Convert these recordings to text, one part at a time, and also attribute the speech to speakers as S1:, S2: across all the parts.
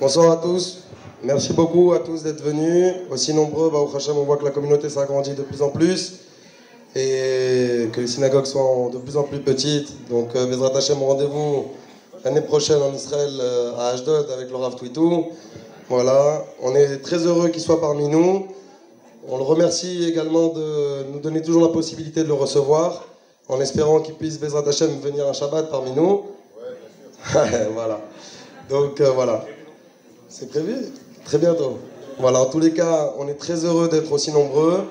S1: Bonsoir à tous. Merci beaucoup à tous d'être venus. Aussi nombreux, bah, au Hachem, on voit que la communauté s'agrandit de plus en plus et que les synagogues sont de plus en plus petites. Donc, euh, Bezrat Hachem, rendez-vous l'année prochaine en Israël euh, à Ashdod avec le Rav Twitou. Voilà, on est très heureux qu'il soit parmi nous. On le remercie également de nous donner toujours la possibilité de le recevoir, en espérant qu'il puisse, Bezrat Hachem, venir un Shabbat parmi nous. voilà. Donc euh, voilà. C'est prévu? Très bientôt. Voilà, en tous les cas, on est très heureux d'être aussi nombreux.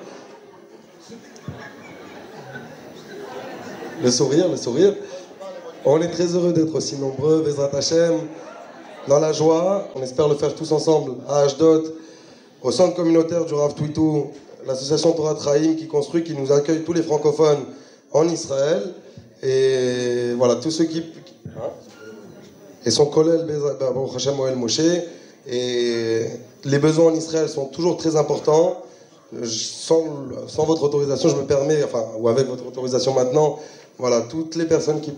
S1: Le sourire, le sourire. On est très heureux d'être aussi nombreux, Bezrat Hachem, dans la joie. On espère le faire tous ensemble à Ashdod, au centre communautaire du Rav Twitou, l'association Torah Traim qui construit, qui nous accueille tous les francophones en Israël. Et voilà, tous ceux qui. Hein? Et son collègue Baruch Hashem Moël Moshe. Et les besoins en Israël sont toujours très importants. Sans, votre autorisation, je me permets, enfin, ou avec votre autorisation maintenant, voilà, toutes les personnes qui,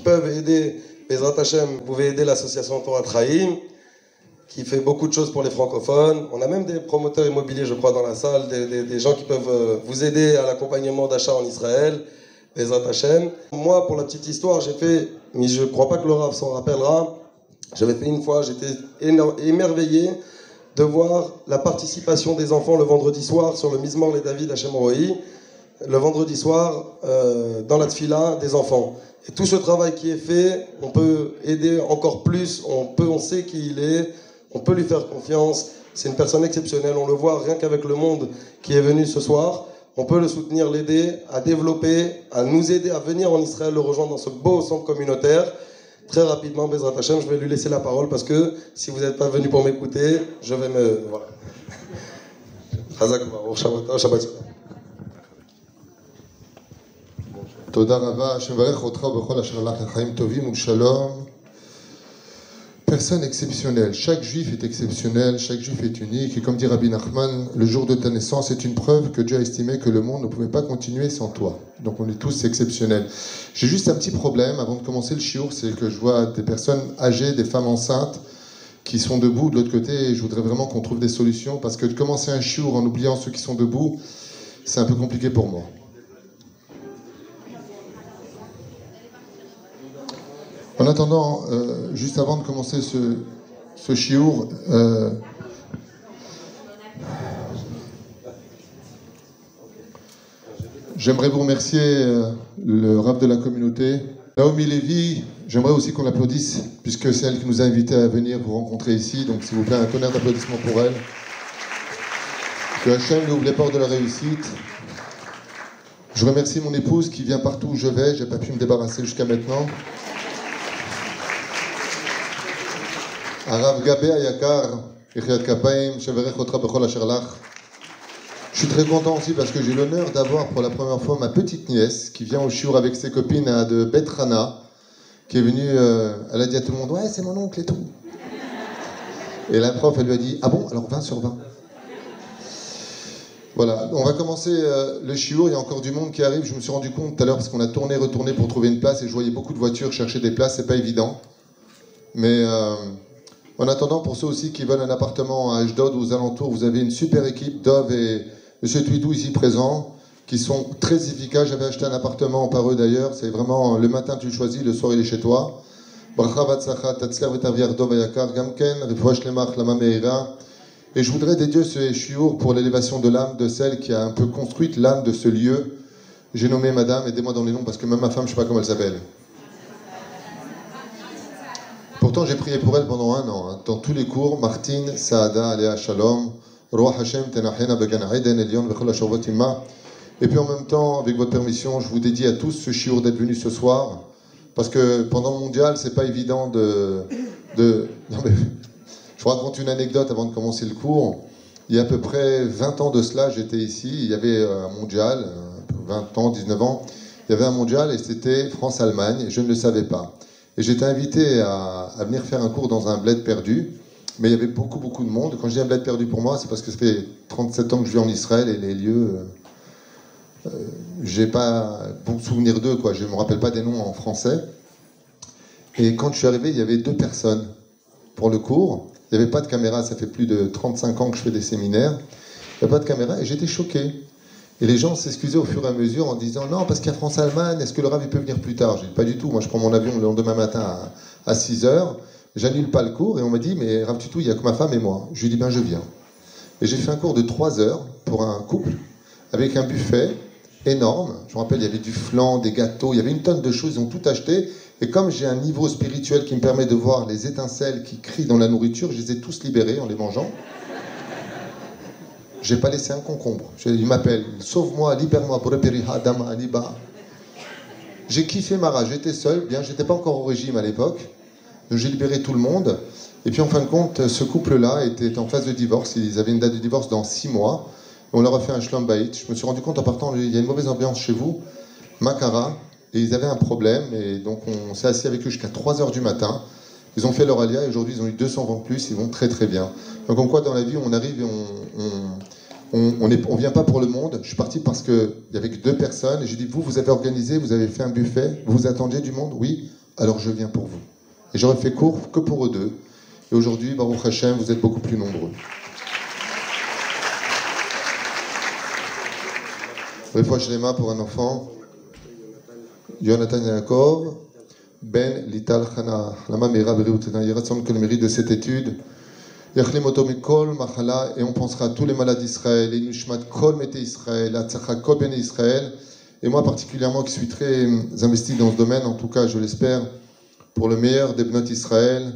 S1: peuvent aider Bezrat Hashem, vous pouvez aider l'association Torah Trahim, qui fait beaucoup de choses pour les francophones. On a même des promoteurs immobiliers, je crois, dans la salle, des, gens qui peuvent euh, vous aider à l'accompagnement d'achat en Israël. Bezrat Hashem. Moi, pour la petite histoire, j'ai fait, mais je ne crois pas que Rav s'en rappellera, j'avais fait une fois, j'étais émerveillé de voir la participation des enfants le vendredi soir sur le Mizmor les David Hashem Roi, le vendredi soir euh, dans la tfila des enfants. Et tout ce travail qui est fait, on peut aider encore plus, on, peut, on sait qui il est, on peut lui faire confiance. C'est une personne exceptionnelle, on le voit rien qu'avec le monde qui est venu ce soir. On peut le soutenir, l'aider à développer, à nous aider à venir en Israël, le rejoindre dans ce beau centre communautaire Très rapidement, Bezrat Hashem, je vais lui laisser la parole parce que si vous n'êtes pas venu pour m'écouter, je vais me. Voilà. Shabbat
S2: תודה רבה, השם יברך אותך ובכל אשר הלך לחיים טובים ולשלום. Personne exceptionnelle. Chaque juif est exceptionnel, chaque juif est unique. Et comme dit Rabbi Nachman, le jour de ta naissance est une preuve que Dieu a estimé que le monde ne pouvait pas continuer sans toi. Donc on est tous exceptionnels. J'ai juste un petit problème avant de commencer le chiour, c'est que je vois des personnes âgées, des femmes enceintes qui sont debout de l'autre côté et je voudrais vraiment qu'on trouve des solutions parce que de commencer un chiour en oubliant ceux qui sont debout, c'est un peu compliqué pour moi. En attendant, euh, juste avant de commencer ce, ce chiour, euh, j'aimerais vous remercier euh, le rap de la communauté. Naomi Lévy, j'aimerais aussi qu'on l'applaudisse, puisque c'est elle qui nous a invités à venir vous rencontrer ici. Donc, s'il vous plaît, un tonnerre d'applaudissements pour elle. Que Hachem nous ouvre les portes de la réussite. Je remercie mon épouse qui vient partout où je vais. J'ai pas pu me débarrasser jusqu'à maintenant. הרב גבי היקר, יחיית כפיים, שברך אותך בכל אשר לך. Je suis très content aussi parce que j'ai l'honneur d'avoir pour la première fois ma petite nièce qui vient au chiour avec ses copines de Betrana, qui est venue, euh, elle a dit à tout le monde Ouais, c'est mon oncle et tout. Et la prof, elle lui a dit Ah bon, alors 20 sur 20. Voilà, on va commencer euh, le chiour. Il y a encore du monde qui arrive. Je me suis rendu compte tout à l'heure parce qu'on a tourné, retourné pour trouver une place et je voyais beaucoup de voitures chercher des places. C'est pas évident. Mais. Euh, en attendant, pour ceux aussi qui veulent un appartement à Ashdod ou aux alentours, vous avez une super équipe, Dove et M. Tuidou ici présents, qui sont très efficaces. J'avais acheté un appartement par eux d'ailleurs. C'est vraiment le matin tu le choisis, le soir il est chez toi. Et je voudrais dédier ce chiour pour l'élévation de l'âme de celle qui a un peu construit l'âme de ce lieu. J'ai nommé madame, aidez-moi dans les noms parce que même ma femme, je ne sais pas comment elle s'appelle. Pourtant, j'ai prié pour elle pendant un an, hein, dans tous les cours. Martine, Saada, Alea Shalom, Roi Hashem, Tenachena, Began Aiden, Elion, Et puis en même temps, avec votre permission, je vous dédie à tous ce chiour d'être venus ce soir. Parce que pendant le mondial, c'est pas évident de. je vous raconte une anecdote avant de commencer le cours. Il y a à peu près 20 ans de cela, j'étais ici. Il y avait un mondial, 20 ans, 19 ans. Il y avait un mondial et c'était France-Allemagne. Je ne le savais pas. Et j'étais invité à, venir faire un cours dans un bled perdu, mais il y avait beaucoup, beaucoup de monde. Quand je dis un bled perdu pour moi, c'est parce que ça fait 37 ans que je vis en Israël et les lieux, euh, euh j'ai pas bon souvenir d'eux, quoi. Je ne me rappelle pas des noms en français. Et quand je suis arrivé, il y avait deux personnes pour le cours. Il n'y avait pas de caméra, ça fait plus de 35 ans que je fais des séminaires. Il n'y avait pas de caméra et j'étais choqué. Et les gens s'excusaient au fur et à mesure en disant non, parce qu'il y a France-Allemagne, est-ce que le Rav il peut venir plus tard? J'ai dit pas du tout. Moi, je prends mon avion le lendemain matin à, 6 h, j'annule pas le cours et on m'a dit mais Rav Tutou, il n'y a que ma femme et moi. Je lui dit ben je viens. Et j'ai fait un cours de 3 heures pour un couple avec un buffet énorme. Je me rappelle, il y avait du flan, des gâteaux, il y avait une tonne de choses, ils ont tout acheté. Et comme j'ai un niveau spirituel qui me permet de voir les étincelles qui crient dans la nourriture, je les ai tous libérés en les mangeant. J'ai pas laissé un concombre. Il m'appelle, sauve-moi, libère-moi, dama, liba. J'ai kiffé ma rage, j'étais seul, bien, j'étais pas encore au régime à l'époque. J'ai libéré tout le monde. Et puis en fin de compte, ce couple-là était en phase de divorce. Ils avaient une date de divorce dans six mois. On leur a fait un shlom Je me suis rendu compte en partant, il y a une mauvaise ambiance chez vous. Makara. Et ils avaient un problème. Et donc on s'est assis avec eux jusqu'à 3 h du matin. Ils ont fait leur alia et aujourd'hui ils ont eu 200 ventes plus. Ils vont très très bien. Donc en quoi dans la vie on arrive et on, on on, vient pas pour le monde. Je suis parti parce qu'il y avait que deux personnes. Et j'ai dit, vous, vous avez organisé, vous avez fait un buffet, vous attendiez du monde? Oui, alors je viens pour vous. Et j'aurais fait court que pour eux deux. Et aujourd'hui, Baruch Hashem, vous êtes beaucoup plus nombreux. pour un enfant. Jonathan Yaakov, Ben Lital Chana. La Mamira Beriutena. Il rassemble que le mérite de cette étude. Et on pensera à tous les malades d'Israël. Et Nushmat Kol Mete Israël. Atzachak Kol Ben Israël. Et moi particulièrement qui suis très investi dans ce domaine, en tout cas je l'espère, pour le meilleur des Bnot Israël,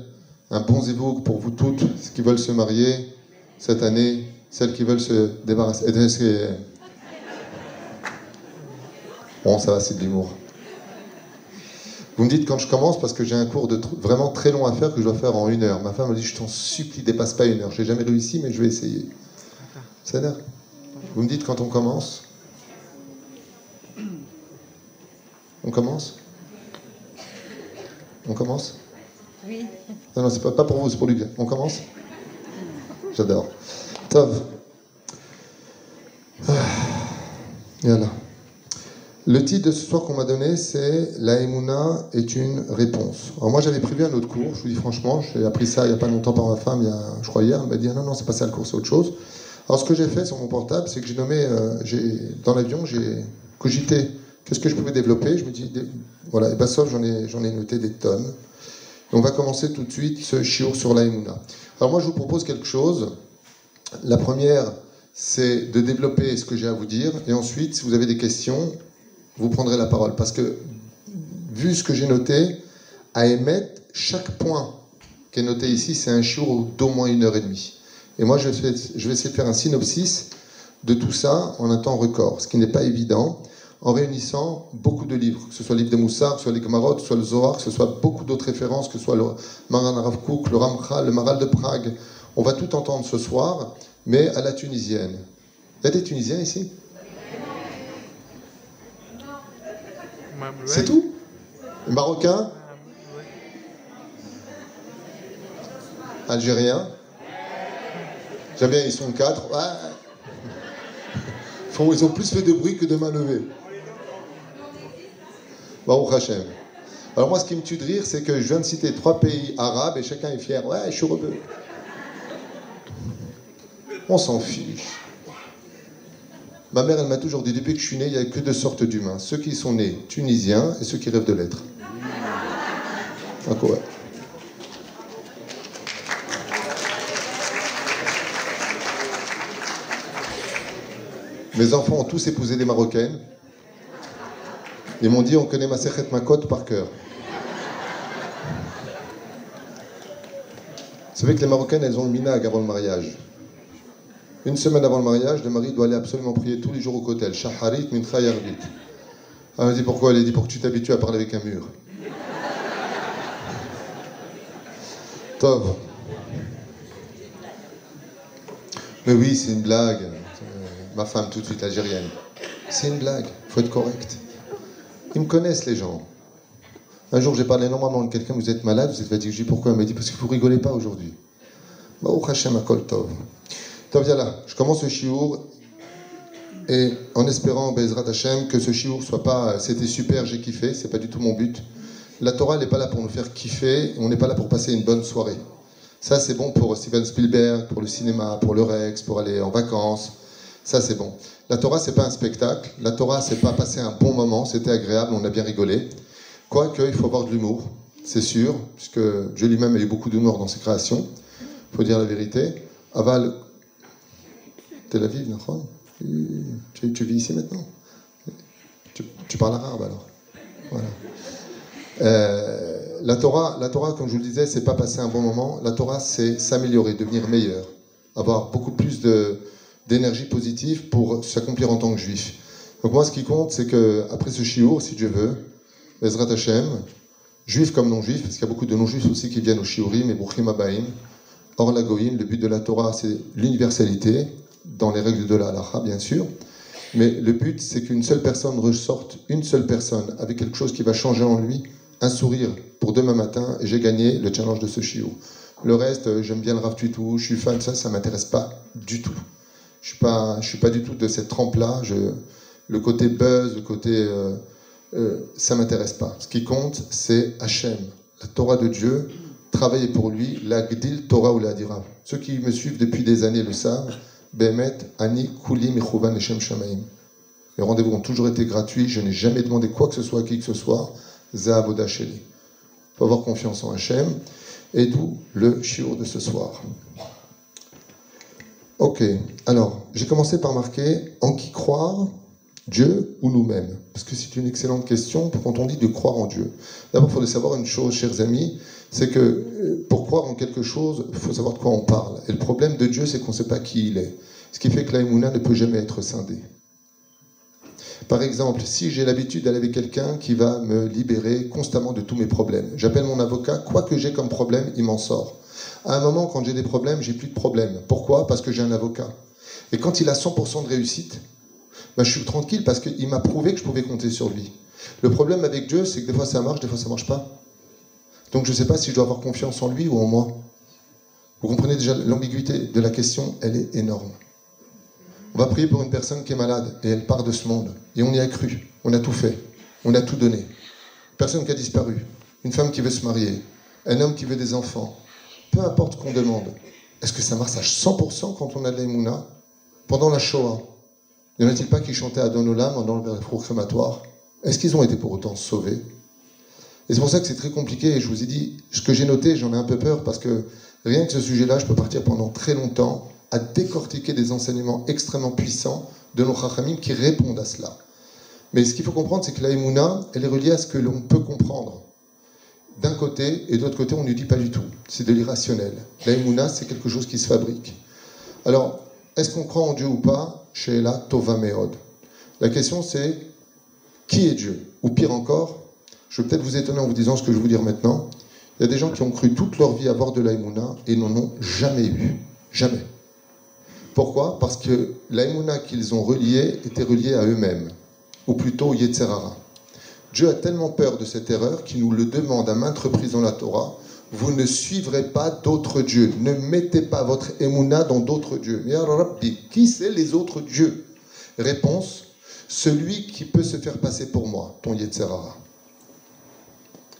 S2: un bon zévouk pour vous toutes, ceux qui veulent se marier cette année, celles qui veulent se débarrasser. Bon, ça va, c'est de l'humour. Vous me dites quand je commence parce que j'ai un cours de vraiment très long à faire que je dois faire en une heure. Ma femme me dit Je t'en supplie, dépasse pas une heure. Je n'ai jamais réussi, mais je vais essayer. C'est l'air. Vous me dites quand on commence On commence? On commence?
S3: Oui.
S2: Non, non, c'est pas, pas pour vous, c'est pour lui. On commence? J'adore. Tov. Ah. Voilà. Le titre de ce soir qu'on m'a donné, c'est La Emouna est une réponse. Alors moi j'avais prévu un autre cours, je vous dis franchement, j'ai appris ça il n'y a pas longtemps par ma femme, je crois hier, elle m'a dit non, non, c'est pas ça le cours, c'est autre chose. Alors ce que j'ai fait sur mon portable, c'est que j'ai nommé, euh, dans l'avion, j'ai cogité qu'est-ce que je pouvais développer? Je me dis, voilà, et ben sauf j'en ai, j'en ai noté des tonnes. on va commencer tout de suite ce chiour sur la Emouna. Alors moi je vous propose quelque chose. La première, c'est de développer ce que j'ai à vous dire, et ensuite, si vous avez des questions, vous prendrez la parole. Parce que, vu ce que j'ai noté, à émettre, chaque point qui est noté ici, c'est un jour d'au moins une heure et demie. Et moi, je vais, essayer de faire un synopsis de tout ça en un temps record, ce qui n'est pas évident, en réunissant beaucoup de livres, que ce soit le livre de Moussard, que ce soit les Gamarot, que ce soit le Zohar, que ce soit beaucoup d'autres références, que ce soit le Maran Rav le Ramchal, le Maral de Prague. On va tout entendre ce soir, mais à la tunisienne. Il y a des Tunisiens ici? C'est tout Marocain Algérien J'aime bien, ils sont quatre. Ils ont plus fait de bruit que de main levée. Baruch Hashem. Alors moi, ce qui me tue de rire, c'est que je viens de citer trois pays arabes et chacun est fier. Ouais, je suis rebeu. On s'en fiche. Ma mère, elle m'a toujours dit, depuis que je suis né, il n'y a que deux sortes d'humains. Ceux qui sont nés tunisiens et ceux qui rêvent de l'être. Mes enfants ont tous épousé des Marocaines. Ils m'ont dit, on connaît ma Sechet Makot par cœur. Vous savez que les Marocaines, elles ont le minag avant le mariage. Une semaine avant le mariage, le mari doit aller absolument prier tous les jours au kotel. Shaharit min Elle m'a dit pourquoi Elle dit pour que tu t'habitues à parler avec un mur. Tov. Mais oui, c'est une blague. Ma femme, tout de suite algérienne. C'est une blague. Faut être correct. Ils me connaissent, les gens. Un jour, j'ai parlé normalement de quelqu'un, vous êtes malade, vous êtes fatigué. Je dis pourquoi? Elle m'a dit parce que vous rigolez pas aujourd'hui. Hashem akol tov je commence ce chiour et en espérant, Bezrat Hashem, que ce chiour soit pas c'était super, j'ai kiffé, c'est pas du tout mon but. La Torah n'est pas là pour nous faire kiffer, on n'est pas là pour passer une bonne soirée. Ça, c'est bon pour Steven Spielberg, pour le cinéma, pour le Rex, pour aller en vacances. Ça, c'est bon. La Torah, c'est pas un spectacle. La Torah, c'est pas passer un bon moment. C'était agréable, on a bien rigolé. Quoique, il faut avoir de l'humour, c'est sûr, puisque Dieu lui-même a eu beaucoup d'humour dans ses créations. Il faut dire la vérité. Aval, Tel Aviv, tu, tu vis ici maintenant tu, parles arabe alors. Euh, la Torah, la Torah, comme je vous le disais, c'est pas passer un bon moment. La Torah, c'est s'améliorer, devenir meilleur, avoir beaucoup plus d'énergie positive pour s'accomplir en tant que juif. Donc moi, ce qui compte, c'est que après ce shiur, si Dieu veut, Bezrat Hashem, juif comme non juif, parce qu'il y a beaucoup de non juifs aussi qui viennent au shiurim et Bruchim Abaim, Or la Goïm, le but de la Torah, c'est l'universalité, dans les règles de la halacha, bien sûr. Mais le but, c'est qu'une seule personne ressorte, une seule personne, avec quelque chose qui va changer en lui, un sourire pour demain matin, et j'ai gagné le challenge de ce chiot. Le reste, euh, j'aime bien le Rav Tuitou, je suis fan, ça, ça m'intéresse pas du tout. Je suis suis pas du tout de cette trempe-là. Le côté buzz, le côté, euh, euh, ça m'intéresse pas. Ce qui compte, c'est Hachem, la Torah de Dieu. Travailler pour lui, la Gdil Torah ou la Dira. Ceux qui me suivent depuis des années le savent. Behemet, Ani, Kulim, Echuvan, Eshem, Shamaim. Les rendez-vous ont toujours été gratuits. Je n'ai jamais demandé quoi que ce soit à qui que ce soit. Zahavoda Sheli. Il faut avoir confiance en Hachem. Et d'où le shiur de ce soir. Ok, alors, j'ai commencé par marquer en qui croire, Dieu ou nous-mêmes Parce que c'est une excellente question quand on dit de croire en Dieu. D'abord, il faudrait savoir une chose, chers amis, c'est que euh, pour croire en quelque chose, il faut savoir de quoi on parle. Et le problème de Dieu, c'est qu'on ne sait pas qui il est. Ce qui fait que l'aïmouna ne peut jamais être scindée. Par exemple, si j'ai l'habitude d'aller avec quelqu'un qui va me libérer constamment de tous mes problèmes, j'appelle mon avocat, quoi que j'ai comme problème, il m'en sort. À un moment, quand j'ai des problèmes, j'ai plus de problèmes. Pourquoi? Parce que j'ai un avocat. Et quand il a 100% de réussite, ben, je suis tranquille parce qu'il m'a prouvé que je pouvais compter sur lui. Le problème avec Dieu, c'est que des fois ça marche, des fois ça marche pas. Donc je ne sais pas si je dois avoir confiance en lui ou en moi. Vous comprenez déjà l'ambiguïté de la question, elle est énorme. On va prier pour une personne qui est malade et elle part de ce monde. Et on y a cru, on a tout fait, on a tout donné. Personne qui a disparu, une femme qui veut se marier, un homme qui veut des enfants. Peu importe qu'on demande. Est-ce que ça marche à 100% quand on a de l'aïmouna Pendant la Shoah, n'y en a-t-il pas qui chantaient à Olam en allant vers le crématoire Est-ce qu'ils ont été pour autant sauvés? Et c'est pour ça que c'est très compliqué. Et je vous ai dit, ce que j'ai noté, j'en ai un peu peur parce que rien que ce sujet-là, je peux partir pendant très longtemps à décortiquer des enseignements extrêmement puissants de nos chachamim qui répondent à cela. Mais ce qu'il faut comprendre, c'est que la elle est reliée à ce que l'on peut comprendre. D'un côté, et de l'autre côté, on ne dit pas du tout. C'est de l'irrationnel. La c'est quelque chose qui se fabrique. Alors, est-ce qu'on croit en Dieu ou pas? Chez la Tova Meod. La question, c'est qui est Dieu? Ou pire encore, je vais peut-être vous étonner en vous disant ce que je vais vous dire maintenant. Il y a des gens qui ont cru toute leur vie avoir de la et n'en ont jamais eu. Jamais. Pourquoi? Parce que l'aïmouna qu'ils ont reliée était reliée à eux-mêmes, ou plutôt Yetzerara. Dieu a tellement peur de cette erreur qu'il nous le demande à maintes reprises dans la Torah. Vous ne suivrez pas d'autres dieux. Ne mettez pas votre émouna dans d'autres dieux. Mais Rabbi, qui c'est les autres dieux? Réponse celui qui peut se faire passer pour moi, ton Yetzerara.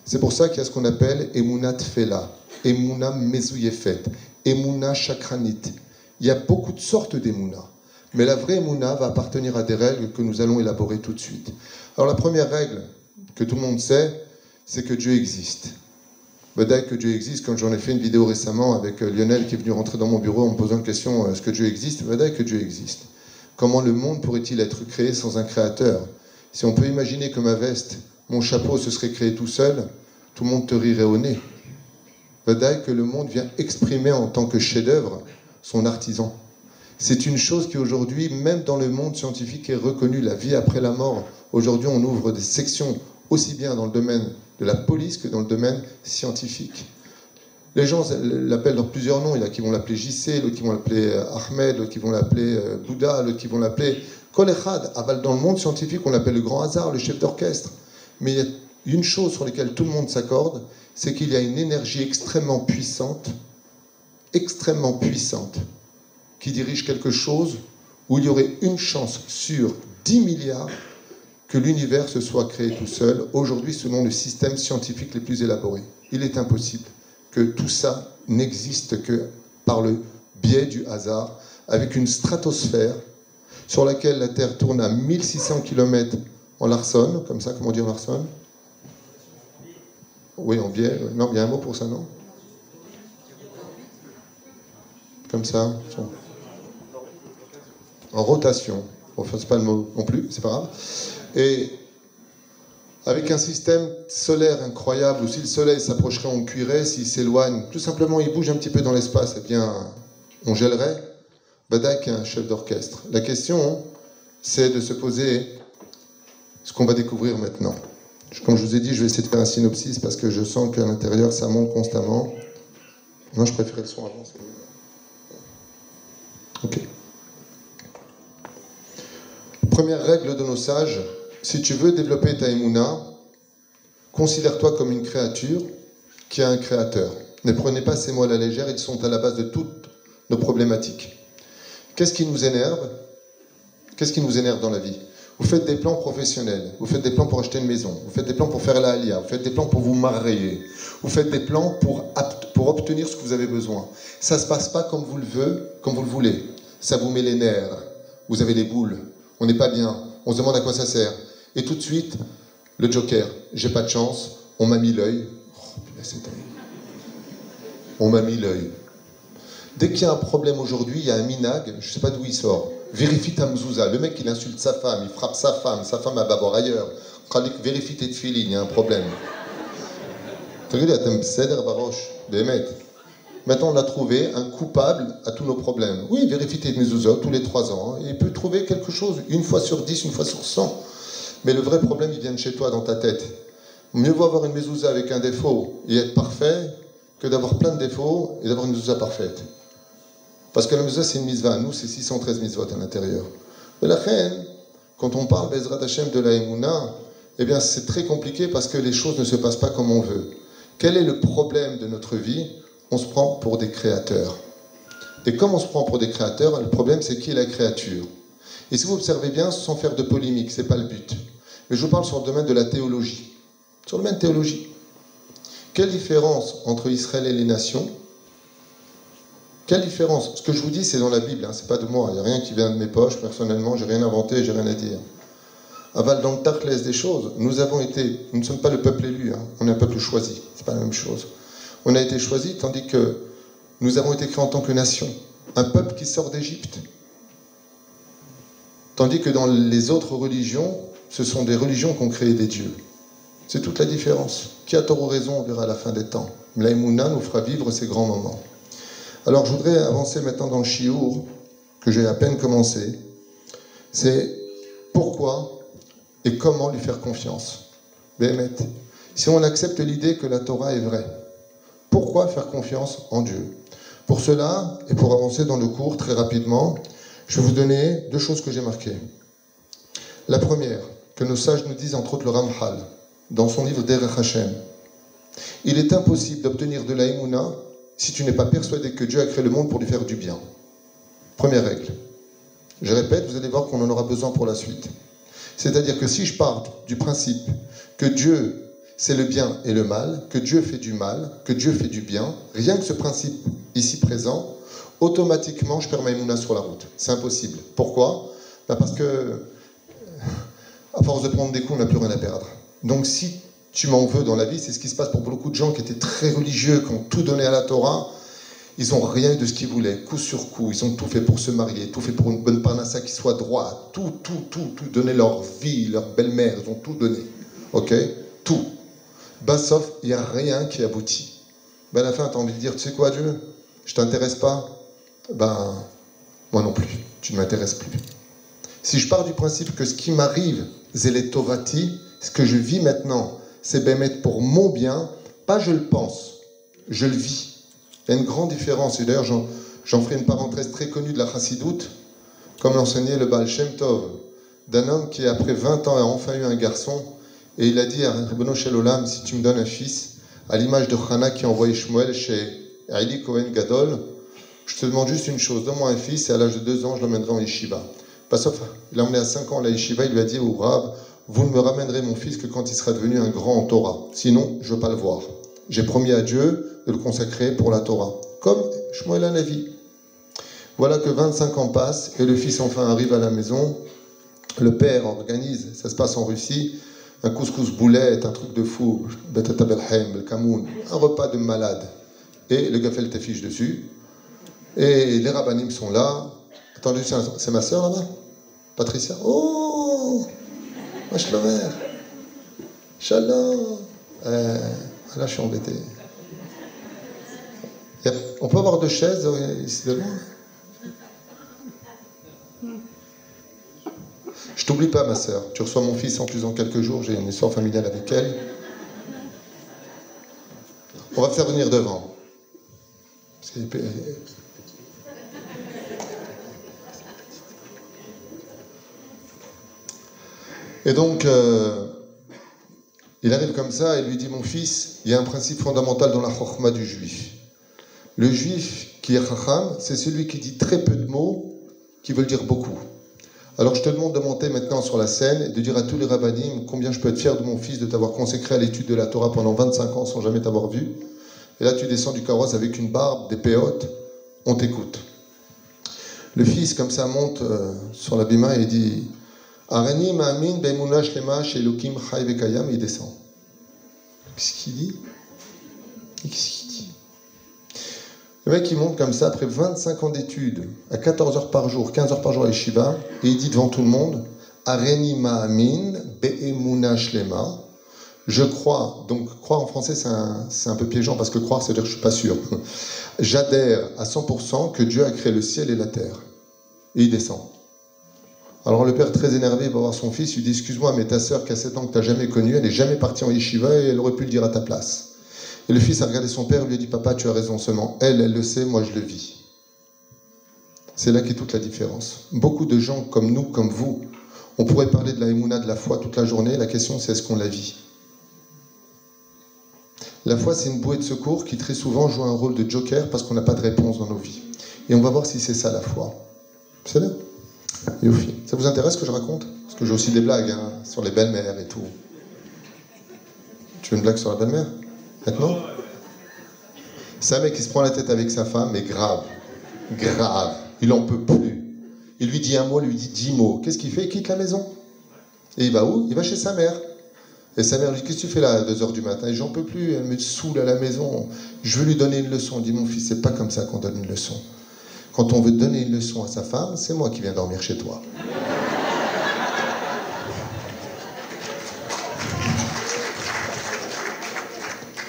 S2: C'est pour ça qu'il y a ce qu'on appelle Emouna Tfela, Emouna Mezouyefet, Emouna Chakranit, il y a beaucoup de sortes d'Emouna. Mais la vraie Emouna va appartenir à des règles que nous allons élaborer tout de suite. Alors la première règle que tout le monde sait, c'est que Dieu existe. Peut-être que Dieu existe, comme j'en ai fait une vidéo récemment avec euh, Lionel qui est venu rentrer dans mon bureau en me posant une question, euh, est-ce que Dieu existe? Peut-être que Dieu existe. Comment le monde pourrait-il être créé sans un créateur? Si on peut imaginer que ma veste, mon chapeau se serait créé tout seul, tout le monde te rirait au nez. Peut-être que le monde vient exprimer en tant que chef-d'œuvre son artisan. C'est une chose qui aujourd'hui, même dans le monde scientifique, est reconnue, la vie après la mort. Aujourd'hui, on ouvre des sections aussi bien dans le domaine de la police que dans le domaine scientifique. Les gens l'appellent dans plusieurs noms. Il y en a qui vont l'appeler JC, d'autres qui vont l'appeler euh, Ahmed, d'autres qui vont l'appeler euh, Bouddha, d'autres qui vont l'appeler Kolechad. Dans le monde scientifique, on l'appelle le grand hasard, le chef d'orchestre. Mais il y a une chose sur laquelle tout le monde s'accorde, c'est qu'il y a une énergie extrêmement puissante extrêmement puissante qui dirige quelque chose où il y aurait une chance sur 10 milliards que l'univers se soit créé tout seul, aujourd'hui selon le système scientifique les plus élaborés. Il est impossible que tout ça n'existe que par le biais du hasard, avec une stratosphère sur laquelle la Terre tourne à 1600 km en Larson, comme ça, comment dire Larson? Oui, en biais. Non, il y a un mot pour ça, non? Comme ça En rotation. On ne fasse pas le mot non plus, c'est pas grave. Et avec un système solaire incroyable, où si le soleil s'approcherait, on cuirait, s'il s'éloigne, tout simplement il bouge un petit peu dans l'espace, eh bien, on gèlerait. Badak est un chef d'orchestre. La question, c'est de se poser ce qu'on va découvrir maintenant. Comme je vous ai dit, je vais essayer de faire un synopsis parce que je sens qu'à l'intérieur, ça monte constamment. Moi, je préférais le son avant. Ok. Première règle de nos sages, si tu veux développer ta émouna, considère-toi comme une créature qui a un créateur. Ne prenez pas ces mots à la légère, ils sont à la base de toutes nos problématiques. Qu'est-ce qui nous énerve? Qu'est-ce qui nous énerve dans la vie? Vous faites des plans professionnels, vous faites des plans pour acheter une maison, vous faites des plans pour faire la alia, vous faites des plans pour vous marier, vous faites des plans pour, obtenir ce que vous avez besoin. Ça ne se passe pas comme vous le voulez, comme vous le voulez. Ça vous met les nerfs, vous avez les boules, on n'est pas bien, on se demande à quoi ça sert. Et tout de suite, le joker, j'ai pas de chance, on m'a mis l'œil. Oh, on m'a mis l'œil. Dès qu'il y a un problème aujourd'hui, il y a un minag, je ne sais pas d'où il sort. Vérifie ta mzouza. Le mec, il insulte sa femme, il frappe sa femme, sa femme, va voir ailleurs. Vérifie tes filles, il y a un problème. Maintenant, on a trouvé un coupable à tous nos problèmes. Oui, vérifie tes mezuzot tous les trois ans. Il peut trouver quelque chose, une fois sur dix, une fois sur cent. Mais le vrai problème, il vient de chez toi, dans ta tête. Mieux vaut avoir une mezouza avec un défaut et être parfait que d'avoir plein de défauts et d'avoir une mezouza parfaite. Parce que la mezouza, c'est une mitzvah. Nous, c'est 613 mitzvot à l'intérieur. Mais la reine, quand on parle Bezrat Hashem de la Emouna, eh bien, c'est très compliqué parce que les choses ne se passent pas comme on veut. Quel est le problème de notre vie? On se prend pour des créateurs. Et comme on se prend pour des créateurs, le problème, c'est qui est la créature? Et si vous observez bien, sans faire de polémique, ce n'est pas le but. Mais je vous parle sur le domaine de la théologie. Sur le domaine théologie. Quelle différence entre Israël et les nations? Quelle différence? Ce que je vous dis, c'est dans la Bible, hein, c'est pas de moi. Il n'y a rien qui vient de mes poches, personnellement, j'ai rien inventé, j'ai rien à dire. Aval, dans le des choses, nous avons été, nous ne sommes pas le peuple élu, hein, on est un peuple choisi, c'est pas la même chose. On a été choisi tandis que nous avons été créés en tant que nation, un peuple qui sort d'Égypte. Tandis que dans les autres religions, ce sont des religions qui ont créé des dieux. C'est toute la différence. Qui a tort ou raison, on verra la fin des temps. L'aïmouna nous fera vivre ces grands moments. Alors je voudrais avancer maintenant dans le chiour, que j'ai à peine commencé. C'est pourquoi et comment lui faire confiance. Béhémet, si on accepte l'idée que la Torah est vraie, pourquoi faire confiance en Dieu? Pour cela, et pour avancer dans le cours très rapidement, je vais vous donner deux choses que j'ai marquées. La première, que nos sages nous disent, entre autres le Ramhal, dans son livre Derech Hashem, il est impossible d'obtenir de la si tu n'es pas persuadé que Dieu a créé le monde pour lui faire du bien. Première règle. Je répète, vous allez voir qu'on en aura besoin pour la suite. C'est-à-dire que si je pars du principe que Dieu, c'est le bien et le mal, que Dieu fait du mal, que Dieu fait du bien, rien que ce principe ici présent, automatiquement, je perds ma sur la route. C'est impossible. Pourquoi? Ben Parce que, à force de prendre des coups, on n'a plus rien à perdre. Donc si tu m'en veux dans la vie. C'est ce qui se passe pour beaucoup de gens qui étaient très religieux, qui ont tout donné à la Torah. Ils n'ont rien de ce qu'ils voulaient, coup sur coup. Ils ont tout fait pour se marier, tout fait pour une bonne parnassa qui soit droit. Tout, tout, tout, tout. Donner leur vie, leur belle-mère, ils ont tout donné. OK? Tout. Ben, sauf, il n'y a rien qui aboutit. Ben, à la fin, tu as envie de dire, tu sais quoi, Dieu? Je t'intéresse pas? Ben, moi non plus. Tu ne m'intéresses plus. Si je pars du principe que ce qui m'arrive, c'est les ce que je vis maintenant, c'est Bémet pour mon bien, pas je le pense, je le vis. Il y a une grande différence, et d'ailleurs j'en ferai une parenthèse très connue de la chassidoute, comme l'enseignait le Baal Shem Tov, d'un homme qui après 20 ans a enfin eu un garçon, et il a dit à Rebono Olam, si tu me donnes un fils, à l'image de Hana qui a envoyé Shmuel chez Ali Cohen Gadol, je te demande juste une chose, donne-moi un fils, et à l'âge de 2 ans, je l'emmènerai en yeshiva. Pas sauf, il l'a emmené à 5 ans à la yeshiva, il lui a dit au Rab, vous ne me ramènerez mon fils que quand il sera devenu un grand en Torah. Sinon, je ne veux pas le voir. J'ai promis à Dieu de le consacrer pour la Torah, comme Shmuel Navi. Voilà que 25 ans passent et le fils enfin arrive à la maison. Le père organise, ça se passe en Russie, un couscous boulet, un truc de fou, un repas de malade. Et le le t'affiche dessus. Et les rabbinim sont là. Attendez, c'est ma soeur là-bas? Patricia? Oh Mashlomer Shalom euh, Là, je suis embêté. On peut avoir deux chaises euh, ici devant Je t'oublie pas, ma soeur. Tu reçois mon fils en plus dans quelques jours. J'ai une histoire familiale avec elle. On va faire venir devant. Et donc, euh, il arrive comme ça et lui dit Mon fils, il y a un principe fondamental dans la chorma du juif. Le juif qui est chacham, c'est celui qui dit très peu de mots qui veulent dire beaucoup. Alors je te demande de monter maintenant sur la scène et de dire à tous les rabbinim combien je peux être fier de mon fils de t'avoir consacré à l'étude de la Torah pendant 25 ans sans jamais t'avoir vu. Et là tu descends du carrosse avec une barbe, des péotes, on t'écoute. Le fils comme ça monte euh, sur la bima et dit Arani ma'amin lema shelokim chay vekayam, il descend. Qu'est-ce qu'il dit? Qu'est-ce qu'il dit? Le mec il monte comme ça après 25 ans d'études, à 14 heures par jour, 15 heures par jour à Yeshiva, et il dit devant tout le monde Areni ma'amin be'emuna shlema. Je crois, donc croire en français c'est un, un, peu piégeant parce que croire c'est dire que je suis pas sûr. J'adhère à 100% que Dieu a créé le ciel et la terre. Et il descend. Alors le père, très énervé, va voir son fils, lui dit Excuse-moi, mais ta sœur qui a 7 ans que tu n'as jamais connue, elle n'est jamais partie en yeshiva et elle aurait pu le dire à ta place. Et le fils a regardé son père lui a dit Papa, tu as raison seulement. Elle, elle le sait, moi je le vis. C'est là qu'est toute la différence. Beaucoup de gens comme nous, comme vous, on pourrait parler de la émouna, de la foi toute la journée. La question, c'est est-ce qu'on la vit? La foi, c'est une bouée de secours qui très souvent joue un rôle de joker parce qu'on n'a pas de réponse dans nos vies. Et on va voir si c'est ça la foi. C'est là ça vous intéresse ce que je raconte? Parce que j'ai aussi des blagues hein, sur les belles-mères et tout. Tu veux une blague sur la belle-mère? Maintenant? C'est un mec qui se prend la tête avec sa femme, mais grave. Grave. Il en peut plus. Il lui dit un mot, il lui dit dix mots. Qu'est-ce qu'il fait? Il quitte la maison. Et il va où? Il va chez sa mère. Et sa mère lui dit Qu'est-ce que tu fais là à 2h du matin? J'en peux plus, elle me saoule à la maison. Je veux lui donner une leçon. Il dit Mon fils, c'est pas comme ça qu'on donne une leçon. Quand on veut donner une leçon à sa femme, c'est moi qui viens dormir chez toi.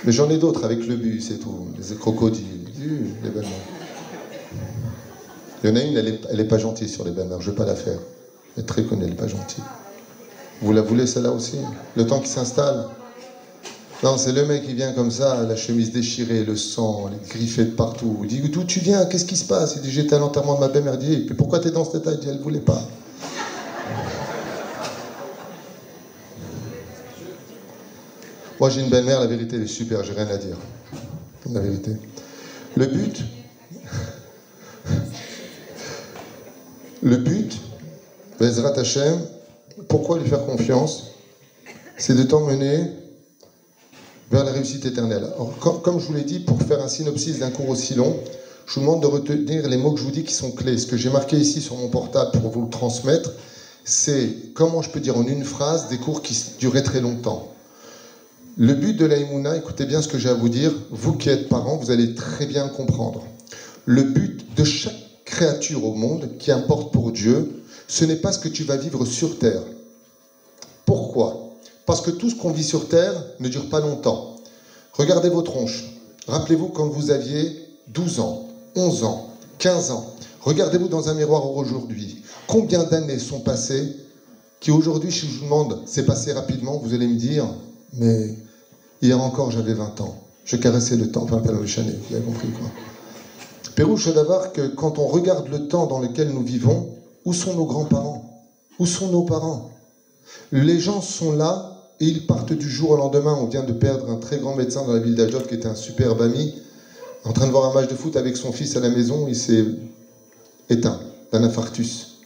S2: Mais j'en ai d'autres avec le bus et tout, les crocodiles, les belles Il y en a une, elle n'est pas gentille sur les belles je ne vais pas la faire. Elle est très connue, elle n'est pas gentille. Vous la voulez celle-là aussi? Le temps qui s'installe non, c'est le mec qui vient comme ça, la chemise déchirée, le sang, les griffés de partout. Il dit D'où tu viens? Qu'est-ce qui se passe? Il dit J'étais à l'enterrement de ma belle-mère. Il dit Pourquoi t'es dans cet état Il dit Elle voulait pas. Moi, j'ai une belle-mère, la vérité, elle est super, j'ai rien à dire. La vérité. Le but, le but, Bezrat Hashem, pourquoi lui faire confiance? C'est de t'emmener vers la réussite éternelle. comme, je vous l'ai dit, pour faire un synopsis d'un cours aussi long, je vous demande de retenir les mots que je vous dis qui sont clés. Ce que j'ai marqué ici sur mon portable pour vous le transmettre, c'est comment je peux dire en une phrase des cours qui duraient très longtemps. Le but de l'Aïmouna, écoutez bien ce que j'ai à vous dire, vous qui êtes parents, vous allez très bien comprendre. Le but de chaque créature au monde qui importe pour Dieu, ce n'est pas ce que tu vas vivre sur terre. Pourquoi? Parce que tout ce qu'on vit sur Terre ne dure pas longtemps. Regardez vos tronches. Rappelez-vous quand vous aviez 12 ans, 11 ans, 15 ans. Regardez-vous dans un miroir aujourd'hui. Combien d'années sont passées qui aujourd'hui, si je vous demande, c'est passé rapidement, vous allez me dire, mais hier encore j'avais 20 ans. Je caressais le temps, enfin, le chanet, vous avez compris quoi. Pérouche d'avoir que quand on regarde le temps dans lequel nous vivons, où sont nos grands-parents? Où sont nos parents? Les gens sont là ils partent du jour au lendemain. On vient de perdre un très grand médecin dans la ville d'Ajot qui était un superbe ami. En train de voir un match de foot avec son fils à la maison, il s'est éteint d'un infarctus.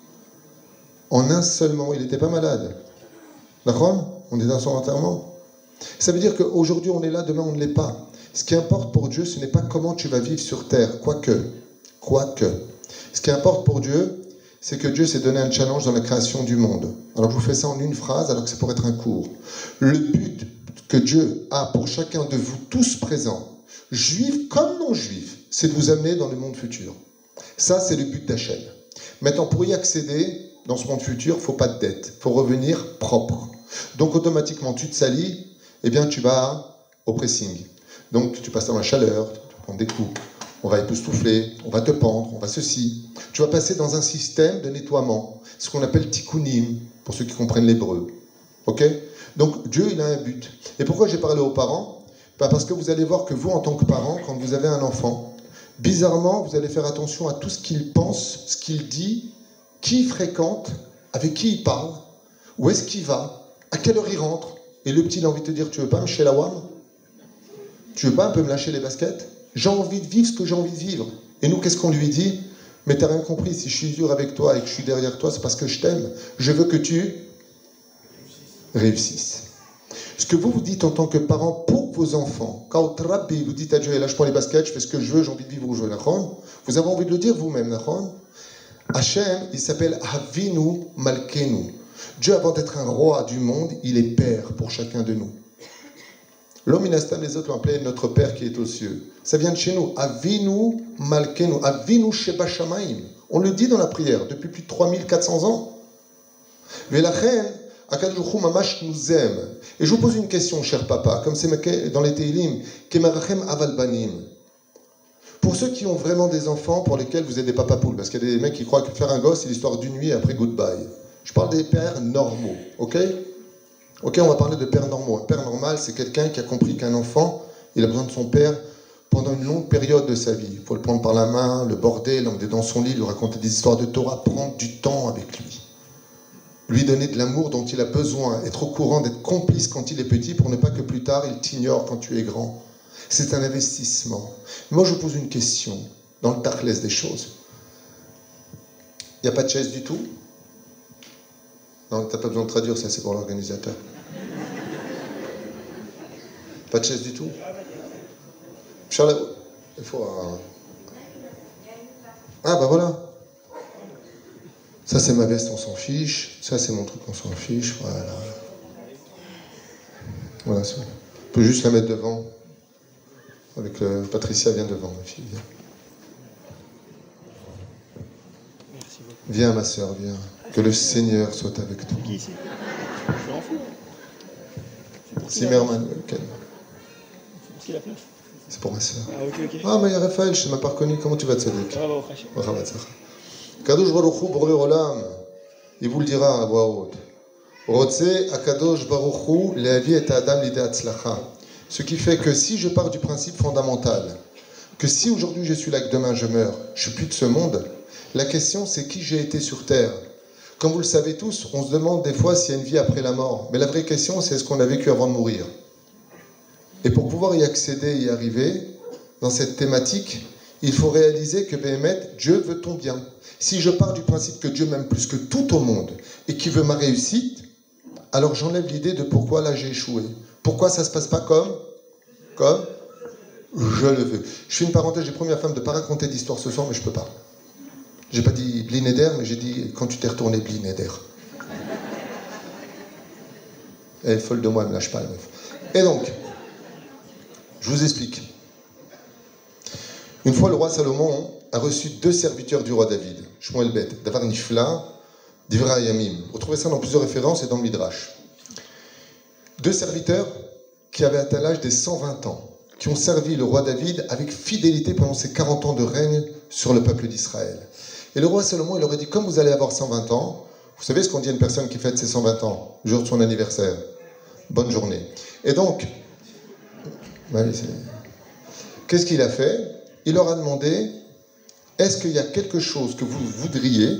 S2: En un seul moment, il n'était pas malade. D'accord? On est dans son enterrement. Ça veut dire qu'aujourd'hui on est là, demain on ne l'est pas. Ce qui importe pour Dieu, ce n'est pas comment tu vas vivre sur terre, quoique, quoique. Ce qui importe pour Dieu, c'est que Dieu s'est donné un challenge dans la création du monde. Alors je vous fais ça en une phrase, alors que c'est pour être un cours. Le but que Dieu a pour chacun de vous tous présents, juifs comme non-juifs, c'est de vous amener dans le monde futur. Ça, c'est le but d'Hachem. Maintenant, pour y accéder, dans ce monde futur, il faut pas de dette. Il faut revenir propre. Donc, automatiquement, tu te salis, eh bien, tu vas au pressing. Donc, tu passes dans la chaleur, tu prends des coups, on va époustoufler, on va te pendre, on va ceci. Tu vas passer dans un système de nettoiement, ce qu'on appelle tikkunim, pour ceux qui comprennent l'hébreu. Ok? Donc, Dieu, il a un but. Et pourquoi j'ai parlé aux parents? Bah, Parce que vous allez voir que vous, en tant que parent, quand vous avez un enfant, bizarrement, vous allez faire attention à tout ce qu'il pense, ce qu'il dit, qui il fréquente, avec qui il parle, où est-ce qu'il va, à quelle heure il rentre. Et le petit, il a envie de te dire, tu veux pas me chez la Tu veux pas un peu me lâcher les baskets? J'ai envie de vivre ce que j'ai envie de vivre. Et nous, qu'est-ce qu'on lui dit? Mais t'as rien compris, si je suis dur avec toi et que je suis derrière toi, c'est parce que je t'aime. Je veux que tu réussisses. Ce que vous vous dites en tant que parent pour vos enfants, quand vous dites à Dieu, lâche-moi les baskets, je fais ce que je veux, j'ai envie de vivre où je veux, vous avez envie de le dire vous-même, Hachem, il s'appelle Havinu Malkenu. Dieu, avant d'être un roi du monde, il est père pour chacun de nous. L'homme inastam, les autres appelé notre Père qui est aux cieux. Ça vient de chez nous. Avinu Malkenu, Avinu Sheba On le dit dans la prière depuis plus de 3400 ans. Mais la reine, Akadoujou Mamash nous aime. Et je vous pose une question, cher papa, comme c'est dans les Teilim, Kemarachem Avalbanim. Pour ceux qui ont vraiment des enfants pour lesquels vous êtes des papas poules, parce qu'il y a des mecs qui croient que faire un gosse, c'est l'histoire d'une nuit après goodbye. Je parle des pères normaux, ok? Ok, on va parler de pères normaux. Un père normal, c'est quelqu'un qui a compris qu'un enfant, il a besoin de son père pendant une longue période de sa vie. Il faut le prendre par la main, le border, l'emmener dans son lit, lui raconter des histoires de Torah, prendre du temps avec lui. Lui donner de l'amour dont il a besoin, être au courant, d'être complice quand il est petit pour ne pas que plus tard il t'ignore quand tu es grand. C'est un investissement. Moi, je pose une question dans le tachlès des choses. Il n'y a pas de chaise du tout? Non, tu n'as pas besoin de traduire, ça c'est pour l'organisateur. Pas de chaise du tout Charles, il faut Ah, bah voilà. Ça, c'est ma veste, on s'en fiche. Ça, c'est mon truc, on s'en fiche. Voilà. Voilà, ça. On peut juste la mettre devant. Avec le... Patricia, viens devant, ma fille. Viens, viens ma soeur, viens. Que le Seigneur soit avec toi. Zimmerman. C'est la place C'est pour ma soeur. Ah, ok, ok. Ah, mais Raphaël, je ne t'ai pas reconnu. Comment tu vas, Tzadik Kadosh Baruch Hu, Olam, il vous le dira à voix haute. Akadosh Baruch Hu, Leavi et Adam Lide ce qui fait que si je pars du principe fondamental, que si aujourd'hui je suis là et que demain je meurs, je suis plus de ce monde, la question c'est qui j'ai été sur Terre? Comme vous le savez tous, on se demande des fois s'il y a une vie après la mort. Mais la vraie question c'est est-ce qu'on a vécu avant de mourir? Et pour pouvoir y accéder, y arriver, dans cette thématique, il faut réaliser que Béhémet, Dieu veut ton bien. Si je pars du principe que Dieu m'aime plus que tout au monde et qu'il veut ma réussite, alors j'enlève l'idée de pourquoi là j'ai échoué. Pourquoi ça ne se passe pas comme Comme je le veux. Je fais une parenthèse, j'ai promis à femme de ne pas raconter d'histoire ce soir, mais je peux pas. J'ai pas dit Blinéder, mais j'ai dit quand tu t'es retourné Blinéder. Elle est folle de moi, elle me lâche pas la meuf. Et donc, je vous explique. Une fois, le roi Salomon a reçu deux serviteurs du roi David, Shmuel Bet, Davar Nifla, Divra Yamim. Vous trouvez ça dans plusieurs références et dans le Midrash. Deux serviteurs qui avaient atteint l'âge des 120 ans, qui ont servi le roi David avec fidélité pendant ses 40 ans de règne sur le peuple d'Israël. Et le roi Salomon, il aurait dit, comme vous allez avoir 120 ans, vous savez ce qu'on dit à une personne qui fête ses 120 ans, le jour de son anniversaire Bonne journée. Et donc, qu'est-ce qu'il a fait? Il leur a demandé, est-ce qu'il y a quelque chose que vous voudriez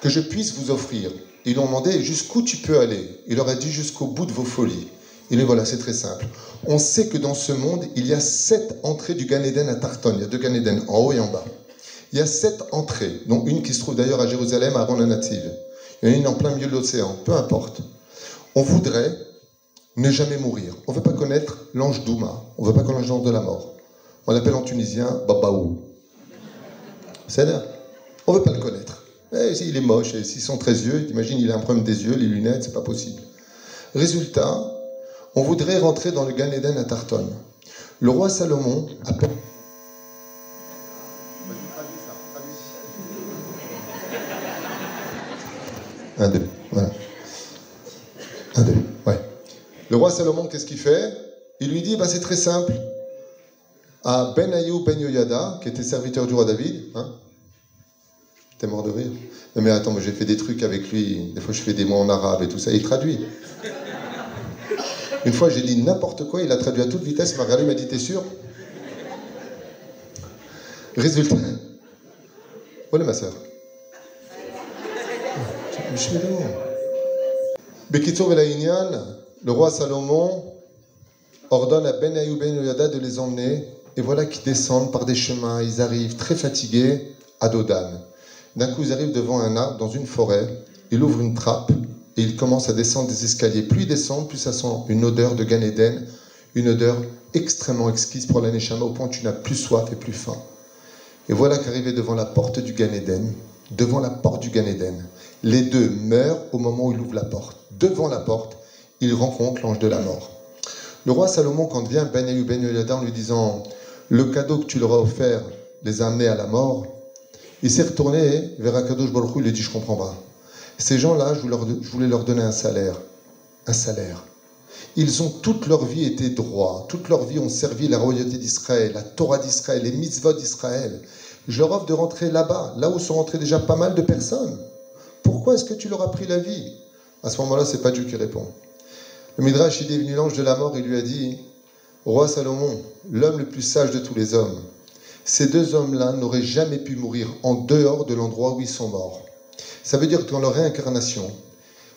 S2: que je puisse vous offrir? Ils lui ont demandé jusqu'où tu peux aller? Il leur a dit jusqu'au bout de vos folies. Il dit voilà, c'est très simple. On sait que dans ce monde, il y a sept entrées du Gan Eden à Tarton. Il y a deux Gan Eden, en haut et en bas. Il y a sept entrées, dont une qui se trouve d'ailleurs à Jérusalem, avant la native. Il y en a une en plein milieu de l'océan, peu importe. On voudrait, ne jamais mourir. On ne veut pas connaître l'ange Douma, on ne veut pas connaître l'ange de la mort. On l'appelle en tunisien Babaou. C'est là. On ne veut pas le connaître. Eh, il est moche, et s'ils sont très yeux, t'imagines, il a un problème des yeux, les lunettes, c'est pas possible. Résultat, on voudrait rentrer dans le Gan Eden à Tarton. Le roi Salomon appelle. Un, deux, voilà. Un, deux, ouais. Le roi Salomon, qu'est-ce qu'il fait? Il lui dit, bah, c'est très simple. À Ben Ayou Ben Yoyada, qui était serviteur du roi David, hein T'es mort de rire Non mais attends, j'ai fait des trucs avec lui, des fois je fais des mots en arabe et tout ça, il traduit. Une fois j'ai dit n'importe quoi, il a traduit à toute vitesse, il m'a regardé, il m'a dit T'es sûr? Résultat. Est ma soeur le roi Salomon ordonne à Ben Ayou Ben Yoyada de les emmener, et voilà qu'ils descendent par des chemins, ils arrivent très fatigués à Dodan. D'un coup, ils arrivent devant un arbre dans une forêt, il ouvre une trappe et il commence à descendre des escaliers. Plus il descend, plus ça sent une odeur de Gan Eden, une odeur extrêmement exquise pour l'Aneshama, au point où tu n'as plus soif et plus faim. Et voilà qu'arrivé devant la porte du Gan Eden, devant la porte du Gan Eden, les deux meurent au moment où il ouvre la porte. Devant la porte, il rencontre l'ange de la mort. Le roi Salomon, quand vient Ben Ayub Ben en lui disant Le cadeau que tu leur as offert les a amenés à la mort, il s'est retourné vers Akadosh Baruch il lui dit Je comprends pas. Ces gens-là, je voulais leur donner un salaire. Un salaire. Ils ont toute leur vie été droits, toute leur vie ont servi la royauté d'Israël, la Torah d'Israël, les mitzvot d'Israël. Je leur offre de rentrer là-bas, là où sont rentrées déjà pas mal de personnes. Pourquoi est-ce que tu leur as pris la vie? À ce moment-là, c'est pas Dieu qui répond. Le Midrash, il est venu l'ange de la mort, il lui a dit Roi Salomon, l'homme le plus sage de tous les hommes, ces deux hommes-là n'auraient jamais pu mourir en dehors de l'endroit où ils sont morts. Ça veut dire que dans leur réincarnation,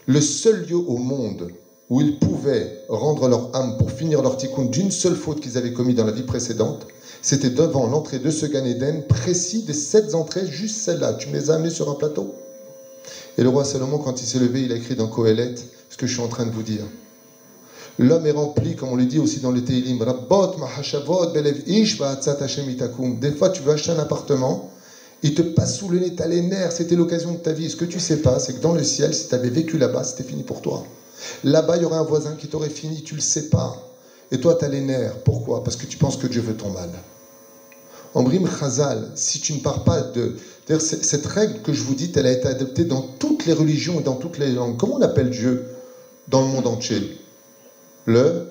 S2: le seul lieu au monde où ils pouvaient rendre leur âme pour finir leur tikkun d'une seule faute qu'ils avaient commise dans la vie précédente, c'était devant l'entrée de ce Gan Eden précis des sept entrées, juste celle-là. Tu me les as sur un plateau. Et le roi Salomon, quand il s'est levé, il a écrit dans Kohelet ce que je suis en train de vous dire. L'homme est rempli, comme on le dit aussi dans le Teilim, Des fois, tu veux acheter un appartement, il te passe sous le nez, t'as les nerfs, c'était l'occasion de ta vie. Ce que tu sais pas, c'est que dans le ciel, si tu avais vécu là-bas, c'était fini pour toi. Là-bas, il y aurait un voisin qui t'aurait fini, tu le sais pas. Et toi, tu as les nerfs. Pourquoi? Parce que tu penses que Dieu veut ton mal. En Brim Chazal, si tu ne pars pas de. Cette règle que je vous dis, elle a été adoptée dans toutes les religions et dans toutes les langues. Comment on appelle Dieu dans le monde entier? Le.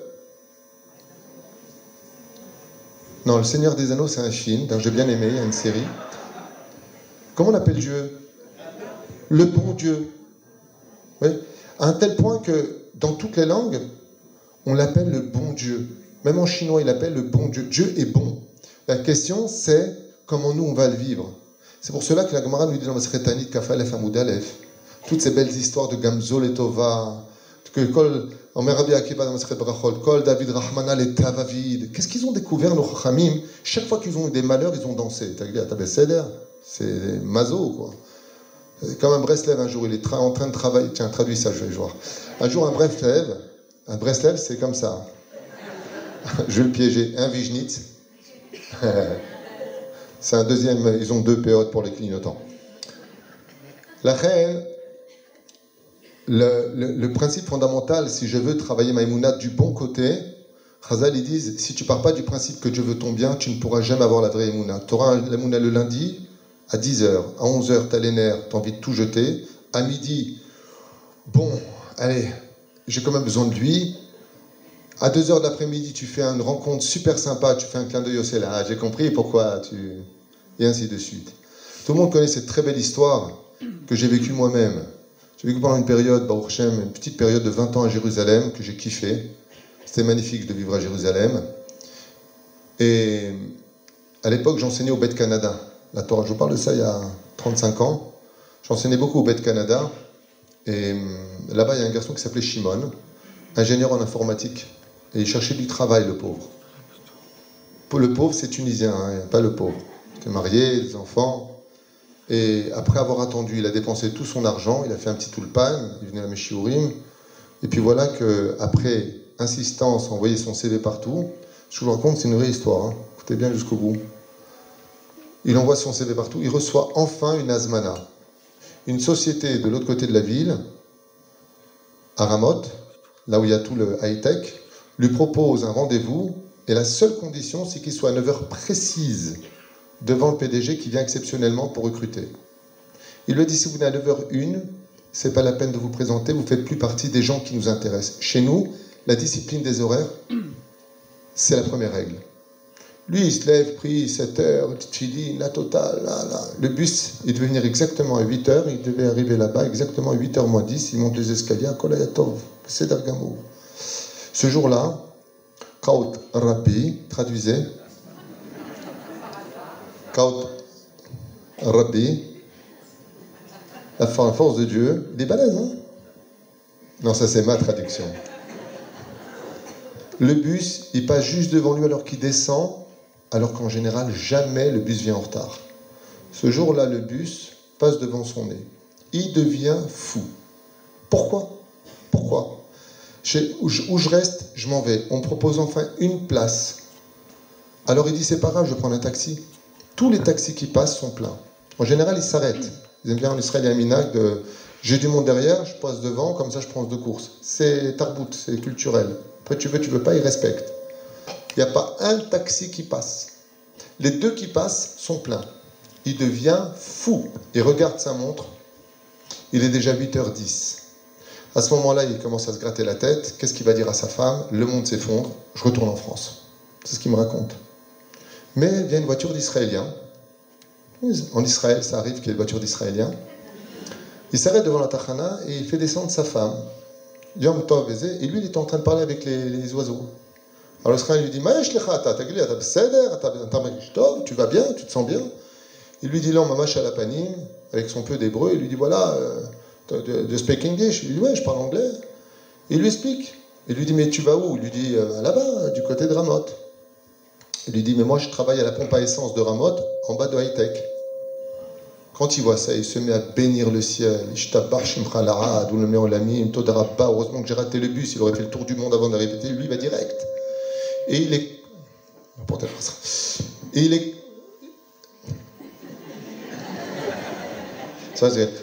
S2: Non, Le Seigneur des Anneaux, c'est un film, j'ai bien aimé, il y a une série. Comment on appelle Dieu? Le bon Dieu. Oui. À un tel point que dans toutes les langues, on l'appelle le bon Dieu. Même en chinois, il l'appelle le bon Dieu. Dieu est bon. La question, c'est comment nous, on va le vivre. C'est pour cela que la Gemara nous dit dans le Sretanit Kafalef Amoudalef, toutes ces belles histoires de Gamzol et Tova, que on met Rabbi Akiva dans Brachol, Kol David Rahmana les Tavavid. Qu'est-ce qu'ils ont découvert, nos Chachamim? Chaque fois qu'ils ont eu des malheurs, ils ont dansé. T'as C'est mazo, quoi. Comme un Breslev, un jour, il est en train de travailler. Tiens, traduis ça, je vais voir. Un jour, un Breslev, un Breslev, c'est comme ça. je vais le piéger. Un Vijnitz. c'est un deuxième. Ils ont deux péotes pour les clignotants. La reine, le, principe fondamental, si je veux travailler Maïmouna du bon côté, Khazal, ils disent si tu pars pas du principe que Dieu veut ton bien, tu ne pourras jamais avoir la vraie Emouna. Tu auras l'Emouna le lundi à 10h, à 11h, tu as les nerfs, tu as envie de tout jeter. À midi, bon, allez, j'ai quand même besoin de lui. À 2h d'après-midi, tu fais une rencontre super sympa, tu fais un clin d'œil au ciel. Ah, j'ai compris pourquoi tu. Et ainsi de suite. Tout le monde connaît cette très belle histoire que j'ai vécue moi-même. J'ai vécu pendant une période, Baruch une petite période de 20 ans à Jérusalem que j'ai kiffé. C'était magnifique de vivre à Jérusalem. Et à l'époque, j'enseignais au Bet Canada. La Torah, je vous parle de ça il y a 35 ans. J'enseignais beaucoup au Bet Canada. Et hum, là-bas, il y a un garçon qui s'appelait Shimon, ingénieur en informatique. Et il cherchait du travail, le pauvre. Le pauvre, c'est tunisien, hein, pas le pauvre. Il était marié, des enfants. Et après avoir attendu, il a dépensé tout son argent, il a fait un petit tulpan, il venait à Meshiurim. Et puis voilà qu'après insistance, envoyer son CV partout. Que je vous raconte, c'est une vraie histoire. Hein. Écoutez bien jusqu'au bout. Il envoie son CV partout. Il reçoit enfin une Azmana. Une société de l'autre côté de la ville, à là où il y a tout le high-tech, lui propose un rendez-vous. Et la seule condition, c'est qu'il soit à 9h précise devant le PDG qui vient exceptionnellement pour recruter. Il lui dit si vous venez à 9h01, c'est pas la peine de vous présenter, vous faites plus partie des gens qui nous intéressent. Chez nous, la discipline des horaires, c'est la première règle. Lui, il se lève, prie, 7 heures, chili, la totale, là, là. Le bus, il devait venir exactement à 8 heures, il devait arriver là-bas exactement à 8 h moins 10, il monte les escaliers à Kolayatov, c'est d'Argamo. Ce jour-là, Kaut Rabbi, traduisait, Kaut Rabbi, la force de Dieu, il est hein? Non, ça c'est ma traduction. Le bus, il passe juste devant lui alors qu'il descend, alors qu'en général, jamais le bus vient en retard. Ce jour-là, le bus passe devant son nez. Il devient fou. Pourquoi? Pourquoi? Où, je, reste, je m'en vais. On me propose enfin une place. Alors il dit, c'est pas grave, je prends un taxi. Tous les taxis qui passent sont pleins. En général, ils s'arrêtent. Ils aiment bien en Israël, il y a un minag de j'ai du monde derrière, je passe devant, comme ça je prends deux courses. C'est tarbout, c'est culturel. Après, tu veux, tu veux pas, ils respectent. Il n'y a pas un taxi qui passe. Les deux qui passent sont pleins. Il devient fou. Il regarde sa montre. Il est déjà 8h10. À ce moment-là, il commence à se gratter la tête. Qu'est-ce qu'il va dire à sa femme? Le monde s'effondre. Je retourne en France. C'est ce qu'il me raconte. Mais a une voiture d'Israéliens en Israël, ça arrive qu'il y ait une voiture d'Israéliens. Il s'arrête devant la Tachana et il fait descendre sa femme. Yom Tov et lui, il est en train de parler avec les, oiseaux. Alors l'Israélien lui dit Tu vas bien Tu te sens bien Il lui dit Non, mamash panim, avec son peu d'hébreu. Il lui dit Voilà, euh, de, speak English. Il lui dit Ouais, je parle anglais. Il lui explique. Il lui dit Mais tu vas où? Il lui dit euh, Là-bas, du côté de Ramoth. Il lui dit Mais moi, je travaille à la pompe à essence de Ramoth, en bas de high-tech. Quand il voit ça, il se met à bénir le ciel. Heureusement que j'ai raté le bus, il aurait fait le tour du monde avant d'arriver. Lui, il va direct. Et il est. Et il est.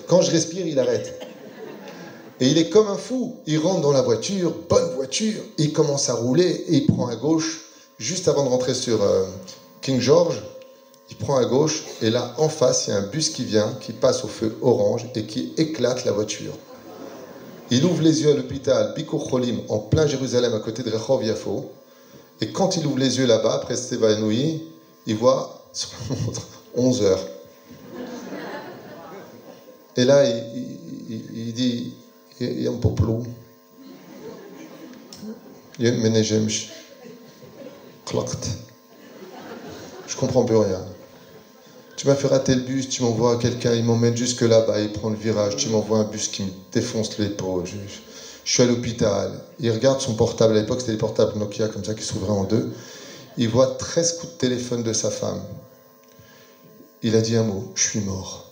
S2: Quand je respire, il arrête. Et il est comme un fou. Il rentre dans la voiture, bonne voiture, il commence à rouler et il prend à gauche, juste avant de rentrer sur euh, King George il prend à gauche et là, en face, il y a un bus qui vient, qui passe au feu orange et qui éclate la voiture. Il ouvre les yeux à l'hôpital Bikur Cholim, en plein Jérusalem, à côté de Rehov Yafo. Et quand il ouvre les yeux là-bas, après s'est évanoui, il voit sur la montre 11 heures. Et là, il, dit il y a un peu plou. Il y a un Je comprends plus rien. Tu m'as fait rater le bus, tu m'envoies quelqu'un, il m'emmène jusque là-bas, il prend le virage, tu m'envoies un bus qui me défonce l'épaule. Je, je, suis à l'hôpital. Il regarde son portable, à l'époque c'était les portables Nokia comme ça qui s'ouvraient en deux. Il voit 13 coups de téléphone de sa femme. Il a dit un mot, je suis mort.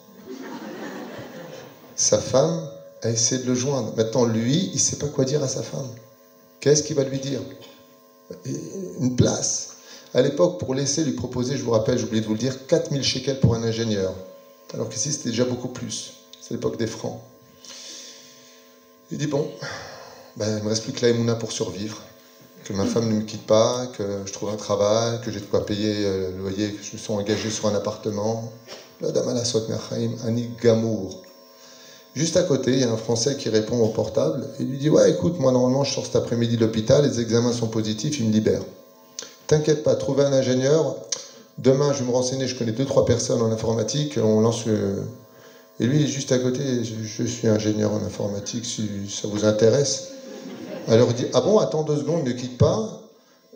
S2: Sa femme a essayé de le joindre. Maintenant, lui, il ne sait pas quoi dire à sa femme. Qu'est-ce qu'il va lui dire? Une place. À l'époque, pour laisser lui proposer, je vous rappelle, j'ai oublié de vous le dire, 4000 shekels pour un ingénieur. Alors qu'ici, c'était déjà beaucoup plus. C'est l'époque des francs. Il dit Bon, ben, il me reste plus que la pour survivre. Que ma femme ne me quitte pas, que je trouve un travail, que j'ai de quoi payer euh, le loyer, que je me sois engagé sur un appartement. La dame la Ani Gamour. Juste à côté, il y a un Français qui répond au portable. Il lui dit Ouais, écoute, moi normalement je sors cet après-midi de l'hôpital, les examens sont positifs, il me libère. T'inquiète pas, trouver un ingénieur. Demain, je vais me renseigner, je connais deux, trois personnes en informatique, on lance. Et lui, il est juste à côté, je, suis ingénieur en informatique, si ça vous intéresse. Alors il dit Ah bon, attends deux secondes, ne quitte pas.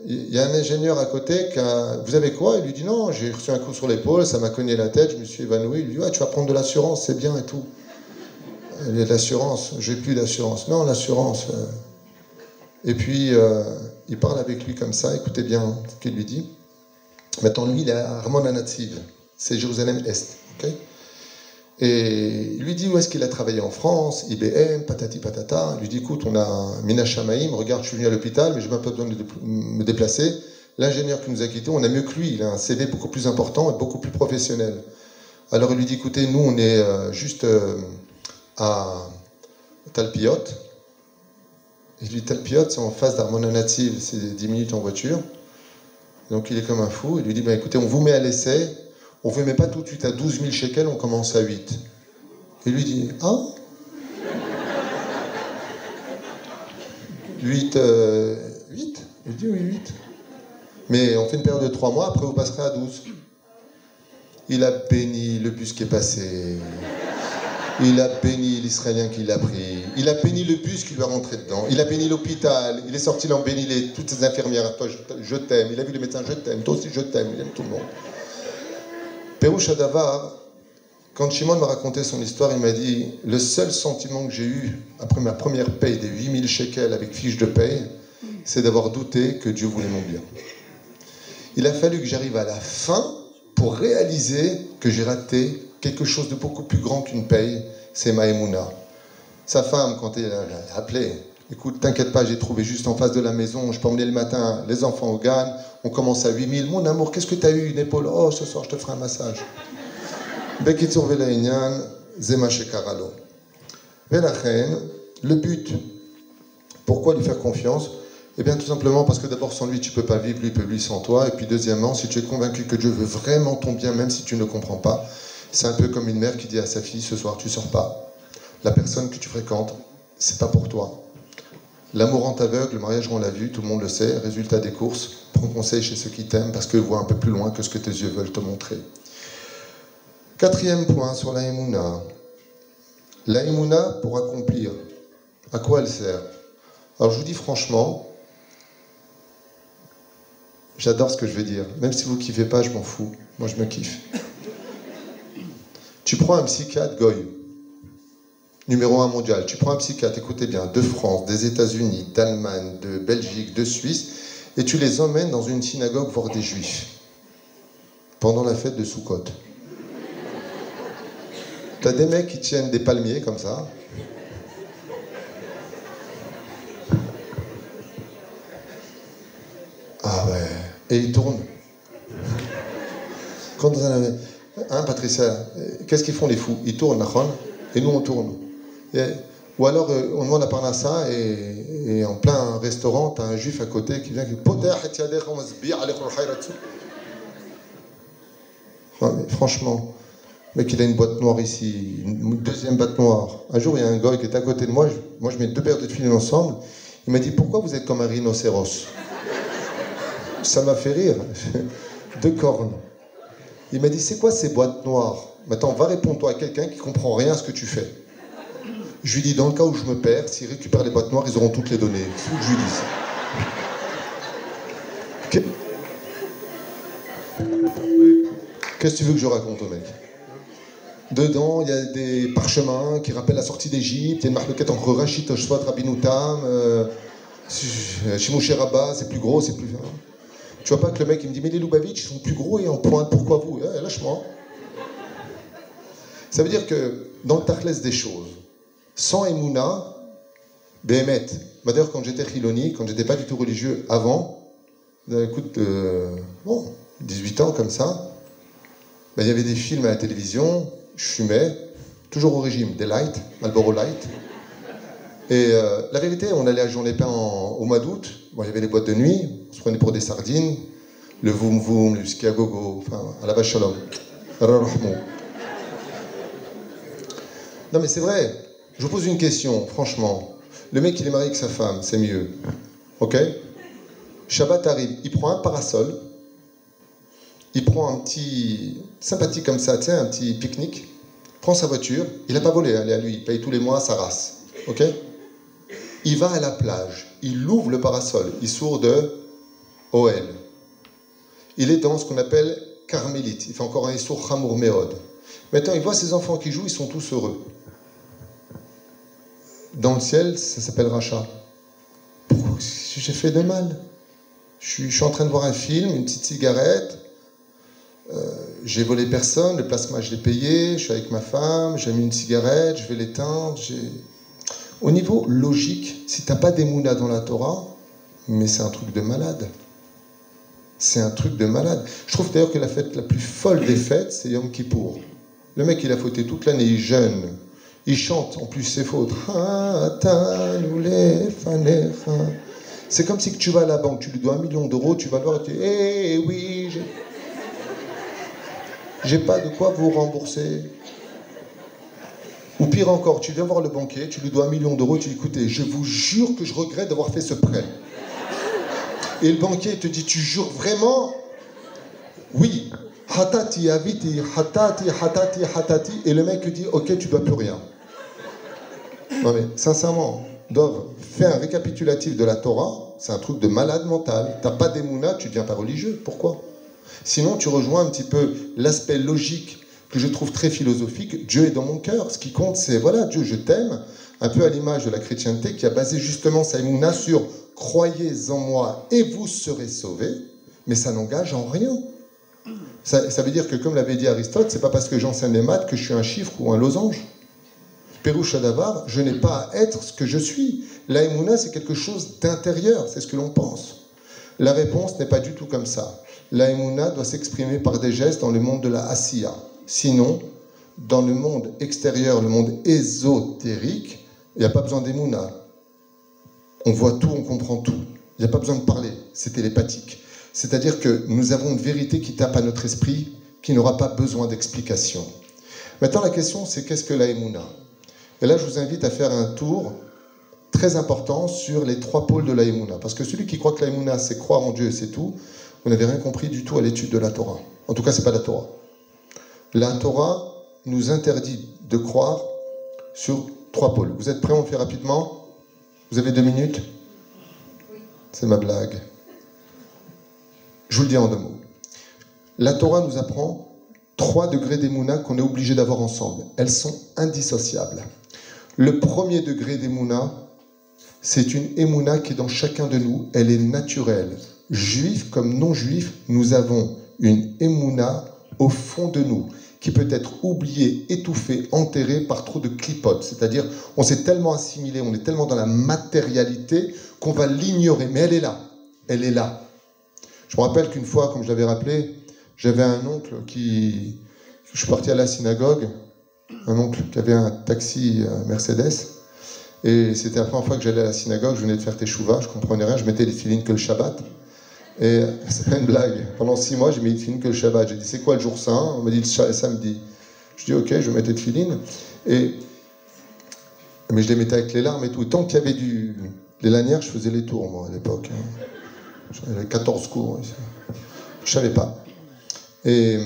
S2: Il y a un ingénieur à côté qui a. Vous avez quoi? Il lui dit Non, j'ai reçu un coup sur l'épaule, ça m'a cogné la tête, je me suis évanoui. Il lui dit Ouais, tu vas prendre de l'assurance, c'est bien et tout. L'assurance, j'ai plus d'assurance. Non, l'assurance. Euh. Et puis, euh, il parle avec lui comme ça, écoutez bien ce qu'il lui dit. Maintenant, lui, il est à Armon Anatsiv, c'est Jérusalem-Est. Et il lui dit où est-ce qu'il a travaillé en France, IBM, patati patata. Il lui dit écoute, on a Mina Shamaïm, regarde, je suis venu à l'hôpital, mais je n'ai pas besoin de me déplacer. L'ingénieur qui nous a quittés, on a mieux que lui, il a un CV beaucoup plus important et beaucoup plus professionnel. Alors il lui dit écoutez, nous on est euh, juste à Talpiot. Il lui dit Talpiot, c'est en face d'Armona Native, c'est 10 minutes en voiture. Donc il est comme un fou. Il lui dit bah, écoutez, on vous met à l'essai, on ne vous met pas tout de suite à 12 000 shekels, on commence à 8. Il lui dit Ah 8, 8 Il dit oui, 8. Mais on fait une période de 3 mois, après vous passerez à 12. Il a béni le bus qui est passé. Il a béni l'Israélien qui l'a pris. Il a béni le bus qui lui a rentré dedans. Il a béni l'hôpital. Il est sorti, il a béni les, toutes ses infirmières. Toi, je t'aime. Il a vu les médecins, je t'aime. Toi aussi, je t'aime. Il aime tout le monde. Pérouche Adavar, quand Shimon m'a raconté son histoire, il m'a dit Le seul sentiment que j'ai eu après ma première paye des 8000 shekels avec fiche de paye, c'est d'avoir douté que Dieu voulait mon bien. Il a fallu que j'arrive à la fin pour réaliser que j'ai raté quelque chose de beaucoup plus grand qu'une paye, c'est Maïmouna. Sa femme, quand elle a appelé, écoute, t'inquiète pas, j'ai trouvé juste en face de la maison, je peux emmener le matin les enfants au GAN, on commence à 8000. Mon amour, qu'est-ce que tu as eu Une épaule? Oh, ce soir, je te ferai un massage. Bekitsur Velaïnian, Zema Shekaralo. le but, pourquoi lui faire confiance? Eh bien, tout simplement parce que d'abord, sans lui, tu ne peux pas vivre, lui peut vivre sans toi. Et puis, deuxièmement, si tu es convaincu que Dieu veut vraiment ton bien, même si tu ne comprends pas, c'est un peu comme une mère qui dit à sa fille Ce soir, tu sors pas. La personne que tu fréquentes, c'est pas pour toi. L'amour en aveugle, le mariage, on l'a vu, tout le monde le sait. Résultat des courses, prends conseil chez ceux qui t'aiment parce qu'ils voient un peu plus loin que ce que tes yeux veulent te montrer. Quatrième point sur la Emouna. La pour accomplir, à quoi elle sert? Alors je vous dis franchement, j'adore ce que je vais dire. Même si vous kiffez pas, je m'en fous. Moi, je me kiffe. Tu prends un psychiatre, Goy, numéro un mondial. Tu prends un psychiatre, écoutez bien, de France, des États-Unis, d'Allemagne, de Belgique, de Suisse, et tu les emmènes dans une synagogue voir des juifs pendant la fête de Sukkot. T'as des mecs qui tiennent des palmiers comme ça. Ah ouais. Et ils tournent. Quand Hein, Patricia Qu'est-ce qu'ils font les fous? Ils tournent, et nous on tourne. Ou alors, euh, on demande à Parnassa et, en plein restaurant, tu as un juif à côté qui vient qui Franchement, mec, il a une boîte noire ici, une deuxième boîte noire. Un jour, il y a un gars qui est à côté de moi, moi je mets deux paires de filets ensemble. Il m'a dit Pourquoi vous êtes comme un rhinocéros? Ça m'a fait rire. deux cornes. Il m'a dit C'est quoi ces boîtes noires? Maintenant, va répondre toi à quelqu'un qui comprend rien à ce que tu fais. Je lui dis, dans le cas où je me perds, s'ils récupèrent les boîtes noires, ils auront toutes les données. Que je lui dis. Qu'est-ce que tu veux que je raconte au mec? Dedans, il y a des parchemins qui rappellent la sortie d'Égypte. Il y a une marloquette entre Rachid Oshvat, Rabinoutam, euh, Shimouché c'est plus gros, c'est plus. Tu vois pas que le mec, il me dit, mais les Lubavitch, ils sont plus gros et en pointe, pourquoi vous? Eh, Lâche-moi. Ça veut dire que dans le tachlès des choses, sans Emouna, Béhémet. D'ailleurs, quand j'étais chiloni, quand j'étais pas du tout religieux avant, écoute, euh, bon, 18 ans comme ça, ben, il y avait des films à la télévision, je fumais, toujours au régime, des light, Marlboro Light. Et euh, la vérité, on allait à Lépin au mois d'août, y avait les boîtes de nuit, on se prenait pour des sardines, le voum voum, le ski gogo, enfin, à la vache shalom. Non mais c'est vrai, je vous pose une question, franchement. Le mec, il est marié avec sa femme, c'est mieux. Ok? Shabbat arrive, il prend un parasol, il prend un petit sympathique comme ça, tu sais, un petit pique-nique, prend sa voiture, il n'a pas volé, elle est à lui, il paye tous les mois sa race. Ok? Il va à la plage, il ouvre le parasol, il sort de OL. Il est dans ce qu'on appelle carmélite, il fait encore un Issour Chamour Meod. Maintenant, il voit ses enfants qui jouent, ils sont tous heureux dans le ciel, ça s'appelle. Pourquoi j'ai fait de mal? Je suis, je suis, en train de voir un film, une petite cigarette, euh, j'ai volé personne, le plasma je l'ai payé, je suis avec ma femme, j'ai mis une cigarette, je vais l'éteindre. Au niveau logique, si t'as pas d'émouna dans la Torah, mais c'est un truc de malade. C'est un truc de malade. Je trouve d'ailleurs que la fête la plus folle des fêtes, c'est Yom Kippour. Le mec, il a fauté toute l'année, il jeûne, il chante en plus ses fautes. C'est comme si tu vas à la banque, tu lui dois un million d'euros, tu vas le voir et tu dis Eh oui, j'ai pas de quoi vous rembourser. Ou pire encore, tu viens voir le banquier, tu lui dois un million d'euros, tu dis écoutez, je vous jure que je regrette d'avoir fait ce prêt. Et le banquier te dit tu jures vraiment? Oui, Hatati, hatati, hatati, hatati. Et le mec dit, ok, tu dois plus rien. Non mais, sincèrement, Dov, fais un récapitulatif de la Torah, c'est un truc de malade mental. T'as pas d'émouna, tu deviens pas religieux. Pourquoi? Sinon, tu rejoins un petit peu l'aspect logique que je trouve très philosophique. Dieu est dans mon cœur. Ce qui compte, c'est, voilà, Dieu, je t'aime. Un peu à l'image de la chrétienté qui a basé justement sa émouna sur croyez en moi et vous serez sauvés. Mais ça n'engage en rien. Ça, veut dire que, comme l'avait dit Aristote, c'est pas parce que j'enseigne les maths que je suis un chiffre ou un losange. Pérou Shadavar, je n'ai pas à être ce que je suis. La c'est quelque chose d'intérieur, c'est ce que l'on pense. La réponse n'est pas du tout comme ça. La doit s'exprimer par des gestes dans le monde de la Asiya. Sinon, dans le monde extérieur, le monde ésotérique, il n'y a pas besoin d'Emouna. On voit tout, on comprend tout. Il n'y a pas besoin de parler, c'est télépathique. C'est-à-dire que nous avons une vérité qui tape à notre esprit, qui n'aura pas besoin d'explication. Maintenant, la question, c'est qu'est-ce que la Et là, je vous invite à faire un tour très important sur les trois pôles de la Parce que celui qui croit que la c'est croire en Dieu et c'est tout, vous n'avez rien compris du tout à l'étude de la Torah. En tout cas, c'est pas la Torah. La Torah nous interdit de croire sur trois pôles. Vous êtes prêts On fait rapidement Vous avez deux minutes C'est ma blague. Je vous le dis en deux mots. La Torah nous apprend trois degrés d'émouna qu'on est obligé d'avoir ensemble. Elles sont indissociables. Le premier degré d'émouna, c'est une émouna qui est dans chacun de nous. Elle est naturelle. Juifs comme non-juifs, nous avons une émouna au fond de nous qui peut être oubliée, étouffée, enterrée par trop de clipotes. C'est-à-dire, on s'est tellement assimilé, on est tellement dans la matérialité qu'on va l'ignorer. Mais elle est là. Elle est là. Je me rappelle qu'une fois, comme je l'avais rappelé, j'avais un oncle qui. Je suis parti à la synagogue, un oncle qui avait un taxi euh, Mercedes. Et c'était la première fois que j'allais à la synagogue, je venais de faire teshuva, je comprenais rien, je mettais les filines que le Shabbat. Et c'est pas une blague. Pendant six mois, j'ai mis les filines que le Shabbat. J'ai dit, c'est quoi le jour saint? On m'a dit le samedi. Je dis, ok, je mettais des filines. Et... Mais je les mettais avec les larmes et tout. Tant qu'il y avait du... les lanières, je faisais les tours, moi, à l'époque. Hein. J'avais 14 cours. Je savais pas. Et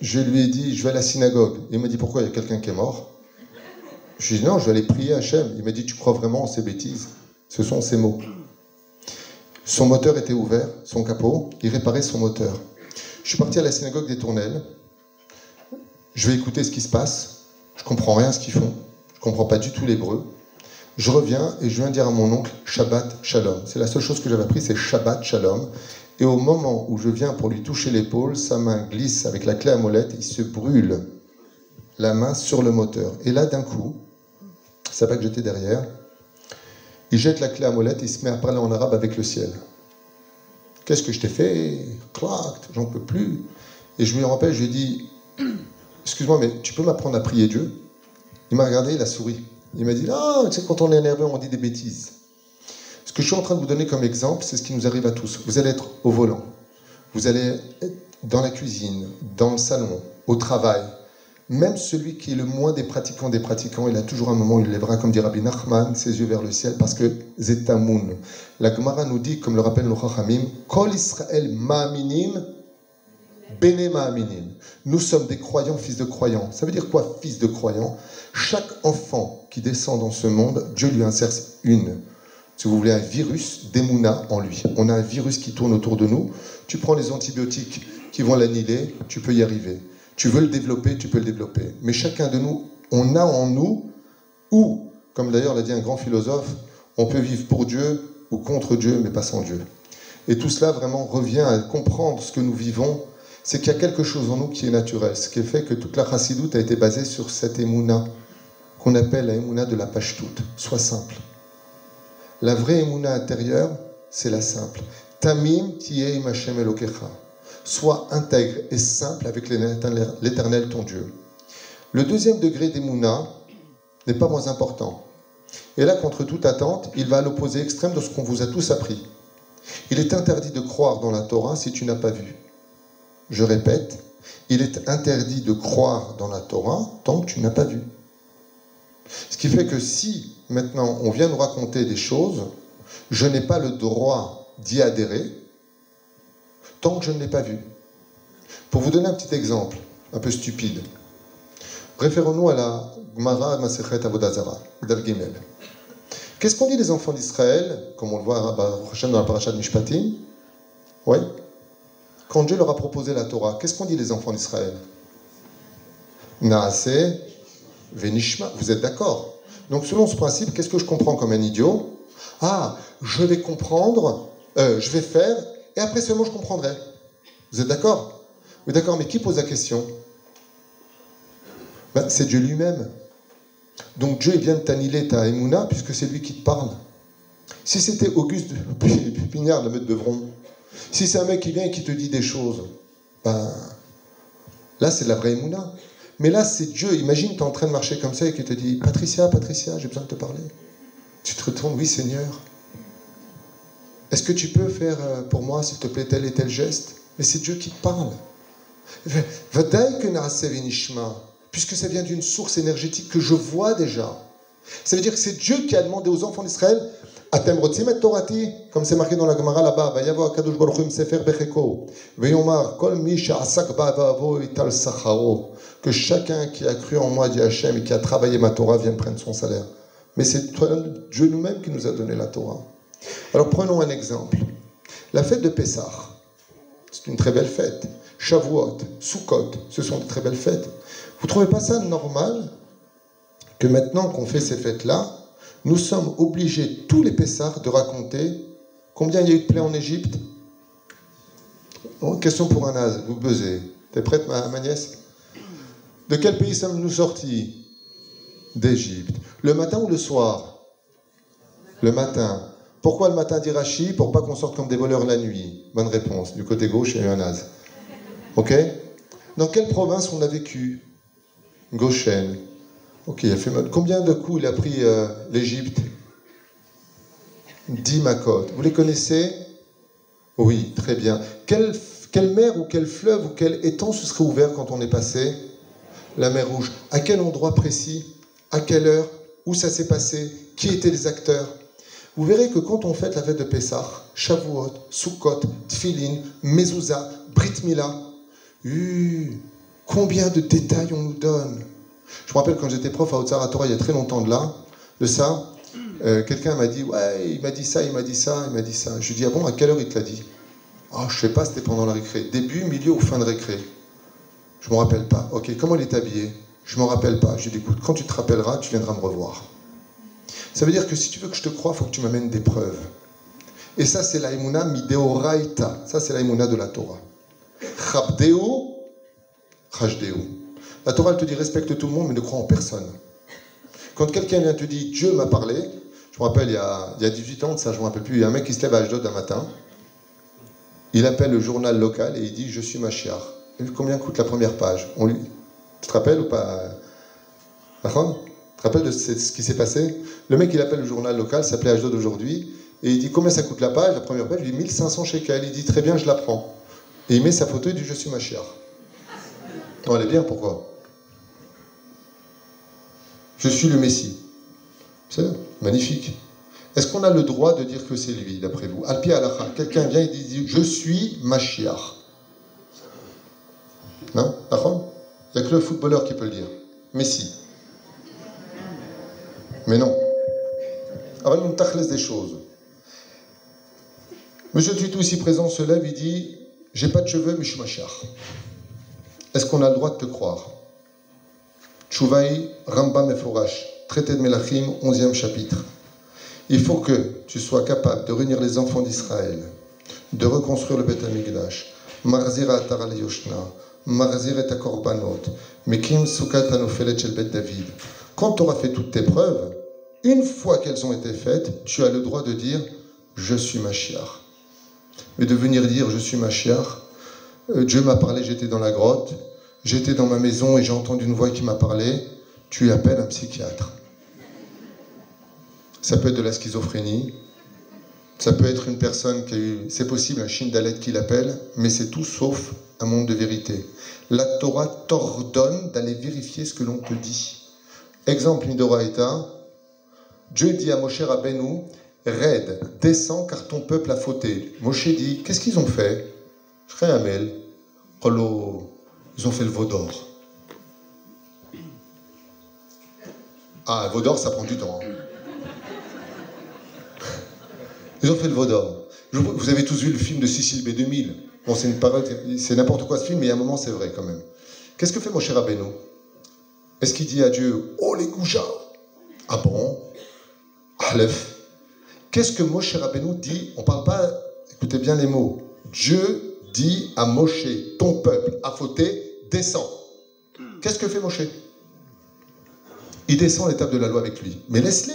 S2: je lui ai dit, je vais à la synagogue. Il m'a dit, pourquoi? Il y a quelqu'un qui est mort Je lui ai dit, non, je vais aller prier Hachem. Il m'a dit, tu crois vraiment en ces bêtises? Ce sont ces mots. Son moteur était ouvert, son capot, il réparait son moteur. Je suis parti à la synagogue des Tournelles. Je vais écouter ce qui se passe. Je comprends rien à ce qu'ils font. Je comprends pas du tout l'hébreu. Je reviens et je viens dire à mon oncle Shabbat Shalom. C'est la seule chose que j'avais appris, c'est Shabbat Shalom. Et au moment où je viens pour lui toucher l'épaule, sa main glisse avec la clé à molette, il se brûle la main sur le moteur. Et là, d'un coup, ça pas que j'étais derrière, il jette la clé à molette et il se met à parler en arabe avec le ciel. Qu'est-ce que je t'ai fait? J'en peux plus. Et je me rappelle, je lui ai dit, excuse-moi, mais tu peux m'apprendre à prier Dieu? Il m'a regardé, il a souri. Il m'a dit, ah, tu sais, quand on est énervé, on dit des bêtises. Ce que je suis en train de vous donner comme exemple, c'est ce qui nous arrive à tous. Vous allez être au volant, vous allez être dans la cuisine, dans le salon, au travail. Même celui qui est le moins des pratiquants des pratiquants, il a toujours un moment où il lèvera, comme dit Rabbi Nachman, ses yeux vers le ciel, parce que Zetamoun. La Gemara nous dit, comme le rappelle le Chachamim, Kol Israël ma'aminim, Bene ma'aminim. Nous sommes des croyants, fils de croyants. Ça veut dire quoi, fils de croyants? Chaque enfant qui descend dans ce monde, Dieu lui insère une, si vous voulez, un virus d'Emouna en lui. On a un virus qui tourne autour de nous. Tu prends les antibiotiques qui vont l'annihiler, tu peux y arriver. Tu veux le développer, tu peux le développer. Mais chacun de nous, on a en nous, ou, comme d'ailleurs l'a dit un grand philosophe, on peut vivre pour Dieu ou contre Dieu, mais pas sans Dieu. Et tout cela vraiment revient à comprendre ce que nous vivons c'est qu'il y a quelque chose en nous qui est naturel, ce qui fait que toute la chassidoute a été basée sur cette émouna qu'on appelle la émouna de la toute. Sois simple. La vraie émouna intérieure, c'est la simple. Tamim tiye Hashem elokecha. Sois intègre et simple avec l'éternel ton Dieu. Le deuxième degré d'émouna n'est pas moins important. Et là, contre toute attente, il va à l'opposé extrême de ce qu'on vous a tous appris. Il est interdit de croire dans la Torah si tu n'as pas vu. Je répète, il est interdit de croire dans la Torah tant que tu n'as pas vu. Ce qui fait que si maintenant on vient nous raconter des choses, je n'ai pas le droit d'y adhérer tant que je ne l'ai pas vu. Pour vous donner un petit exemple, un peu stupide, référons-nous à la Gemara Masechet Avodazara, Dal Gimel. Qu'est-ce qu'on dit les enfants d'Israël, comme on le voit dans la paracha de Mishpatim? Oui Quand Dieu leur a proposé la Torah, qu'est-ce qu'on dit les enfants d'Israël? Naase Venishma. Vous êtes d'accord? Donc selon ce principe, qu'est-ce que je comprends comme un idiot? Ah, je vais comprendre, euh, je vais faire, et après seulement je comprendrai. Vous êtes d'accord? Oui, d'accord, mais qui pose la question? Ben, C'est Dieu lui-même. Donc Dieu vient de t'annihiler ta Emouna puisque c'est lui qui te parle. Si c'était Auguste Pignard, le maître de Vron, si c'est un mec qui vient et qui te dit des choses, ben là c'est la vraie Emouna. Mais là c'est Dieu. Imagine, tu es en train de marcher comme ça et qu'il te dit Patricia, Patricia, j'ai besoin de te parler. Tu te retournes, oui Seigneur. Est-ce que tu peux faire euh, pour moi, s'il te plaît, tel et tel geste? Mais c'est Dieu qui te parle puisque ça vient d'une source énergétique que je vois déjà. Ça veut dire que c'est Dieu qui a demandé aux enfants d'Israël torati, comme c'est marqué dans la Gemara là-bas, hu sefer kol ital que chacun qui a cru en moi, dit Hachem, et qui a travaillé ma Torah vienne prendre son salaire. Mais c'est Dieu nous-mêmes qui nous a donné la Torah. Alors prenons un exemple. La fête de Pessah, c'est une très belle fête. Shavuot, Sukkot, ce sont de très belles fêtes. Vous trouvez pas ça normal que maintenant qu'on fait ces fêtes-là, nous sommes obligés, tous les Pessars, de raconter combien il y a eu de plaies en Égypte? Oh, Question pour un as, vous buzzez. T'es prête, ma, ma nièce? De quel pays sommes-nous sortis? D'Égypte. Le matin ou le soir? Le matin. Pourquoi le matin d'Irachi Pour pas qu'on sorte comme des voleurs la nuit? Bonne réponse. Du côté gauche, il y a eu un as. Ok? Dans quelle province on a vécu? Goshen. Ok, il a fait Combien de coups il a pris euh, l'Égypte? Dix Makot. Vous les connaissez? Oui, très bien. Quelle, quelle mer ou quel fleuve ou quel étang se serait ouvert quand on est passé? La mer Rouge. À quel endroit précis? À quelle heure? Où ça s'est passé? Qui étaient les acteurs? Vous verrez que quand on fête la fête de Pessah, Shavuot, Sukkot, Tfilin, Mezouza, Brit Mila, uh, Combien de détails on nous donne Je me rappelle quand j'étais prof à Otsara il y a très longtemps de là, de ça, euh, quelqu'un m'a dit Ouais, il m'a dit ça, il m'a dit ça, il m'a dit ça. Je lui dis Ah bon, à quelle heure il te l'a dit? Oh, je sais pas, c'était pendant la récré. Début, milieu ou fin de récré Je me rappelle pas. Ok, comment il est habillé? Je me rappelle pas. Je lui dis Écoute, quand tu te rappelleras, tu viendras me revoir. Ça veut dire que si tu veux que je te croie, il faut que tu m'amènes des preuves. Et ça, c'est la imuna mideoraita. Ça, c'est la imuna de la Torah. Chabdeo la Torah elle te dit respecte tout le monde mais ne crois en personne. Quand quelqu'un vient te dit Dieu m'a parlé, je me rappelle il y, a, il y a 18 ans ça, je me rappelle plus, il y a un mec qui se lève à Ashdod un matin, il appelle le journal local et il dit Je suis Machiar. Combien coûte la première page? On lui... Tu te rappelles ou pas rappelles de ce qui s'est passé Le mec il appelle le journal local, s'appelait Ashdod aujourd'hui, et il dit Combien ça coûte la page? La première page, il dit 1500 shekels. Il dit Très bien, je la prends. Et il met sa photo et dit Je suis Machiar. Non, elle est bien, pourquoi? Je suis le Messie. C'est magnifique. Est-ce qu'on a le droit de dire que c'est lui, d'après vous? Alpi Alacha, quelqu'un vient et dit Je suis Mashiach. Non? Il n'y a que le footballeur qui peut le dire. Messi. Mais non. Avalon tachles des choses. Monsieur Tuitou, ici présent, se lève, il dit J'ai pas de cheveux, mais je suis machar. Est-ce qu'on a le droit de te croire? Chouvaï, Rambam et Forash, traité de Melachim, 11e chapitre. Il faut que tu sois capable de réunir les enfants d'Israël, de reconstruire le Beth Amikdash, Marzir Atar al Yoshna, Marzir et Korbanot, Mekim Sukat Anofelet Beth David. Quand tu auras fait toutes tes preuves, une fois qu'elles ont été faites, tu as le droit de dire Je suis Mashiach. Mais de venir dire Je suis Mashiach, euh, Dieu m'a parlé, j'étais dans la grotte, j'étais dans ma maison et j'ai entendu une voix qui m'a parlé, tu appelles un psychiatre. Ça peut être de la schizophrénie, ça peut être une personne qui a eu, c'est possible, un chine d'alette qui l'appelle, mais c'est tout sauf un monde de vérité. La Torah t'ordonne d'aller vérifier ce que l'on te dit. Exemple Midoraita, Dieu dit à Moshe Rabbeinu, Red, descends car ton peuple a fauté. Moshe dit, qu'est-ce qu'ils ont fait? Amel, ils ont fait le veau d'or. Ah, veau d'or, ça prend du temps. Hein. Ils ont fait le veau d'or. Vous avez tous vu le film de Cécile B2000. Bon, c'est une c'est n'importe quoi ce film, mais a un moment, c'est vrai quand même. Qu'est-ce que fait Moshe Rabbeinu? Est-ce qu'il dit à Dieu, oh les goujats Ah bon? Aleph. Qu'est-ce que Moshe Rabbeinu dit On ne parle pas, écoutez bien les mots. Dieu dit à Moshe, ton peuple a fauté, descends. Qu'est-ce que fait Moshe Il descend l'étape de la loi avec lui. Mais laisse-les.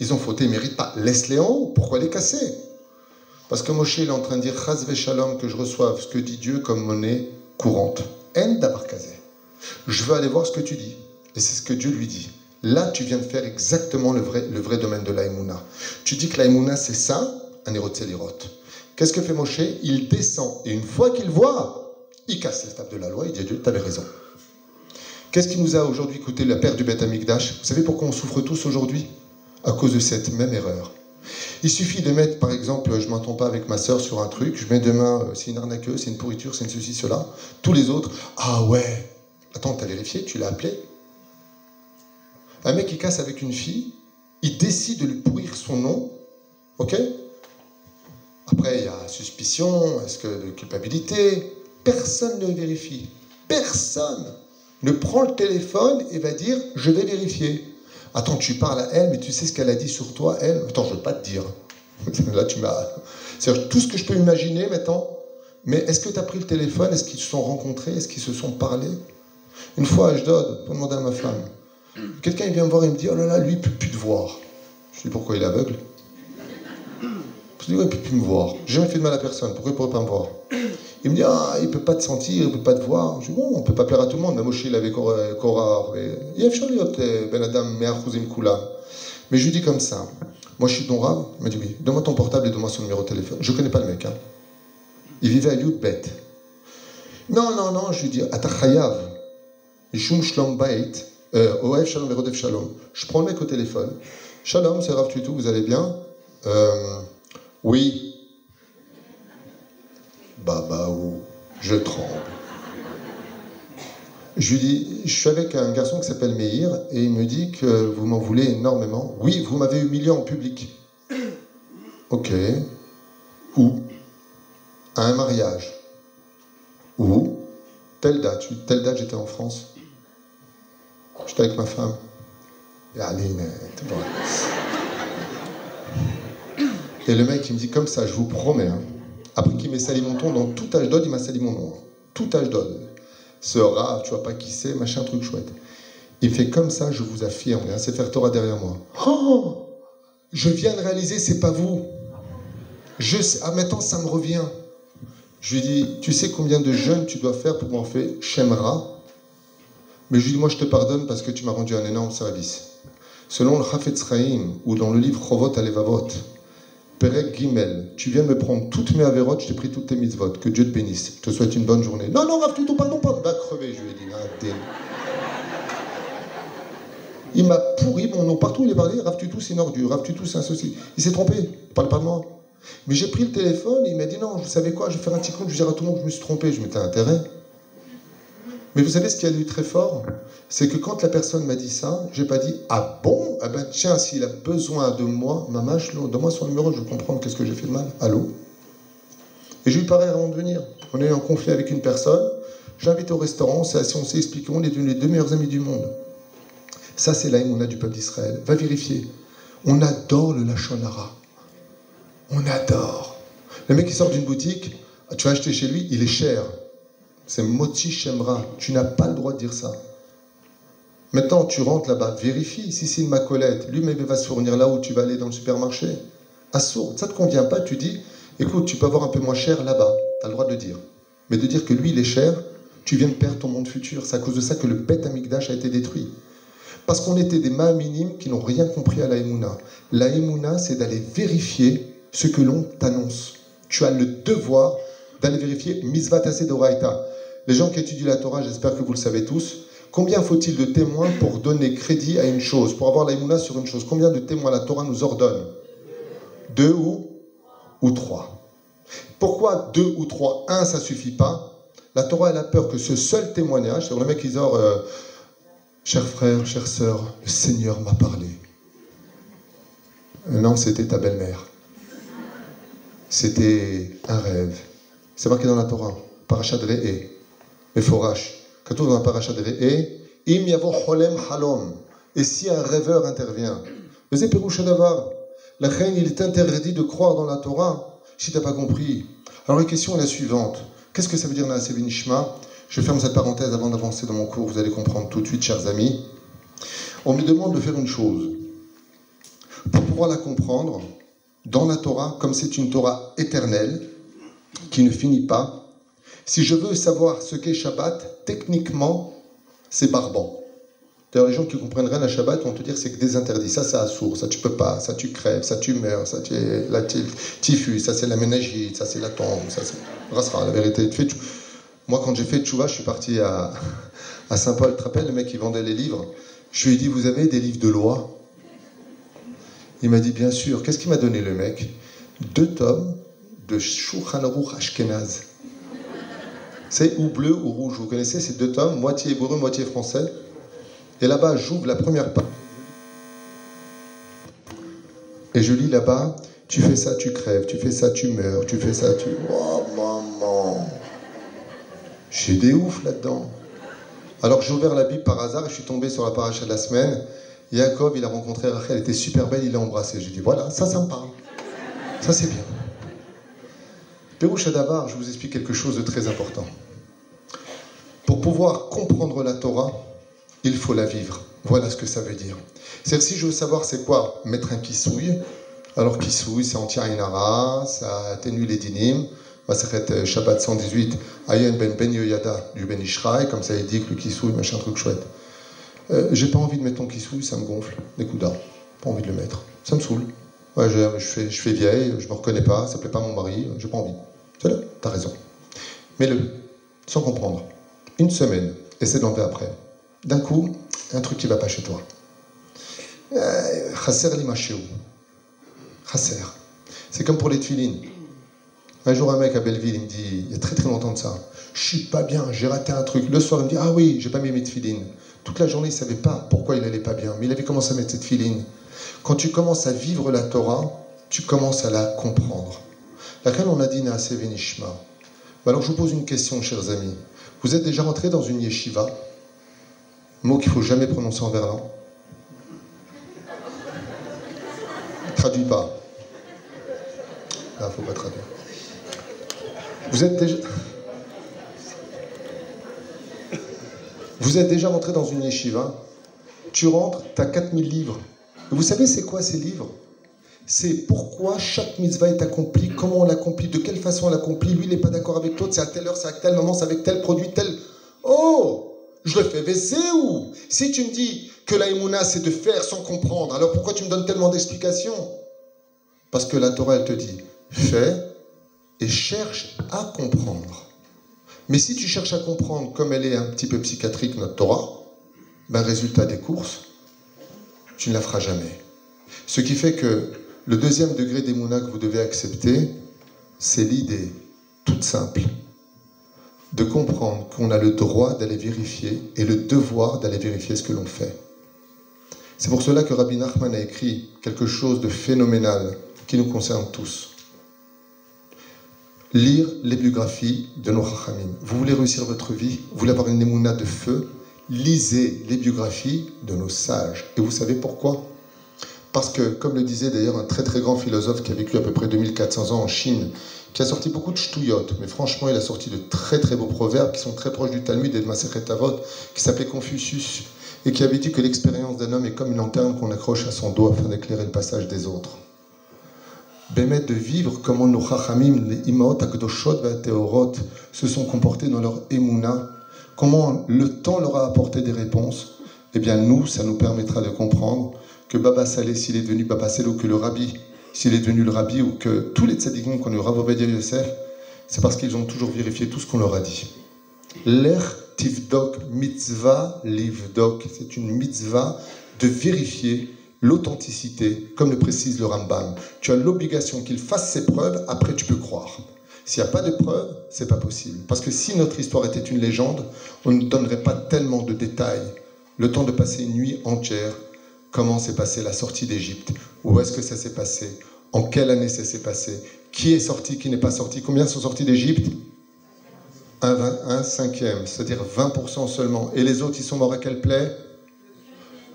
S2: Ils ont fauté, ils ne méritent pas. Laisse-les en haut. Pourquoi les casser Parce que Moshe est en train de dire Chazve Shalom, que je reçoive ce que dit Dieu comme monnaie courante. En d'abarkazé. Je veux aller voir ce que tu dis. Et c'est ce que Dieu lui dit. Là, tu viens de faire exactement le vrai, domaine de l'aïmouna. Tu dis que l'aïmouna, c'est ça, un de Qu'est-ce que fait Moshe? Il descend. Et une fois qu'il voit, il casse l'étape de la loi. Il dit Dieu, tu avais raison. Qu'est-ce qui nous a aujourd'hui coûté la perte du Beth Amikdash? Vous savez pourquoi on souffre tous aujourd'hui? À cause de cette même erreur. Il suffit de mettre, par exemple, je m'entends pas avec ma sœur sur un truc, je mets demain, euh, c'est une arnaqueuse, c'est une pourriture, c'est une ceci, cela. Tous les autres, ah ouais, attends, t'as vérifié, tu l'as appelé? Un mec qui casse avec une fille, il décide de lui pourrir son nom, ok? Après, il y a suspicion, est-ce que de culpabilité? Personne ne vérifie. Personne ne prend le téléphone et va dire je vais vérifier. Attends, tu parles à elle, mais tu sais ce qu'elle a dit sur toi, elle? Attends, je ne veux pas te dire. Là, tu m'as. C'est tout ce que je peux imaginer maintenant. Mais est-ce que tu as pris le téléphone? Est-ce qu'ils se sont rencontrés? Est-ce qu'ils se sont parlé? Une fois à Ashdod, pour demander à ma femme, quelqu'un vient me voir et me dit Oh là là, lui, il ne peut plus te voir. Je dis Pourquoi il est aveugle? Je dis, ouais, il ne peut plus me voir. J'ai jamais fait de mal à personne. Pourquoi il ne pourrait pas me voir? Il me dit, ah, il ne peut pas te sentir, il ne peut pas te voir. Je dis, bon, on ne peut pas plaire à tout le monde. Moshe, il avait a Ben. Mais je lui dis comme ça. Moi, je suis ton rave. Il m'a dit, oui, donne-moi ton portable et donne-moi son numéro de téléphone. Je ne connais pas le mec. Hein. Il vivait à Yudbet. Non, non, non, je lui dis, Atachayav, Ishum Shlom Bait, euh, Oev Shalom Verodev Shalom. Je prends le mec au téléphone. Shalom, c'est Rav Tutu, vous allez bien? Euh, oui. Babaou, je tremble. Je lui dis, je suis avec un garçon qui s'appelle Meir et il me dit que vous m'en voulez énormément. Oui, vous m'avez humilié en public. Ok. Où? À un mariage. Où? Telle date. Telle date, j'étais en France. J'étais avec ma femme. Mais... Et le mec, il me dit comme ça, je vous promets. Hein. Après qu'il m'ait sali mon ton, dans tout âge il m'a sali mon nom. Hein. Tout âge. Ce rat, tu vois pas qui c'est, machin, truc chouette. Il fait comme ça, je vous affirme, c'est faire Torah derrière moi. Oh Je viens de réaliser, c'est pas vous. Je ah, maintenant, ça me revient. Je lui dis, tu sais combien de jeûnes tu dois faire pour m'en faire Shemra? Mais je lui dis, moi, je te pardonne parce que tu m'as rendu un énorme service. Selon le Chafetz Chaim, ou dans le livre Chovot Alevavot, Perek Gimel, tu viens me prendre toutes mes avérotes, je t'ai pris toutes tes mitzvot. Que Dieu te bénisse. Je te souhaite une bonne journée. Non, non, Rav Tuto, pardon, pardon. Va crever, je lui ai dit. Il m'a pourri mon nom. Partout il est parlé, Rav Tuto, c'est une ordure. Rav Tuto, c'est un souci. Il s'est trompé. Parle pas de moi. Mais j'ai pris le téléphone il m'a dit non, vous savez quoi, je vais faire un petit compte, je vais dire à tout le monde que je me suis trompé. Je m'étais intérêt. Mais vous savez ce qui a eu très fort? C'est que quand la personne m'a dit ça, j'ai pas dit Ah bon? Ah ben tiens, s'il a besoin de moi, mamache, donne-moi son numéro, je vais comprendre qu'est-ce que j'ai fait de mal. Allô? Et j'ai eu pareil avant de venir. On est en conflit avec une personne, j'invite au restaurant, on s'est on s'est expliqué, on est devenus les deux meilleurs amis du monde. Ça, c'est on a du peuple d'Israël. Va vérifier. On adore le Lachonara. On adore. Le mec qui sort d'une boutique, Tu vas acheter chez lui, il est cher. C'est Moti Shemra. Tu n'as pas le droit de dire ça. Maintenant, tu rentres là-bas, vérifie si c'est une macolette. Lui, mais va se fournir là où tu vas aller dans le supermarché. Assourd, ça ne te convient pas, tu dis, écoute, tu peux avoir un peu moins cher là-bas. Tu as le droit de le dire. Mais de dire que lui, il est cher, tu viens de perdre ton monde futur. C'est à cause de ça que le Beth Amikdash a été détruit. Parce qu'on était des minimes qui n'ont rien compris à la L'aïmouna, c'est d'aller vérifier ce que l'on t'annonce. Tu as le devoir d'aller vérifier Misvat Doraita. Les gens qui étudient la Torah, j'espère que vous le savez tous, combien faut-il de témoins pour donner crédit à une chose, pour avoir l'aïmouna sur une chose? Combien de témoins la Torah nous ordonne? Deux ou, trois. Pourquoi deux ou trois? Un, ça suffit pas. La Torah, elle a peur que ce seul témoignage, c'est le mec qui dit euh, Cher frère, chère sœur, le Seigneur m'a parlé. Non, c'était ta belle-mère. C'était un rêve. C'est marqué dans la Torah. Parashat Re'e. On dans la Parashat Re'e, Im cholem halom. Et si un rêveur intervient, mais d'avoir. La reine, il est interdit de croire dans la Torah si tu n'as pas compris. Alors la question est la suivante. Qu'est-ce que ça veut dire dans la Sevinishma je ferme cette parenthèse avant d'avancer dans mon cours, vous allez comprendre tout de suite, chers amis. On me demande de faire une chose. Pour pouvoir la comprendre, dans la Torah, comme c'est une Torah éternelle, qui ne finit pas, si je veux savoir ce qu'est Shabbat, techniquement, c'est barbant. D'ailleurs, les gens qui comprennent rien à Shabbat vont te dire c'est que des interdits. Ça, c'est assourd, ça tu peux pas, ça tu crèves, ça tu meurs, ça tu es la typhus, ça c'est la ménagite, ça c'est la tombe, ça c'est. la vérité. Moi, quand j'ai fait Tchouva, je suis parti à, à Saint-Paul. Rappelles, le mec qui vendait les livres Je lui ai dit Vous avez des livres de loi? Il m'a dit Bien sûr. Qu'est-ce qu'il m'a donné, le mec? Deux tomes de Shulchan Ashkenaz. C'est ou bleu ou rouge. Vous connaissez ces deux tomes, moitié hébreu, moitié français. Et là-bas, j'ouvre la première page. Et je lis là-bas Tu fais ça, tu crèves. Tu fais ça, tu meurs. Tu fais ça, tu. Oh, maman j'ai des ouf là-dedans. Alors j'ai ouvert la Bible par hasard et je suis tombé sur la paracha de la semaine. Jacob, il a rencontré Rachel, elle était super belle, il l'a embrassée. J'ai dit voilà, ça, ça me parle. Ça, c'est bien. Pérouche Davar, je vous explique quelque chose de très important. Pour pouvoir comprendre la Torah, il faut la vivre. Voilà ce que ça veut dire. C'est-à-dire, si je veux savoir c'est quoi mettre un kissouille, alors kissouille, c'est anti-ainara, ça atténue les dynimes, Masachet Shabbat 118, Ayen ben Ben Yoyada du Ben Ishraï, comme ça il dit que le kisouille, machin truc chouette. Euh, j'ai pas envie de mettre ton kisouille, ça me gonfle, des coups. Pas envie de le mettre. Ça me saoule. Je, fais, vieille, je me reconnais pas, ça plaît pas à mon mari, j'ai pas envie. C'est là, t'as raison. Mets-le, sans comprendre. Une semaine, essaie d'enlever après. D'un coup, un truc qui va pas chez toi. Euh, Chasser l'imachéou. Chasser. C'est comme pour les tuilines. Un jour, un mec à Belleville, il me dit, il y a très très longtemps de ça, je suis pas bien, j'ai raté un truc. Le soir, il me dit, ah oui, j'ai pas mis mes tefilines. Toute la journée, il savait pas pourquoi il allait pas bien, mais il avait commencé à mettre cette filine. Quand tu commences à vivre la Torah, tu commences à la comprendre. Laquelle on a dit Naase Venishma. Alors je vous pose une question, chers amis. Vous êtes déjà rentré dans une yeshiva? Mot qu'il faut jamais prononcer en verlan. Traduis pas. Là, faut pas traduire. Vous êtes déjà... Vous êtes déjà rentré dans une yeshiva, tu rentres, tu as 4000 livres. vous savez c'est quoi ces livres? C'est pourquoi chaque mitzvah est accompli, comment on l'accomplit, de quelle façon on l'accomplit. Lui, il n'est pas d'accord avec l'autre, c'est à telle heure, c'est à tel moment, c'est avec tel produit, tel... Oh Je le fais où Si tu me dis que la c'est de faire sans comprendre, alors pourquoi tu me donnes tellement d'explications? Parce que la Torah, elle te dit, fais et cherche à comprendre. Mais si tu cherches à comprendre comme elle est un petit peu psychiatrique, notre Torah, ben résultat des courses, tu ne la feras jamais. Ce qui fait que le deuxième degré d'émouna que vous devez accepter, c'est l'idée toute simple de comprendre qu'on a le droit d'aller vérifier et le devoir d'aller vérifier ce que l'on fait. C'est pour cela que Rabbi Nachman a écrit quelque chose de phénoménal qui nous concerne tous lire les biographies de nos Chachamim. Vous voulez réussir votre vie, vous voulez avoir une émouna de feu, lisez les biographies de nos sages. Et vous savez pourquoi? Parce que, comme le disait d'ailleurs un très très grand philosophe qui a vécu à peu près 2400 ans en Chine, qui a sorti beaucoup de ch'touillottes, mais franchement, il a sorti de très très beaux proverbes qui sont très proches du Talmud et de Masechet Avot, qui s'appelait Confucius, et qui avait dit que l'expérience d'un homme est comme une lanterne qu'on accroche à son dos afin d'éclairer le passage des autres. Bémet de vivre comment nos chachamim, les imaot akdoshot teorot, se sont comportés dans leur émouna, comment le temps leur a apporté des réponses, eh bien nous, ça nous permettra de comprendre que Baba Saleh, s'il est devenu Baba Saleh, ou que le Rabbi s'il est devenu le rabbi ou que tous les tzadikim qu'on a eu Rav Ovadia Yosef, c'est parce qu'ils ont toujours vérifié tout ce qu'on leur a dit. L'er tivdok mitzvah livdok, c'est une mitzvah de vérifier l'authenticité, comme le précise le Rambam. Tu as l'obligation qu'il fasse ses preuves, après tu peux croire. S'il n'y a pas de preuves, c'est pas possible. Parce que si notre histoire était une légende, on ne donnerait pas tellement de détails. Le temps de passer une nuit entière comment s'est passée la sortie d'Égypte, où est-ce que ça s'est passé, en quelle année ça s'est passé, qui est sorti, qui n'est pas sorti, combien sont sortis d'Égypte? Un, cinquième, c'est-à-dire 20% seulement. Et les autres, ils sont morts à quelle plaie?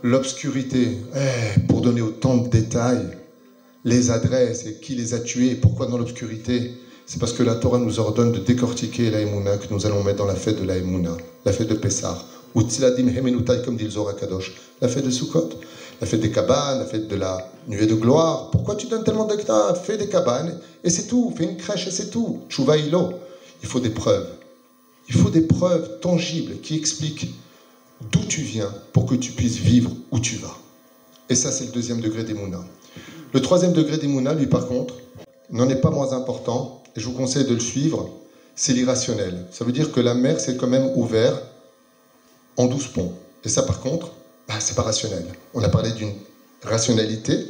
S2: L'obscurité. Eh, pour donner autant de détails, les adresses et qui les a tués, pourquoi dans l'obscurité? C'est parce que la Torah nous ordonne de décortiquer la que nous allons mettre dans la fête de la la fête de Pessah, ou Tziladim Hemenutai, comme dit le Zohar Kadosh, la fête de Sukkot? La fête des cabanes, la fête de la nuée de gloire. Pourquoi tu donnes tellement d'hectares Fais des cabanes et c'est tout. Fais une crèche et c'est tout. Chouvaïlo. Il faut des preuves. Il faut des preuves tangibles qui expliquent d'où tu viens pour que tu puisses vivre où tu vas. Et ça, c'est le deuxième degré des Mouna. Le troisième degré des Mouna, lui, par contre, n'en est pas moins important, et je vous conseille de le suivre, c'est l'irrationnel. Ça veut dire que la mer s'est quand même ouverte en douze ponts. Et ça, par contre, bah, c'est pas rationnel. On a parlé d'une rationalité.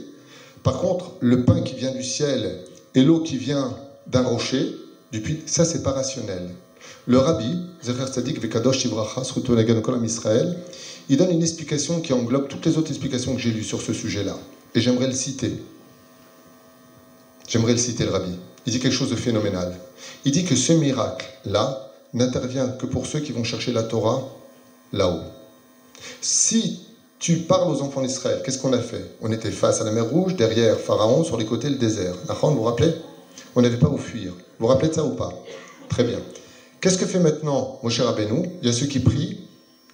S2: Par contre, le pain qui vient du ciel et l'eau qui vient d'un rocher, du puits, ça c'est pas rationnel. Le rabbi, Zecher Tzadik Vekadosh Ibracha, Israël, il donne une explication qui englobe toutes les autres explications que j'ai lues sur ce sujet-là. Et j'aimerais le citer. J'aimerais le citer, le rabbi. Il dit quelque chose de phénoménal. Il dit que ce miracle-là n'intervient que pour ceux qui vont chercher la Torah là-haut. Si tu parles aux enfants d'Israël. Qu'est-ce qu'on a fait? On était face à la mer Rouge, derrière Pharaon, sur les côtés le désert. vous vous rappelez? On n'avait pas où fuir. Vous vous rappelez de ça ou pas? Très bien. Qu'est-ce que fait maintenant Moshe Rabbeinu? Il y a ceux qui prient.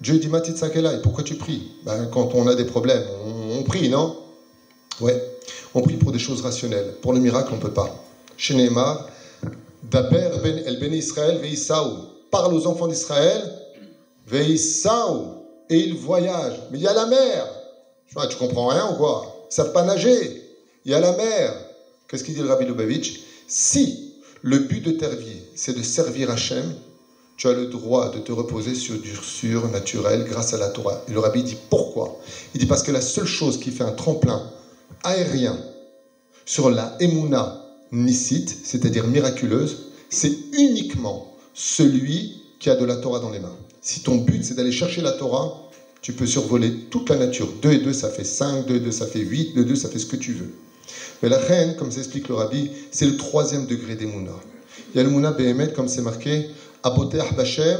S2: Dieu dit Et pourquoi tu pries? Ben, Quand on a des problèmes, on, prie, non? Ouais. On prie pour des choses rationnelles. Pour le miracle, on ne peut pas. Chez Neymar, Daber ben el ben Israël veisaou. Parle aux enfants d'Israël, veisaou et ils voyagent. Mais il y a la mer. Tu comprends rien ou quoi? Ils savent pas nager. Il y a la mer. Qu'est-ce qu'il dit le Rabbi Lubavitch? Si le but de ta vie, c'est de servir Hachem, tu as le droit de te reposer sur du surnaturel grâce à la Torah. Et le Rabbi dit pourquoi? Il dit parce que la seule chose qui fait un tremplin aérien sur la Emouna nicite, c'est-à-dire miraculeuse, c'est uniquement celui qui a de la Torah dans les mains. Si ton but c'est d'aller chercher la Torah, tu peux survoler toute la nature. 2 et 2 ça fait 5, 2 et 2 ça fait 8, 2 et 2 ça fait ce que tu veux. Mais la reine, comme s'explique le rabbi, c'est le troisième degré des Mouna. Il y a le Mouna Behemet, comme c'est marqué, Bashem,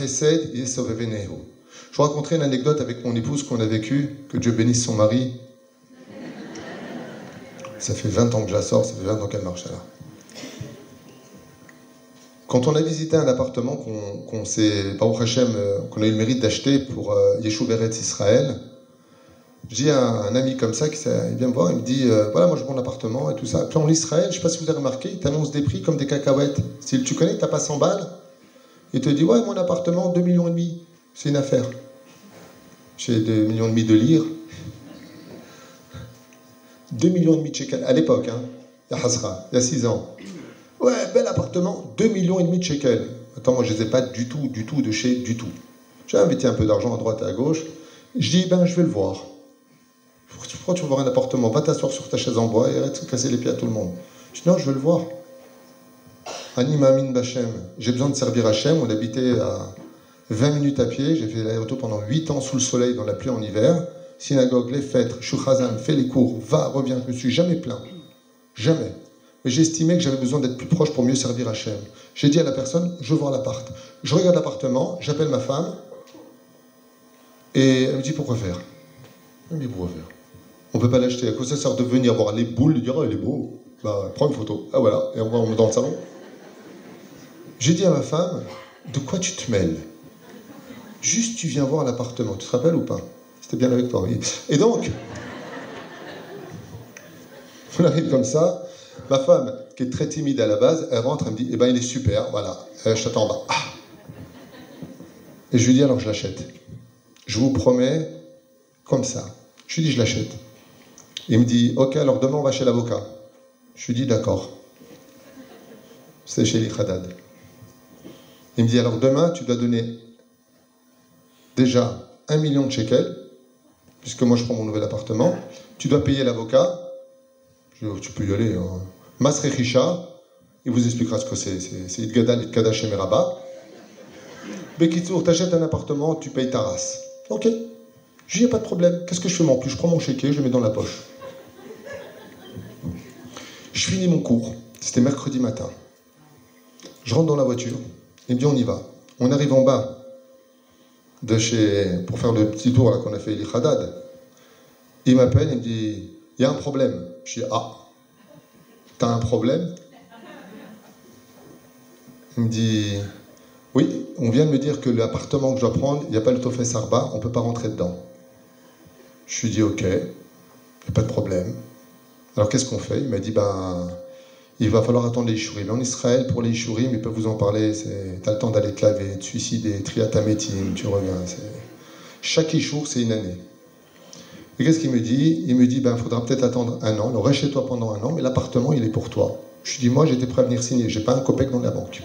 S2: Hesed. Je vous raconterai une anecdote avec mon épouse qu'on a vécue, que Dieu bénisse son mari. Ça fait 20 ans que je la sors, ça fait 20 ans qu'elle marche là. Quand on a visité un appartement qu'on s'est, euh, qu'on a eu le mérite d'acheter pour euh, Yeshua Beretz Israël, j'ai un, ami comme ça qui vient me voir, il me dit euh, Voilà, moi je mon appartement et tout ça. Puis en Israël, je ne sais pas si vous avez remarqué, il t'annonce des prix comme des cacahuètes. Si tu connais, tu n'as pas 100 balles, il te dit Ouais, mon appartement, 2 millions et demi. C'est une affaire. J'ai 2 millions et demi de lire. 2 millions et demi de à l'époque, hein, il y a 6 ans. Ouais, bel appartement, 2 millions et demi de shekels. Attends, moi je les ai pas du tout, du tout de chez du tout. J'ai invité un peu d'argent à droite et à gauche. Je dis, ben je vais le voir. Pourquoi tu veux voir un appartement? Va t'asseoir sur ta chaise en bois et arrête de casser les pieds à tout le monde. Je dis, non, je veux le voir. Anima Amin Bachem, j'ai besoin de servir Hachem. On habitait à 20 minutes à pied. J'ai fait l'aéroport pendant 8 ans sous le soleil, dans la pluie en hiver. Synagogue, les fêtes, Shuchazan, fait les cours, va, reviens. Je me suis jamais plaint. Jamais mais j'estimais que j'avais besoin d'être plus proche pour mieux servir Hachem. J'ai dit à la personne, je voir l'appart. Je regarde l'appartement, j'appelle ma femme, et elle me dit pourquoi faire? Elle me dit pourquoi faire? On ne peut pas l'acheter. À quoi ça sert de venir voir les boules, de dire oh, il est beau Bah, prends une photo. Ah voilà, et on va dans le salon. J'ai dit à ma femme, de quoi tu te mêles? Juste, tu viens voir l'appartement. Tu te rappelles ou pas? C'était bien avec toi, oui. Et donc, on arrive comme ça. Ma femme, qui est très timide à la base, elle rentre, elle me dit, eh ben, il est super, voilà, euh, je t'attends en bas. Ah Et je lui dis, alors je l'achète. Je vous promets, comme ça. Je lui dis, je l'achète. Il me dit, ok, alors demain on va chez l'avocat. Je lui dis, d'accord. C'est chez l'Ikhadad. Il me dit, alors demain, tu dois donner déjà un million de shekels, puisque moi je prends mon nouvel appartement. Tu dois payer l'avocat. Je dis, tu peux y aller. Hein. Masrechisha, il vous expliquera ce que c'est. C'est Idgadal, Idkadash chez Meraba. Bekitsour, t'achètes un appartement, tu payes ta race. Ok. Je dis, a pas de problème. Qu'est-ce que je fais plus? Je prends mon chéquier, je le mets dans la poche. Je finis mon cours. C'était mercredi matin. Je rentre dans la voiture. Il me dit, on y va. On arrive en bas de chez, pour faire le petit tour qu'on a fait, l'Ikhadad. Il m'appelle, il me dit, il y a un problème. Je dis, ah, t'as un problème Il me dit, oui, on vient de me dire que l'appartement que je dois prendre, il n'y a pas le Sarba, on ne peut pas rentrer dedans. Je lui dis, ok, pas de problème. Alors qu'est-ce qu'on fait? Il m'a dit, ben, il va falloir attendre les Ishurim. En Israël, pour les Ishurim, ils peuvent vous en parler. Tu as le temps d'aller te laver, de suicider, triatamétine, tu reviens. Chaque Ishur, c'est une année. Et qu'est-ce qu'il me dit? Il me dit, ben, faudra peut-être attendre un an. Alors reste chez toi pendant un an, mais l'appartement, il est pour toi. Je lui dis, moi, j'étais prêt à venir signer. J'ai pas un copec dans la banque.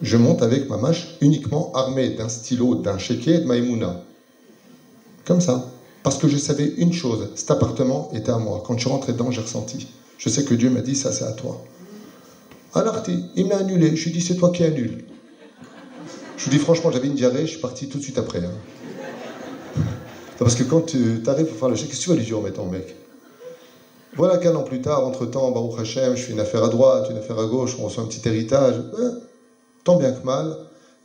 S2: Je monte avec ma mâche uniquement armée d'un stylo, d'un chéquier et de maïmouna. Comme ça. Parce que je savais une chose, cet appartement était à moi. Quand je rentré dedans, j'ai ressenti. Je sais que Dieu m'a dit, ça c'est à toi. Alors, il m'a annulé. Je lui ai dit, c'est toi qui annule. Je lui dis, franchement, j'avais une diarrhée, je suis parti tout de suite après. Hein. Parce que quand tu arrives pour faire le chèque, qu'est-ce que tu vas lui dire, ton mec? Voilà qu'un an plus tard, entre-temps, Baruch Hashem, je fais une affaire à droite, une affaire à gauche, on reçoit un petit héritage. tant bien que mal,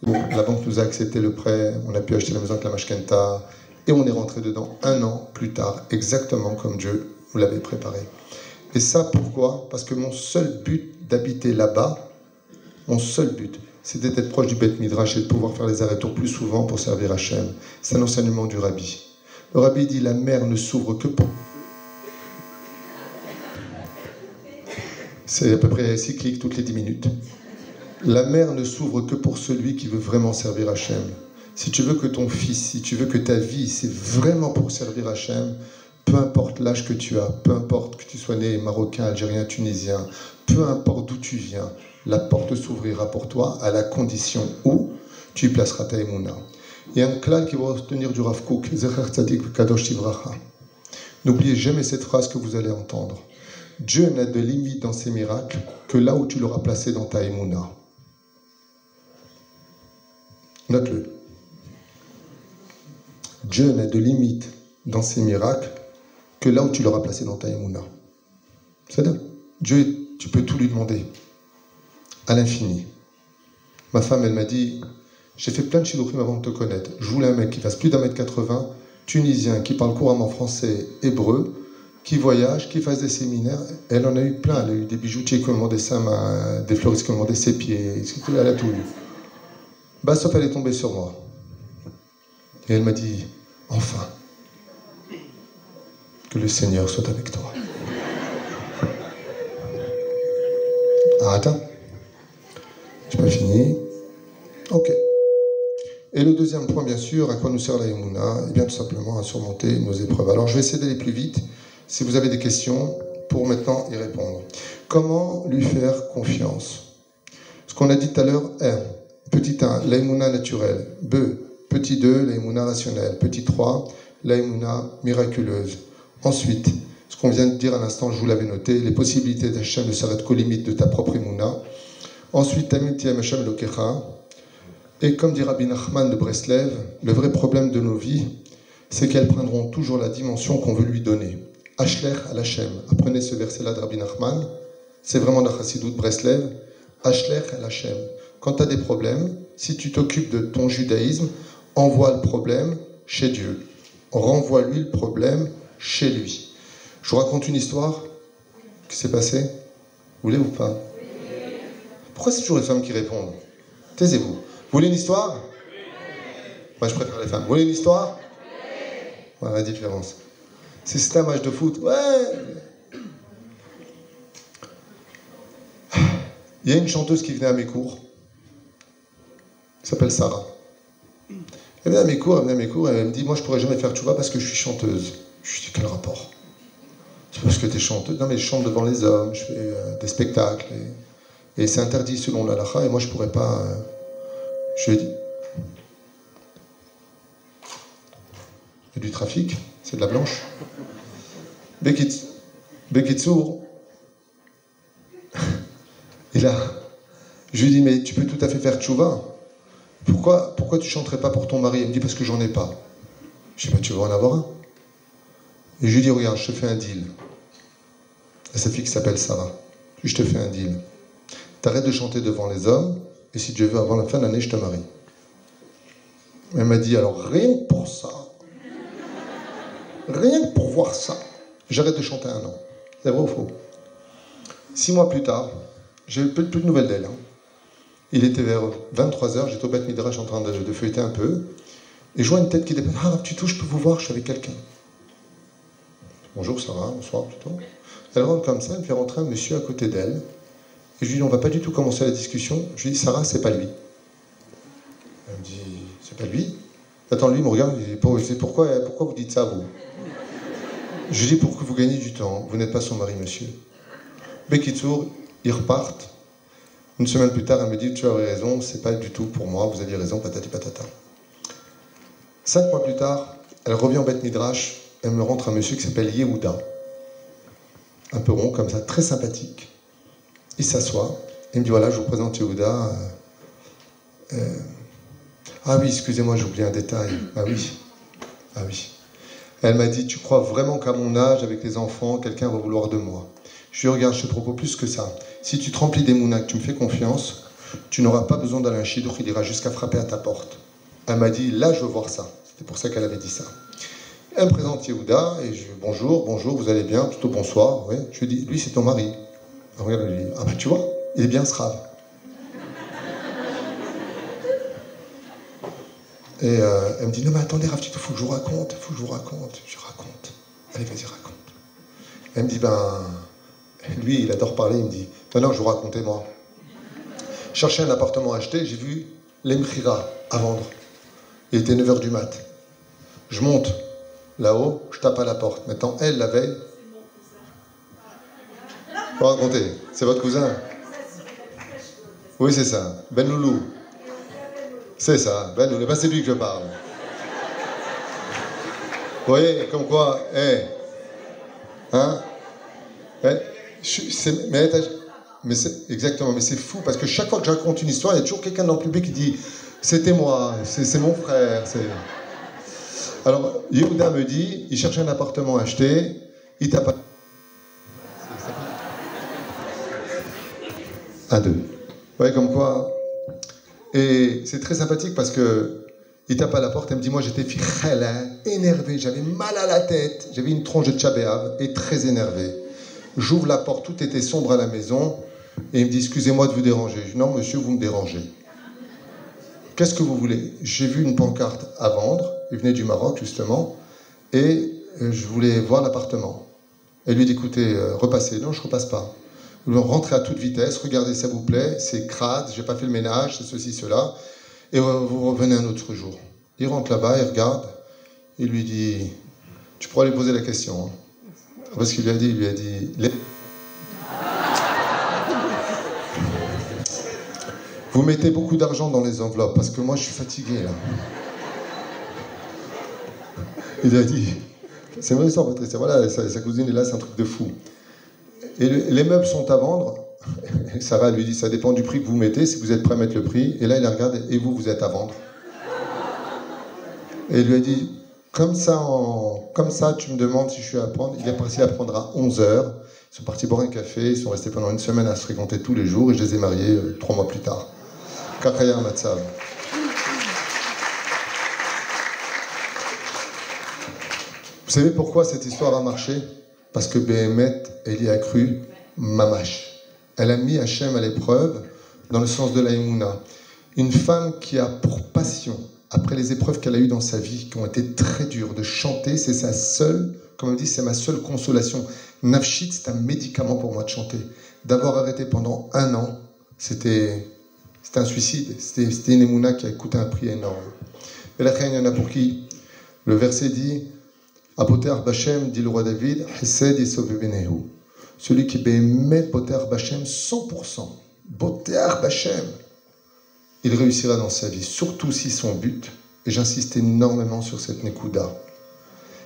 S2: la banque nous a accepté le prêt, on a pu acheter la maison avec la Mashkenta, et on est rentré dedans un an plus tard, exactement comme Dieu nous l'avait préparé. Et ça, pourquoi? Parce que mon seul but d'habiter là-bas, mon seul but, c'était d'être proche du Beth Midrash et de pouvoir faire les arrêts-tours plus souvent pour servir Hachem. C'est un enseignement du Rabbi. Rabbi dit la mer ne s'ouvre que pour. C'est à peu près cyclique toutes les dix minutes. La mer ne s'ouvre que pour celui qui veut vraiment servir Hachem. Si tu veux que ton fils, si tu veux que ta vie, c'est vraiment pour servir Hachem, peu importe l'âge que tu as, peu importe que tu sois né marocain, algérien, tunisien, peu importe d'où tu viens, la porte s'ouvrira pour toi à la condition où tu placeras ta émouna. Il y a un clan qui va retenir du Rav Kook, Kadosh N'oubliez jamais cette phrase que vous allez entendre. Dieu n'a de limite dans ses miracles que là où tu l'auras placé dans ta émouna. Note-le. Dieu n'a de limite dans ses miracles que là où tu l'auras placé dans ta émouna. C'est Dieu, tu peux tout lui demander, à l'infini. Ma femme, elle m'a dit, j'ai fait plein de chilouchim avant de te connaître. Je voulais un mec qui fasse plus d'un mètre 80, tunisien, qui parle couramment français, hébreu, qui voyage, qui fasse des séminaires. Elle en a eu plein. Elle a eu des bijoutiers qui ont demandé sa main, des fleuristes qui ont demandé ses pieds. Elle a tout eu. Bah, sauf elle est tombée sur moi. Et elle m'a dit, enfin, que le Seigneur soit avec toi. Ah, attends. J'ai pas fini. Ok. Et le deuxième point, bien sûr, à quoi nous sert la Yemuna Eh bien, tout simplement à surmonter nos épreuves. Alors, je vais essayer d'aller plus vite. Si vous avez des questions, pour maintenant y répondre. Comment lui faire confiance? Ce qu'on a dit tout à l'heure, 1. Petit 1, l'aïmouna naturelle. B. Petit 2, l'aïmouna rationnelle. Petit 3, l'aïmouna miraculeuse. Ensuite, ce qu'on vient de dire à l'instant, je vous l'avais noté, les possibilités d'Hachem ne s'arrêtent qu'aux limites de ta propre imuna. Ensuite, Tamim Hashem Lokecha. Et comme dit Rabbi Nachman de Breslev, le vrai problème de nos vies, c'est qu'elles prendront toujours la dimension qu'on veut lui donner. Ashler al Hashem. Apprenez ce verset-là de Rabbi Nachman. C'est vraiment la chassidut de Breslev. Ashler al Hashem. Quand tu as des problèmes, si tu t'occupes de ton judaïsme, envoie le problème chez Dieu. Renvoie-lui le problème chez lui. Je vous raconte une histoire qui s'est passée. Voulez ou pas? Pourquoi c'est toujours les femmes qui répondent? Taisez-vous. Vous voulez une histoire? Moi, je préfère les femmes. Vous voulez une histoire? Voilà la différence. Si c'était un match de foot, ouais. Il y a une chanteuse qui venait à mes cours. Elle s'appelle Sarah. Elle vient à mes cours, elle vient à mes cours, et elle me dit Moi, je pourrais jamais faire tchouva parce que je suis chanteuse. Je lui dis Quel rapport? C'est parce que tu es chanteuse Non, mais je chante devant les hommes, je fais euh, des spectacles. Et, c'est interdit selon la lacha, et moi, je pourrais pas. Euh, je lui ai dit Il y a du trafic, c'est de la blanche. Bekitsour, et là, je lui dis Mais tu peux tout à fait faire tchouva pourquoi, pourquoi tu chanterais pas pour ton mari? Elle me dit Parce que j'en ai pas. Je dis bah, Tu veux en avoir un? Et je lui dis Regarde, je te fais un deal. À sa fille qui s'appelle Sarah. Je te fais un deal. T'arrêtes de chanter devant les hommes, et si Dieu veut, avant la fin de l'année, je te marie. Elle m'a dit Alors, rien pour ça, rien pour voir ça, j'arrête de chanter un an. C'est vrai ou faux? Six mois plus tard, j'ai plus, plus de nouvelles d'elle. Hein. Il était vers 23h, j'étais au Beth Midrash en train de, feuilleter un peu, et je vois une tête qui dépasse. Ah, tu touches, je peux vous voir, je suis avec quelqu'un. Bonjour, ça va, bonsoir plutôt. Elle rentre comme ça, elle fait rentrer un monsieur à côté d'elle, je lui dis, on va pas du tout commencer la discussion. Je lui dis, Sarah, c'est pas lui. Elle me dit, c'est pas lui? Attends, lui, il me regarde, il dit, pourquoi, vous dites ça, vous? Je lui dis, pour que vous gagnez du temps, vous n'êtes pas son mari, monsieur. Bekitour, ils repartent. Une semaine plus tard, elle me dit Tu as raison, c'est pas du tout pour moi, vous aviez raison, patati patata. Cinq mois plus tard, elle revient au Beth elle me rentre un monsieur qui s'appelle Yehuda, un peu rond comme ça, très sympathique. Il s'assoit, il me dit Voilà, je vous présente Yehuda. Euh, euh, ah oui, excusez-moi, j'ai oublié un détail. Ah oui, ah oui. Elle m'a dit Tu crois vraiment qu'à mon âge, avec les enfants, quelqu'un va vouloir de moi? Je lui regarde, je te propose plus que ça. Si tu te remplis des mounas, tu me fais confiance, tu n'auras pas besoin d'aller un chidour, il ira jusqu'à frapper à ta porte. Elle m'a dit, là, je veux voir ça. C'était pour ça qu'elle avait dit ça. Elle me présente Yehuda, et je dis, bonjour, bonjour, vous allez bien, plutôt bonsoir. Je lui dis, lui, c'est ton mari. Regarde, lui dit, ah bah tu vois, il est bien srave. Et euh, elle me dit, non mais attendez, Rav, il faut que je vous raconte, il faut que je vous raconte. Je raconte. Allez, vas-y, raconte. Elle me dit, ben, lui, il adore parler, il me dit, Maintenant, je vous racontais, moi. Chercher un appartement à acheter, j'ai vu l'Emchira à vendre. Il était 9h du mat. Je monte là-haut, je tape à la porte. Maintenant, elle, la veille. Vous raconter, c'est votre cousin Oui, c'est ça. Ben Loulou. C'est ça, Ben Loulou. Ben, c'est lui que je parle. Vous voyez, comme quoi, eh, hein, eh, mais exactement, mais c'est fou parce que chaque fois que je raconte une histoire, il y a toujours quelqu'un dans le public qui dit c'était moi, c'est mon frère. Alors Yehuda me dit, il cherchait un appartement à acheter, il t'a Un deux. Ouais, comme quoi. Et c'est très sympathique parce que il tape à la porte et me dit Moi j'étais énervé, j'avais mal à la tête, j'avais une tronche de tchabéave et très énervé. J'ouvre la porte, tout était sombre à la maison. Et il me dit, excusez-moi de vous déranger. Je dis, non, monsieur, vous me dérangez. Qu'est-ce que vous voulez? J'ai vu une pancarte à vendre. Il venait du Maroc, justement. Et euh, je voulais voir l'appartement. Et lui dit, écoutez, euh, repassez. Non, je ne repasse pas. Vous rentrez à toute vitesse, regardez, ça vous plaît, c'est crade, j'ai pas fait le ménage, c'est ceci, cela. Et vous revenez un autre jour. Il rentre là-bas, il regarde, il lui dit, tu pourras lui poser la question. Hein. Parce qu'il lui a dit, il lui a dit, Vous mettez beaucoup d'argent dans les enveloppes parce que moi je suis fatigué là. Il a dit, c'est vrai ça, Patricia, voilà, sa, cousine est là, c'est un truc de fou. Et les meubles sont à vendre. Sarah lui dit, ça dépend du prix que vous mettez, si vous êtes prêt à mettre le prix. Et là, il regarde, et vous, vous êtes à vendre. Et il lui a dit, comme ça, comme ça, tu me demandes si je suis à prendre. Il est parti à prendre à 11 heures. Ils sont partis boire un café, ils sont restés pendant une semaine à se fréquenter tous les jours et je les ai mariés euh, trois mois plus tard. Vous savez pourquoi cette histoire a marché? Parce que Béhémet, elle y a cru mamash. Elle a mis Hachem à l'épreuve dans le sens de la Emouna. Une femme qui a pour passion, après les épreuves qu'elle a eues dans sa vie, qui ont été très dures, de chanter, c'est sa seule, comme on dit, c'est ma seule consolation. Nafshit, c'est un médicament pour moi de chanter. D'avoir arrêté pendant un an, c'était un suicide. C'était une émouna qui a coûté un prix énorme. Et la il y en a pour qui? Le verset dit Apoter Bachem, dit le roi David, Hesed Celui qui bémet Poter Bachem 100%. Poter Bachem il réussira dans sa vie, surtout si son but, et j'insiste énormément sur cette Nekuda,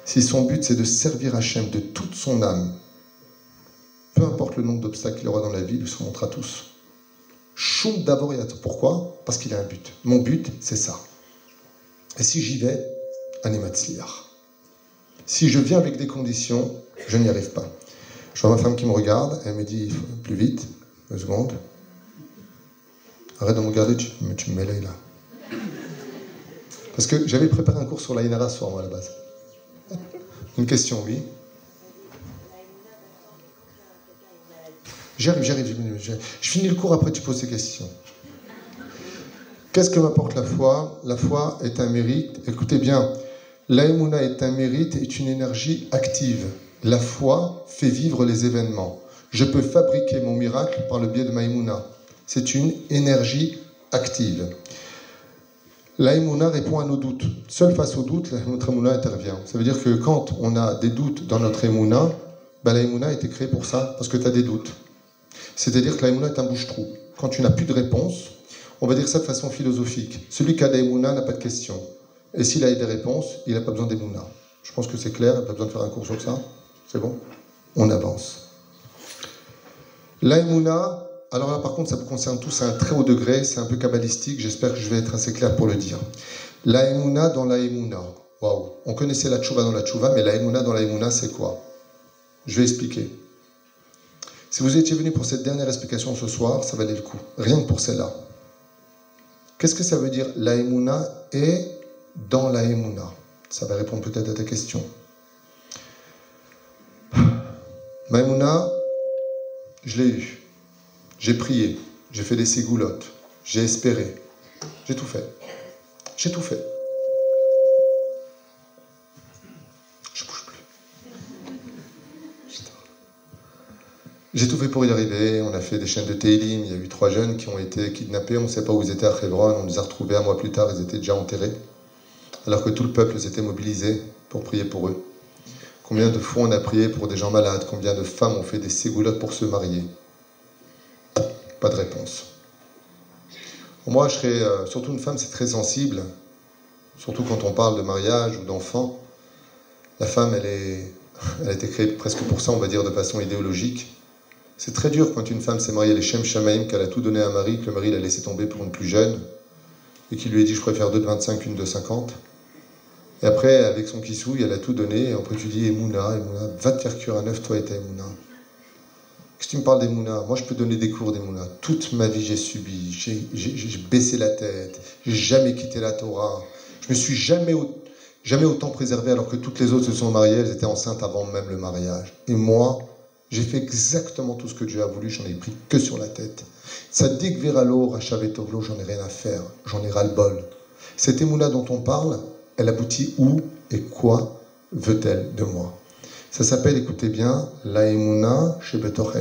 S2: si son but c'est de servir Hachem de toute son âme, peu importe le nombre d'obstacles qu'il aura dans la vie, il se montrera tous. Choum d'abord Pourquoi? Parce qu'il a un but. Mon but, c'est ça. Et si j'y vais, animatzliar. Si je viens avec des conditions, je n'y arrive pas. Je vois ma femme qui me regarde, elle me dit plus vite, deux secondes. Arrête de me regarder, tu, me mets là. Parce que j'avais préparé un cours sur la Inara soir, moi, à la base. Une question, oui. J'arrive, j'arrive, je finis le cours, après tu poses ces questions. Qu'est-ce que m'apporte la foi? La foi est un mérite. Écoutez bien, l'aïmouna est un mérite, est une énergie active. La foi fait vivre les événements. Je peux fabriquer mon miracle par le biais de maïmouna c'est une énergie active. L'aïmouna répond à nos doutes. Seul face aux doutes, notre émouna intervient. Ça veut dire que quand on a des doutes dans notre émouna, ben l'aïmouna a été créée pour ça, parce que tu as des doutes. C'est-à-dire que l'aïmouna est un bouche-trou. Quand tu n'as plus de réponse, on va dire ça de façon philosophique. Celui qui a l'aïmouna n'a pas de questions. Et s'il a des réponses, il n'a pas besoin d'émouna. Je pense que c'est clair, il n'a pas besoin de faire un cours sur ça. C'est bon On avance. L'aïmouna, alors là, par contre, ça vous concerne tous à un très haut degré, c'est un peu kabbalistique, j'espère que je vais être assez clair pour le dire. La Emouna dans la Emouna. Waouh, on connaissait la Tchouva dans la Tchouva, mais la Emouna dans la Emouna, c'est quoi? Je vais expliquer. Si vous étiez venu pour cette dernière explication ce soir, ça valait le coup. Rien que pour celle-là. Qu'est-ce que ça veut dire La Emouna est dans la Emouna Ça va répondre peut-être à ta question. Maïmouna, je l'ai eu. J'ai prié, j'ai fait des ségoulottes, j'ai espéré, j'ai tout fait. J'ai tout fait. Je bouge plus. J'ai tout fait pour y arriver. On a fait des chaînes de Télim. Il y a eu trois jeunes qui ont été kidnappés. On ne sait pas où ils étaient à Hebron. On les a retrouvés un mois plus tard. Ils étaient déjà enterrés. Alors que tout le peuple s'était mobilisé pour prier pour eux. Combien de fois on a prié pour des gens malades Combien de femmes ont fait des ségoulottes pour se marier? Pas de réponse. moi, je serais, euh, surtout une femme, c'est très sensible, surtout quand on parle de mariage ou d'enfant. La femme, elle, est, elle a été créée presque pour ça, on va dire, de façon idéologique. C'est très dur quand une femme s'est mariée, les Shem Shamaim, qu'elle a tout donné à un mari, que le mari l'a laissé tomber pour une plus jeune, et qui lui a dit Je préfère deux de 25 qu'une de 50. Et après, avec son kissouille, elle a tout donné, et après tu dis Emouna, Emouna, va te faire cuire un œuf, toi et ta Emouna. Qu'est-ce que tu me parles des Mouna Moi, je peux donner des cours des Mouna. Toute ma vie, j'ai subi, j'ai baissé la tête, j'ai jamais quitté la Torah. Je me suis jamais, jamais autant préservé alors que toutes les autres se sont mariées, elles étaient enceintes avant même le mariage. Et moi, j'ai fait exactement tout ce que Dieu a voulu, j'en ai pris que sur la tête. Sadik Viralo, Rachavetovlo, j'en ai rien à faire, j'en ai ras-le-bol. Cette émouna dont on parle, elle aboutit où et quoi veut-elle de moi? Ça s'appelle, écoutez bien, l'Aemuna chez Betor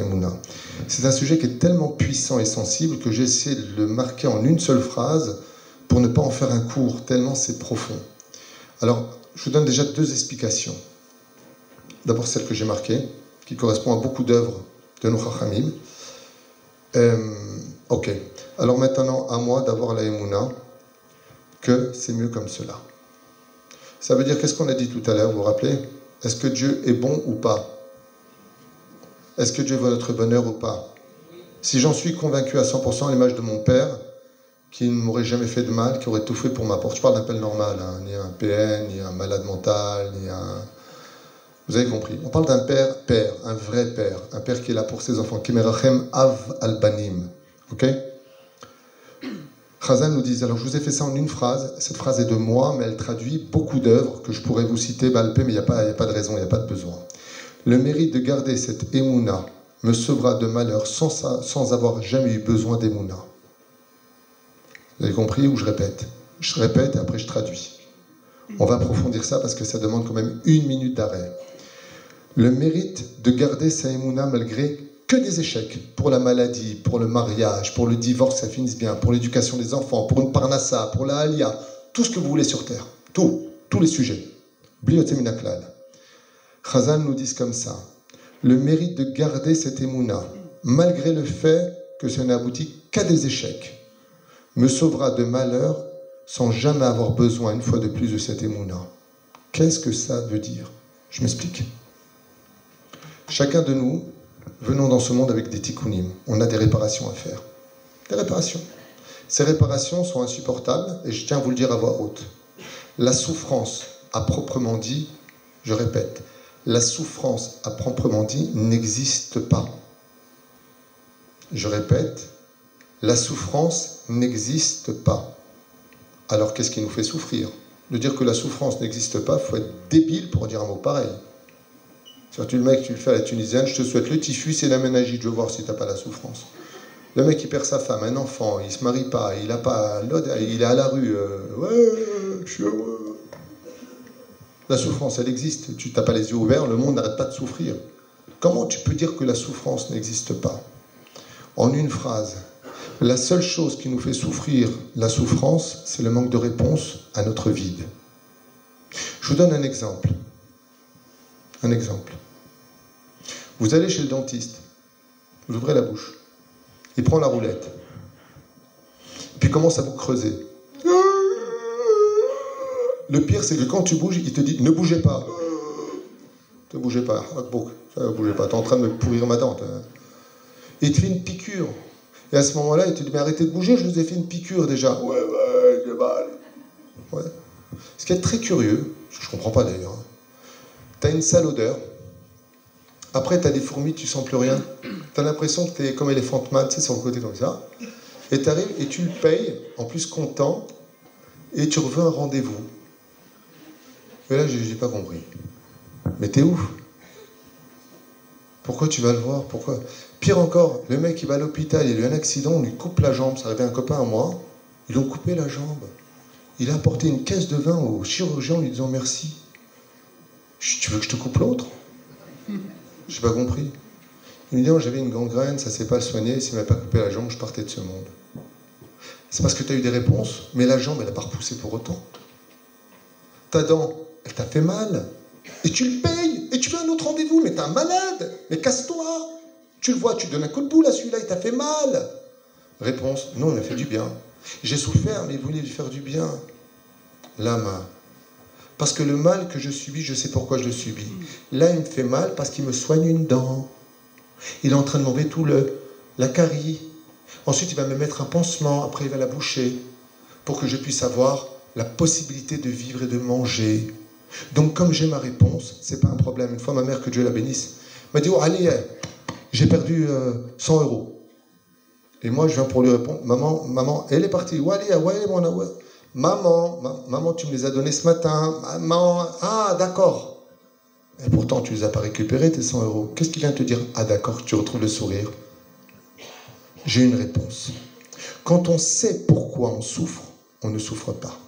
S2: C'est un sujet qui est tellement puissant et sensible que j'ai essayé de le marquer en une seule phrase pour ne pas en faire un cours, tellement c'est profond. Alors, je vous donne déjà deux explications. D'abord celle que j'ai marquée, qui correspond à beaucoup d'œuvres de nos Chachamim. Euh, ok. Alors maintenant, à moi d'avoir la que c'est mieux comme cela. Ça veut dire, qu'est-ce qu'on a dit tout à l'heure, vous vous rappelez? Est-ce que Dieu est bon ou pas? Est-ce que Dieu veut notre bonheur ou pas? Si j'en suis convaincu à 100% à l'image de mon père, qui ne m'aurait jamais fait de mal, qui aurait tout fait pour m'apporter. Je parle d'appel normal, hein, ni un PN, ni un malade mental, ni un... Vous avez compris. On parle d'un père, père, un vrai père, un père qui est là pour ses enfants. Kimerachem av albanim. Ok? Khazan nous dit, alors je vous ai fait ça en une phrase, cette phrase est de moi, mais elle traduit beaucoup d'œuvres que je pourrais vous citer, Balpé, mais il n'y a, pas, a pas de raison, il n'y a pas de besoin. Le mérite de garder cette émouna me sauvera de malheur sans, sans avoir jamais eu besoin d'émouna. Vous avez compris ou je répète? Je répète et après je traduis. On va approfondir ça parce que ça demande quand même une minute d'arrêt. Le mérite de garder sa émouna malgré que des échecs pour la maladie, pour le mariage, pour le divorce, ça finisse bien, pour l'éducation des enfants, pour une parnassa, pour la alia, tout ce que vous voulez sur terre. Tout, tous les sujets. Blioteminaklal. Khazan nous dit comme ça. Le mérite de garder cette émouna, malgré le fait que ça n'aboutit qu'à des échecs, me sauvera de malheur sans jamais avoir besoin une fois de plus de cette émouna. Qu'est-ce que ça veut dire? Je m'explique. Chacun de nous, venons dans ce monde avec des tikkunim. On a des réparations à faire. Des réparations. Ces réparations sont insupportables et je tiens à vous le dire à voix haute. La souffrance, à proprement dit, je répète, la souffrance à proprement dit n'existe pas. Je répète, la souffrance n'existe pas. Alors qu'est-ce qui nous fait souffrir? De dire que la souffrance n'existe pas, il faut être débile pour dire un mot pareil. Surtout le mec, tu le fais à la tunisienne, je te souhaite le typhus et la ménagite, je veux voir si tu n'as pas la souffrance. Le mec, il perd sa femme, un enfant, il se marie pas, il a pas, il est à la rue, euh, ouais, je suis heureux. La souffrance, elle existe. Tu n'as pas les yeux ouverts, le monde n'arrête pas de souffrir. Comment tu peux dire que la souffrance n'existe pas? En une phrase, la seule chose qui nous fait souffrir la souffrance, c'est le manque de réponse à notre vide. Je vous donne un exemple. Un exemple. Vous allez chez le dentiste, vous ouvrez la bouche, il prend la roulette, puis commence à vous creuser. Le pire, c'est que quand tu bouges, il te dit ne bougez pas. Ne bougez pas. Ne bougez pas. Tu es en train de me pourrir ma dent. Il te fait une piqûre. Et à ce moment-là, il te dit, mais arrêtez de bouger, je vous ai fait une piqûre déjà. Ouais, ouais, j'ai mal. Ouais. Ce qui est très curieux, je ne comprends pas d'ailleurs, hein. tu as une sale odeur, après tu as des fourmis, tu sens plus rien, tu as l'impression que tu es comme éléphant man, tu sais, sur le côté comme ça, et tu arrives et tu le payes, en plus content, et tu reviens un rendez-vous. Et là, je n'ai pas compris. Mais t'es ouf. Pourquoi tu vas le voir? Pourquoi? Pire encore, le mec il va à l'hôpital, il a eu un accident, on lui coupe la jambe, ça arrivait un copain à moi, ils lui ont coupé la jambe. Il a apporté une caisse de vin au chirurgien en lui disant merci. Tu veux que je te coupe l'autre? J'ai pas compris. Il me dit, oh, j'avais une gangrène, ça s'est pas soigné, s'il m'a pas coupé la jambe, je partais de ce monde. C'est parce que tu as eu des réponses, mais la jambe, elle n'a pas repoussé pour autant. Ta dent, elle t'a fait mal. Et tu le payes, et tu veux un autre rendez-vous, mais t'es un malade, mais casse-toi. Tu le vois, tu donnes un coup de boule à celui-là, il t'a fait mal. Réponse, non, il m'a fait du bien. J'ai souffert, mais il voulait lui faire du bien. L'âme. Parce que le mal que je subis, je sais pourquoi je le subis. Là, il me fait mal parce qu'il me soigne une dent. Il est en train de m'enlever tout le, la carie. Ensuite, il va me mettre un pansement. Après, il va la boucher pour que je puisse avoir la possibilité de vivre et de manger. Donc, comme j'ai ma réponse, c'est pas un problème. Une fois, ma mère, que Dieu la bénisse, m'a dit Oh, allez, j'ai perdu 100 euh, euros. Et moi, je viens pour lui répondre, maman, maman, elle est partie. Maman, maman, tu me les as donnés ce matin. Maman, ah, d'accord. Et pourtant, tu les as pas récupérés, tes 100 euros. Qu'est-ce qui vient te dire? Ah, d'accord, tu retrouves le sourire J'ai une réponse. Quand on sait pourquoi on souffre, on ne souffre pas.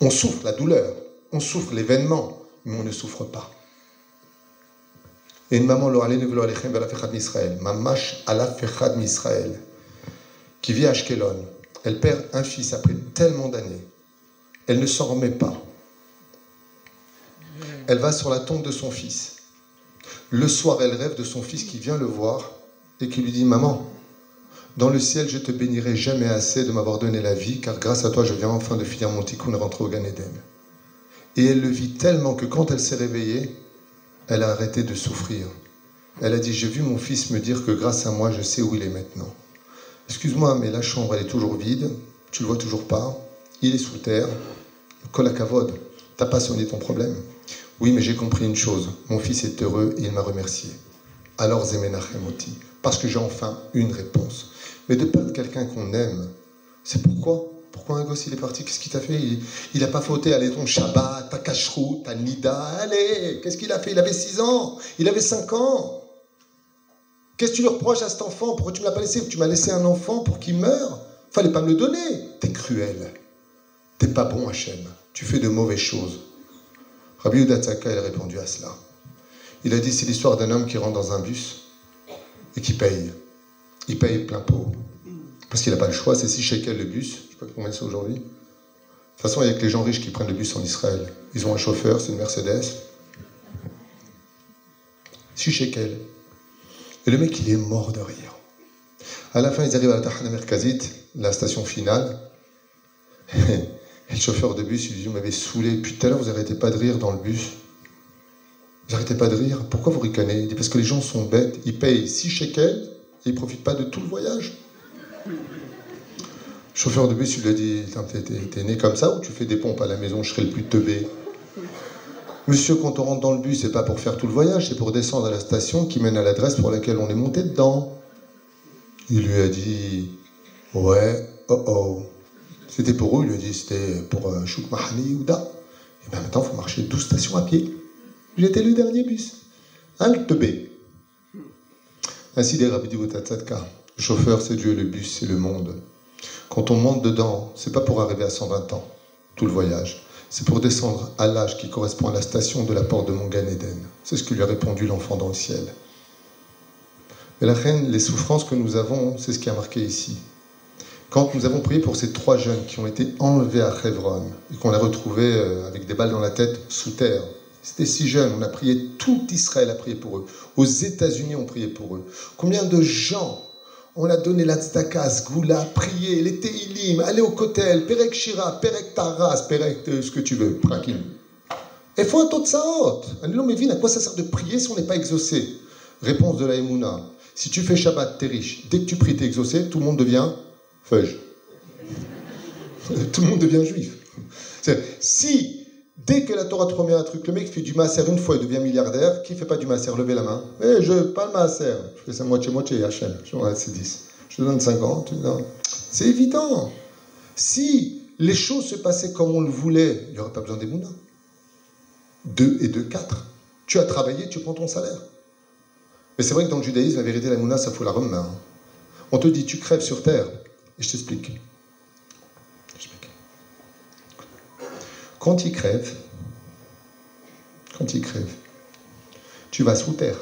S2: On souffre la douleur, on souffre l'événement, mais on ne souffre pas. Et une maman, mamash alafechad Israël, qui vit à Ashkelon. Elle perd un fils après tellement d'années. Elle ne s'en remet pas. Elle va sur la tombe de son fils. Le soir, elle rêve de son fils qui vient le voir et qui lui dit Maman, dans le ciel, je te bénirai jamais assez de m'avoir donné la vie, car grâce à toi, je viens enfin de finir mon tikkun et rentrer au Gan Eden. Et elle le vit tellement que quand elle s'est réveillée, elle a arrêté de souffrir. Elle a dit, j'ai vu mon fils me dire que grâce à moi, je sais où il est maintenant. Excuse-moi, mais la chambre, elle est toujours vide, tu le vois toujours pas, il est sous terre, colacavode, t'as pas sonné ton problème. Oui, mais j'ai compris une chose, mon fils est heureux et il m'a remercié. Alors Zemenachemoti, parce que j'ai enfin une réponse. Mais de perdre quelqu'un qu'on aime, c'est pourquoi? Pourquoi un gosse il est parti? Qu'est-ce qu'il t'a fait? Il n'a pas fauté, allez, ton Shabbat, ta cacherou, ta Nida, allez, qu'est-ce qu'il a fait? Il avait 6 ans, il avait 5 ans. Qu'est-ce que tu lui reproches à cet enfant? Pourquoi tu ne l'as pas laissé? Tu m'as laissé un enfant pour qu'il meure? Fallait pas me le donner. T'es cruel. T'es pas bon, Hachem. Tu fais de mauvaises choses. Rabbi Udatzaka a répondu à cela. Il a dit c'est l'histoire d'un homme qui rentre dans un bus et qui paye. Il paye plein pot. Parce qu'il n'a pas le choix, c'est 6 shekels le bus. Je ne sais pas combien c'est aujourd'hui. De toute façon, il n'y a que les gens riches qui prennent le bus en Israël. Ils ont un chauffeur, c'est une Mercedes. 6 shekels. Et le mec, il est mort de rire. À la fin, ils arrivent à la Merkazit, la station finale. Et le chauffeur de bus, il dit, vous m'avez saoulé. Puis tout à l'heure, vous n'arrêtez pas de rire dans le bus. Vous n'arrêtez pas de rire. Pourquoi vous ricanez? Il dit, parce que les gens sont bêtes. Ils payent 6 shekels et ils ne profitent pas de tout le voyage. Le chauffeur de bus, il lui a dit, t'es né comme ça ou tu fais des pompes à la maison? Je serais le plus teubé. Monsieur, quand on rentre dans le bus, c'est pas pour faire tout le voyage, c'est pour descendre à la station qui mène à l'adresse pour laquelle on est monté dedans. Il lui a dit, ouais, oh oh. C'était pour eux, il lui a dit, c'était pour euh, Chouk Mahani Ouda. Et bien maintenant, il faut marcher 12 stations à pied. J'étais le dernier bus. Un le teubé. Ainsi des. Le chauffeur, c'est Dieu, le bus, c'est le monde. Quand on monte dedans, c'est pas pour arriver à 120 ans, tout le voyage. C'est pour descendre à l'âge qui correspond à la station de la porte de mon Eden. C'est ce que lui a répondu l'enfant dans le ciel. Mais la reine, les souffrances que nous avons, c'est ce qui a marqué ici. Quand nous avons prié pour ces trois jeunes qui ont été enlevés à Hebron et qu'on les retrouvés euh, avec des balles dans la tête sous terre, c'était si jeune, on a prié, tout Israël a prié pour eux. Aux États-Unis, on prié pour eux. Combien de gens on a donné la tzedaka, goula, prié, les teilim, aller au kotel, perek shira, perek taras, perek ce que tu veux, tranquille. Et faut un taux de saot. À quoi ça sert de prier si on n'est pas exaucé? Réponse de la Emouna. Si tu fais Shabbat, t'es riche. Dès que tu pries, t'es exaucé, tout le monde devient feuge. tout le monde devient juif. Si Dès que la Torah te promet un truc, le mec fait du masser une fois, il devient milliardaire. Qui fait pas du masser Levez la main. Eh, je pas le masser. Je fais ça moitié-moitié, HL. Je c'est 10. Je te donne 50, C'est évident. Si les choses se passaient comme on le voulait, il n'y aurait pas besoin des mounas. 2 et 2, 4. Tu as travaillé, tu prends ton salaire. Mais c'est vrai que dans le judaïsme, la vérité, la mouna, ça fout la main. On te dit, tu crèves sur terre. Et je t'explique. Quand il crève, quand il crève, tu vas sous terre.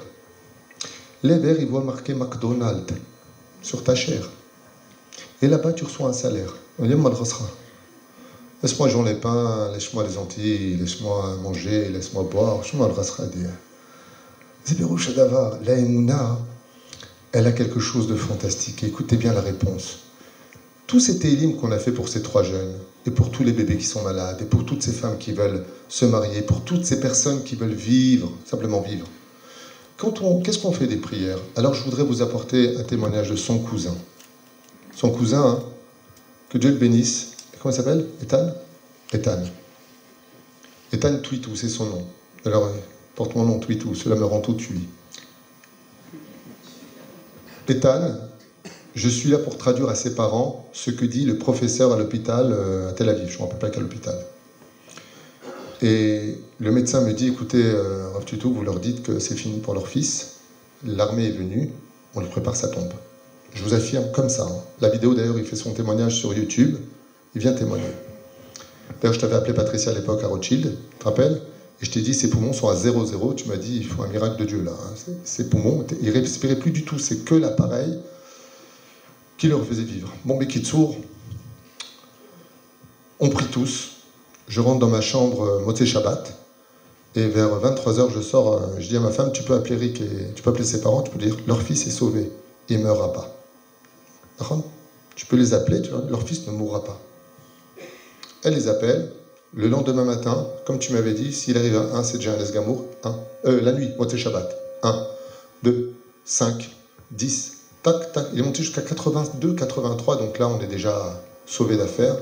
S2: Les verts, ils voient marqué McDonald's sur ta chair. Et là-bas, tu reçois un salaire. Laisse-moi jouer les pains, laisse-moi les Antilles, laisse-moi manger, laisse-moi boire. Je m'en La Emouna, elle a quelque chose de fantastique. Écoutez bien la réponse. Tous ces télims qu'on a fait pour ces trois jeunes, et pour tous les bébés qui sont malades, et pour toutes ces femmes qui veulent se marier, pour toutes ces personnes qui veulent vivre, simplement vivre. Qu'est-ce qu'on fait des prières? Alors je voudrais vous apporter un témoignage de son cousin. Son cousin, hein, que Dieu le bénisse. Comment il s'appelle? Ethan? Ethan. Ethan Twitou, c'est son nom. Alors, porte mon nom Twitou, cela me rend tout tué. Ethan, je suis là pour traduire à ses parents ce que dit le professeur à l'hôpital euh, à Tel Aviv. Je ne me rappelle pas quel hôpital. Et le médecin me dit écoutez, euh, Tuto, vous leur dites que c'est fini pour leur fils. L'armée est venue, on lui prépare sa tombe. Je vous affirme comme ça. Hein. La vidéo d'ailleurs, il fait son témoignage sur YouTube. Il vient témoigner. D'ailleurs, je t'avais appelé Patricia à l'époque à Rothschild, tu te rappelles? Et je t'ai dit ses poumons sont à 0,0. Tu m'as dit il faut un miracle de Dieu là. Hein. Ses poumons, il respirait plus du tout. C'est que l'appareil qui leur faisait vivre. Bon, mais on prie tous. Je rentre dans ma chambre euh, Moté Shabbat. Et vers 23h, je sors, euh, je dis à ma femme, tu peux appeler Rick et tu peux appeler ses parents, tu peux dire, leur fils est sauvé, il ne meurra pas. Tu peux les appeler, tu vois, leur fils ne mourra pas. Elle les appelle, le lendemain matin, comme tu m'avais dit, s'il arrive à 1, c'est déjà un Lesgamour, 1. Euh, la nuit, Moté Shabbat, 1, 2, 5, 10, tac, tac. Il est monté jusqu'à 82, 83, donc là, on est déjà sauvé d'affaires.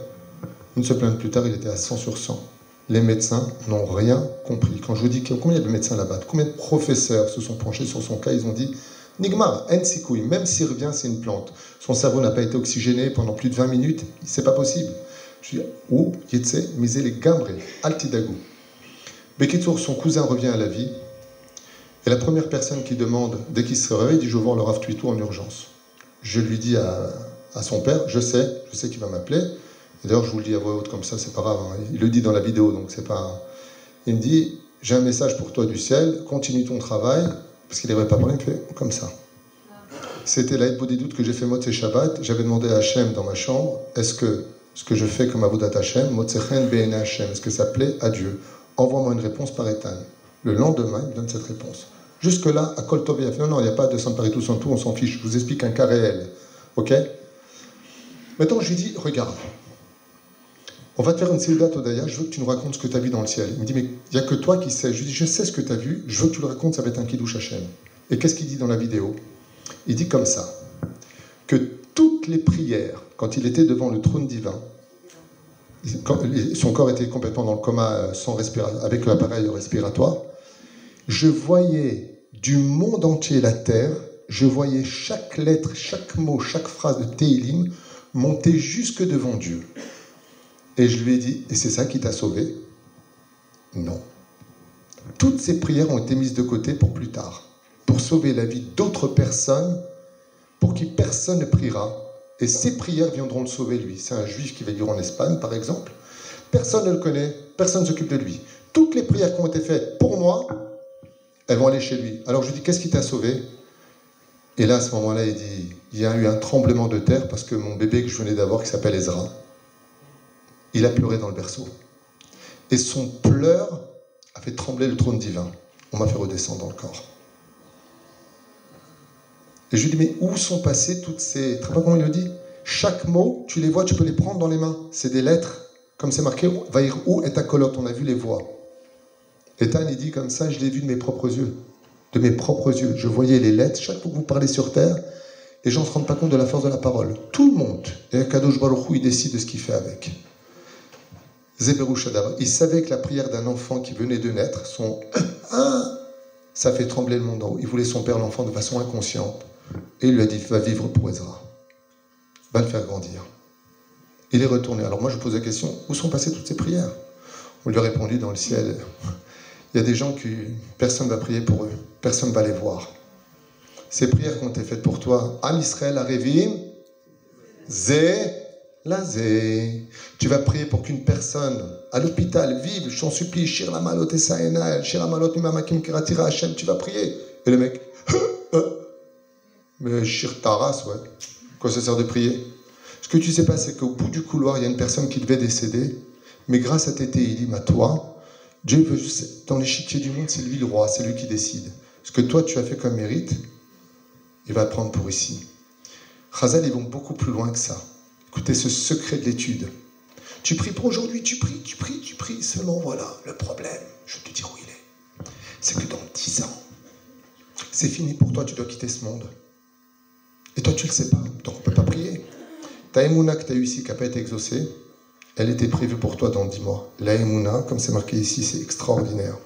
S2: Une semaine plus tard, il était à 100 sur 100. Les médecins n'ont rien compris. Quand je vous dis combien il de médecins là-bas, combien de professeurs se sont penchés sur son cas, ils ont dit Nigmar, Ensikoui, même s'il revient, c'est une plante. Son cerveau n'a pas été oxygéné pendant plus de 20 minutes, c'est pas possible. Je dis Ou, Yetse, misez les gambrés, altidagou. Bekitour, son cousin revient à la vie, et la première personne qui demande, dès qu'il se réveille, dit Je veux voir le Rav en urgence. Je lui dis à son père, je sais, je sais qu'il va m'appeler. D'ailleurs, je vous le dis à voix haute comme ça, c'est pas grave. hein. Il le dit dans la vidéo, donc c'est pas. Il me dit J'ai un message pour toi du ciel, continue ton travail, parce qu'il n'avait pas parlé, il me comme ça. C'était la des doutes que j'ai fait Motse Shabbat. J'avais demandé à Hachem dans ma chambre Est-ce que ce que je fais comme Avodat Hachem, Motsechen Bene Hachem, est-ce que ça plaît à Dieu? Envoie-moi une réponse par Ethan. Le lendemain, il me donne cette réponse. Jusque-là, à Kol Tov Yaf. Non, non, il n'y a pas de Saint-Paris tous en tout, on s'en fiche. Je vous explique un cas réel. Ok? Maintenant, je lui dis Regarde, on va te faire une Seudat Odaya, je veux que tu nous racontes ce que tu as vu dans le ciel. Il me dit Mais il n'y a que toi qui sais. Je lui dis Je sais ce que tu as vu, je veux que tu le racontes, ça va être un Kiddush Hachem. Et qu'est-ce qu'il dit dans la vidéo? Il dit comme ça que toutes les prières, quand il était devant le trône divin, son corps était complètement dans le coma euh, sans respira- avec l'appareil respiratoire, je voyais du monde entier la terre, je voyais chaque lettre, chaque mot, chaque phrase de Teilim monter jusque devant Dieu. Et je lui ai dit, et c'est ça qui t'a sauvé? Non. Toutes ces prières ont été mises de côté pour plus tard, pour sauver la vie d'autres personnes, pour qui personne ne priera. Et ces prières viendront le sauver lui. C'est un juif qui va vivre en Espagne, par exemple. Personne ne le connaît, personne ne s'occupe de lui. Toutes les prières qui ont été faites pour moi, elles vont aller chez lui. Alors je lui dis, qu'est-ce qui t'a sauvé? Et là, à ce moment-là, il dit, il y a eu un tremblement de terre parce que mon bébé que je venais d'avoir, qui s'appelle Ezra, il a pleuré dans le berceau. Et son pleur a fait trembler le trône divin. On m'a fait redescendre dans le corps. Et je lui dis, mais où sont passées toutes ces... Tu pas comment il le dit? Chaque mot, tu les vois, tu peux les prendre dans les mains. C'est des lettres, comme c'est marqué, Vaïr où est ta colotte? On a vu les voix. Et Tan, il dit comme ça, je l'ai vu de mes propres yeux. De mes propres yeux. Je voyais les lettres, chaque fois que vous parlez sur terre, les gens ne se rendent pas compte de la force de la parole. Tout le monde. Et Kadosh Baruch il décide de ce qu'il fait avec. Zéberou Shadar, il savait que la prière d'un enfant qui venait de naître, son ça fait trembler le monde en haut. Il voulait son père l'enfant de façon inconsciente. Et il lui a dit, va vivre pour Ezra. Va le faire grandir. Il est retourné. Alors moi, je pose la question, où sont passées toutes ces prières? On lui a répondu dans le ciel, il y a des gens qui, personne ne va prier pour eux, personne ne va les voir. Ces prières qui ont été faites pour toi, Am Israël, Arevim, Zé, Lazé. Tu vas prier pour qu'une personne à l'hôpital vive, je t'en supplie, Shir la malot et saenal, Shir la malot mimamakim kiratira Hashem, tu vas prier. Et le mec, mais Shir Taras, ouais. Quoi ça sert de prier? Ce que tu sais pas, c'est qu'au bout du couloir, il y a une personne qui devait décéder, mais grâce à tes télim, à toi, Dieu veut, dans l'échiquier du monde, c'est lui le roi, c'est lui qui décide. Ce que toi tu as fait comme mérite, il va prendre pour ici. Chazal, ils vont beaucoup plus loin que ça. Écoutez ce secret de l'étude. Tu pries pour aujourd'hui, tu pries, tu pries, tu pries. Seulement voilà, le problème, je vais te dire où il est. C'est que dans 10 ans, c'est fini pour toi, tu dois quitter ce monde. Et toi, tu le sais pas, donc on ne peut pas prier. Ta émouna que tu as eu ici, qui n'a pas été exaucée, elle était prévue pour toi dans 10 mois. La émouna, comme c'est marqué ici, c'est extraordinaire.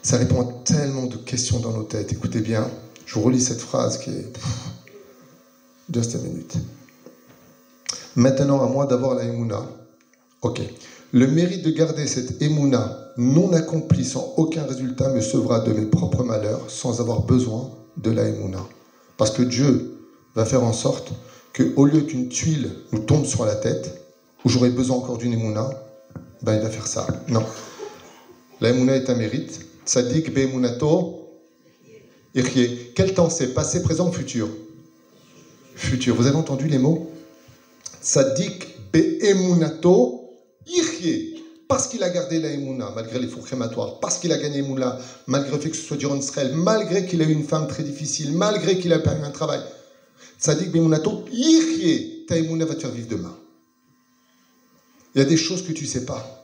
S2: Ça répond à tellement de questions dans nos têtes. Écoutez bien, je vous relis cette phrase qui est... Just a minute. Maintenant, à moi d'avoir la émouna. Ok. Le mérite de garder cette émouna non accomplie sans aucun résultat me sauvera de mes propres malheurs sans avoir besoin de la émouna. Parce que Dieu va faire en sorte que au lieu qu'une tuile nous tombe sur la tête, où j'aurais besoin encore d'une émouna, ben il va faire ça. Non. La émouna est un mérite. Tzadik be'emunato ichye. Quel temps c'est Passé, présent futur? Futur. Vous avez entendu les mots? Tzadik be'emunato ichye. Parce qu'il a gardé la émouna, malgré les fours crématoires, parce qu'il a gagné émouna, malgré le fait que ce soit durant Israël, malgré qu'il a eu une femme très difficile, malgré qu'il a perdu un travail. Tzadik be'emunato ichye. Ta émouna va te faire vivre demain. Il y a des choses que tu ne sais pas.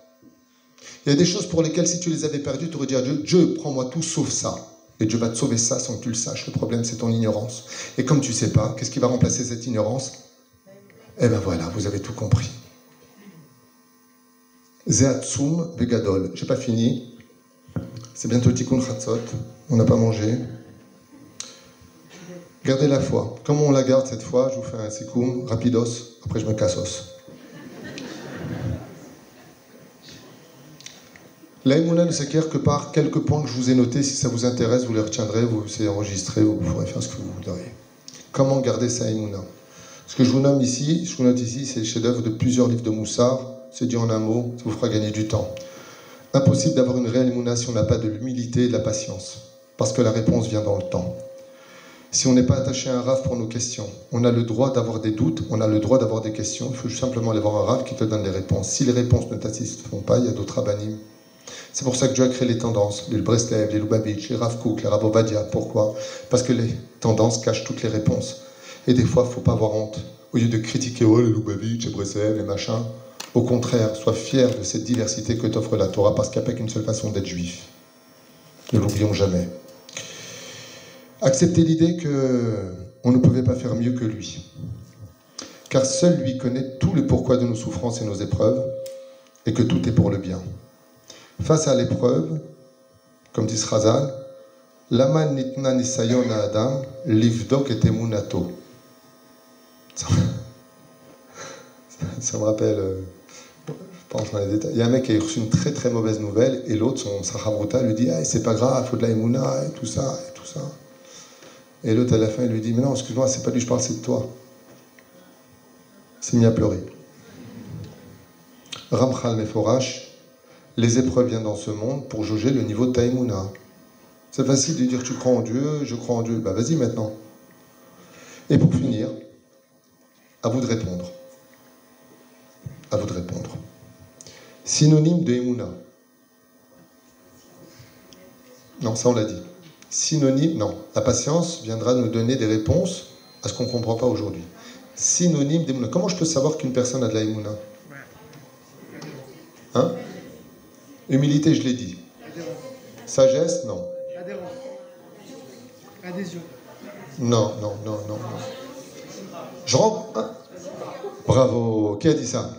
S2: Il y a des choses pour lesquelles, si tu les avais perdues, tu aurais dit à Dieu, Dieu, prends-moi tout sauf ça. Et Dieu va te sauver ça sans que tu le saches. Le problème, c'est ton ignorance. Et comme tu ne sais pas, qu'est-ce qui va remplacer cette ignorance? Eh bien voilà, vous avez tout compris. Zeatsum Begadol. J'ai pas fini. C'est bientôt Tikkun Chatzot. On n'a pas mangé. Gardez la foi. Comment on la garde cette fois Je vous fais un sikoum, rapidos. Après, je me cassos. L'aïmouna ne s'acquiert que par quelques points que je vous ai notés. Si ça vous intéresse, vous les retiendrez, vous essayez d'enregistrer, vous pourrez faire ce que vous voudrez. Comment garder sa aïmouna Ce que je vous nomme ici, je note ici, c'est le chef-d'œuvre de plusieurs livres de Moussard. C'est dit en un mot, ça vous fera gagner du temps. Impossible d'avoir une réelle mouna si on n'a pas de l'humilité et de la patience, parce que la réponse vient dans le temps. Si on n'est pas attaché à un rave pour nos questions, on a le droit d'avoir des doutes, on a le droit d'avoir des questions, il faut simplement aller voir un rave qui te donne les réponses. Si les réponses ne t'assistent pas, il y a d'autres abanimes. C'est pour ça que Dieu a créé les tendances, les Breslev, les Lubavitch, les Kook, les Rabovadia. Pourquoi? Parce que les tendances cachent toutes les réponses. Et des fois, il ne faut pas avoir honte. Au lieu de critiquer oh, les Lubavitch, les Breslev, les machins, au contraire, sois fier de cette diversité que t'offre la Torah, parce qu'il n'y a pas qu'une seule façon d'être juif. Ne l'oublions jamais. Acceptez l'idée que on ne pouvait pas faire mieux que lui. Car seul lui connaît tout le pourquoi de nos souffrances et nos épreuves, et que tout est pour le bien. Face à l'épreuve, comme dit Srazal, Laman nitna nisayon adam, livdok et emunato. Ça me rappelle, euh, je pense dans les détails. Il y a un mec qui a reçu une très très mauvaise nouvelle et l'autre, son Sahavruta, lui dit ah, c'est pas grave, il faut de la emuna et tout ça et tout ça. Et l'autre à la fin, il lui dit mais non, excuse-moi, c'est pas lui, je parle, c'est de toi. Il s'est mis à pleurer. Ramchal Meforash, les épreuves viennent dans ce monde pour jauger le niveau de Taïmouna. C'est facile de dire tu crois en Dieu, je crois en Dieu. Bah vas-y maintenant. Et pour finir, à vous de répondre. À vous de répondre. Synonyme de Emouna. Non, ça on l'a dit. Synonyme, non. La patience viendra nous donner des réponses à ce qu'on ne comprend pas aujourd'hui. Synonyme d'Emouna. Comment je peux savoir qu'une personne a de la Emouna? Hein? Humilité, je l'ai dit. Sagesse, non. Adhésion. Non, non, non, non, Je rentre. Hein? Bravo. Qui a dit ça?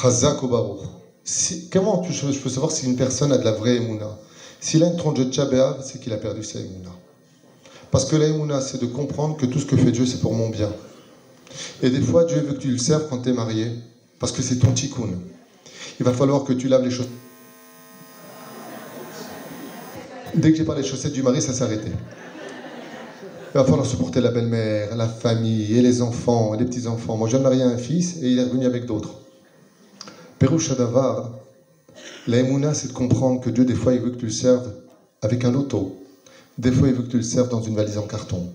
S2: Chazak si, Comment je peux savoir si une personne a de la vraie Emouna? S'il a une tronche de Tchabéav, c'est qu'il a perdu sa Emouna. Parce que la Emouna, c'est de comprendre que tout ce que fait Dieu, c'est pour mon bien. Et des fois, Dieu veut que tu le serves quand tu es marié, parce que c'est ton tikkun. Il va falloir que tu laves les choses. Dès que j'ai parlé des chaussettes du mari, ça s'est arrêté. Il va falloir supporter la belle-mère, la famille, et les enfants, et les petits-enfants. Moi, je viens de marier un fils et il est revenu avec d'autres. Pérou Shadavar, la Emouna, c'est de comprendre que Dieu, des fois, il veut que tu le serves avec un loto. Des fois, il veut que tu le serves dans une valise en carton.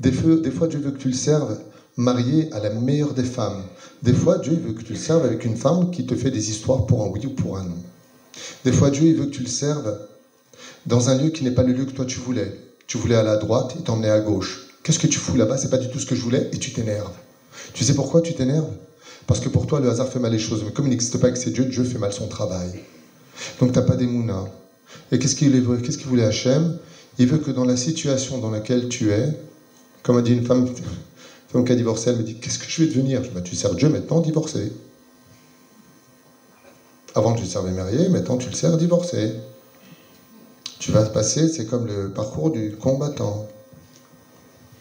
S2: Des fois, des fois Dieu veut que tu le serves marié à la meilleure des femmes. Des fois, Dieu veut que tu le serves avec une femme qui te fait des histoires pour un oui ou pour un non. Des fois, Dieu veut que tu le serves dans un lieu qui n'est pas le lieu que toi tu voulais. Tu voulais aller à droite, il t'emmenait à gauche. Qu'est-ce que tu fous là-bas? C'est pas du tout ce que je voulais et tu t'énerves. Tu sais pourquoi tu t'énerves? Parce que pour toi, le hasard fait mal les choses. Mais comme il n'existe pas que c'est Dieu, Dieu fait mal son travail. Donc tu n'as pas d'émouna. Et qu'est-ce qu'il voulait Hachem? Il veut que dans la situation dans laquelle tu es, comme a dit une femme, femme qui a divorcé, elle me dit Qu'est-ce que je vais devenir? Bah, Tu sers Dieu maintenant divorcé. Avant tu le servais marié, maintenant tu le sers divorcé. Tu vas passer, c'est comme le parcours du combattant.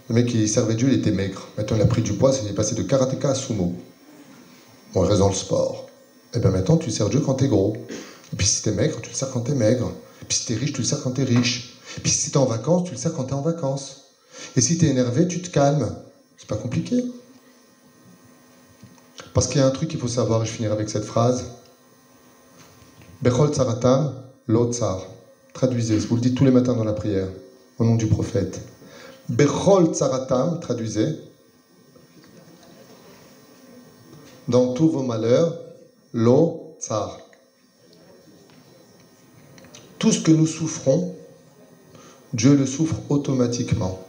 S2: Le mec qui servait Dieu, il était maigre. Maintenant, il a pris du poids, il est passé de karatéka à sumo. Bon, il reste dans le sport. Et eh bien maintenant, tu sers Dieu quand t'es gros. Et puis si t'es maigre, tu le sers quand t'es maigre. Et puis si t'es riche, tu le sers quand t'es riche. Et puis si t'es en vacances, tu le sers quand t'es en vacances. Et si t'es énervé, tu te calmes. C'est pas compliqué. Parce qu'il y a un truc qu'il faut savoir, et je finirai avec cette phrase. Bechol tsaratam, lo tsar. Traduisez, vous le dites tous les matins dans la prière, au nom du prophète. Bechol tsaratam, traduisez. Dans tous vos malheurs, lo tsar. Tout ce que nous souffrons, Dieu le souffre automatiquement.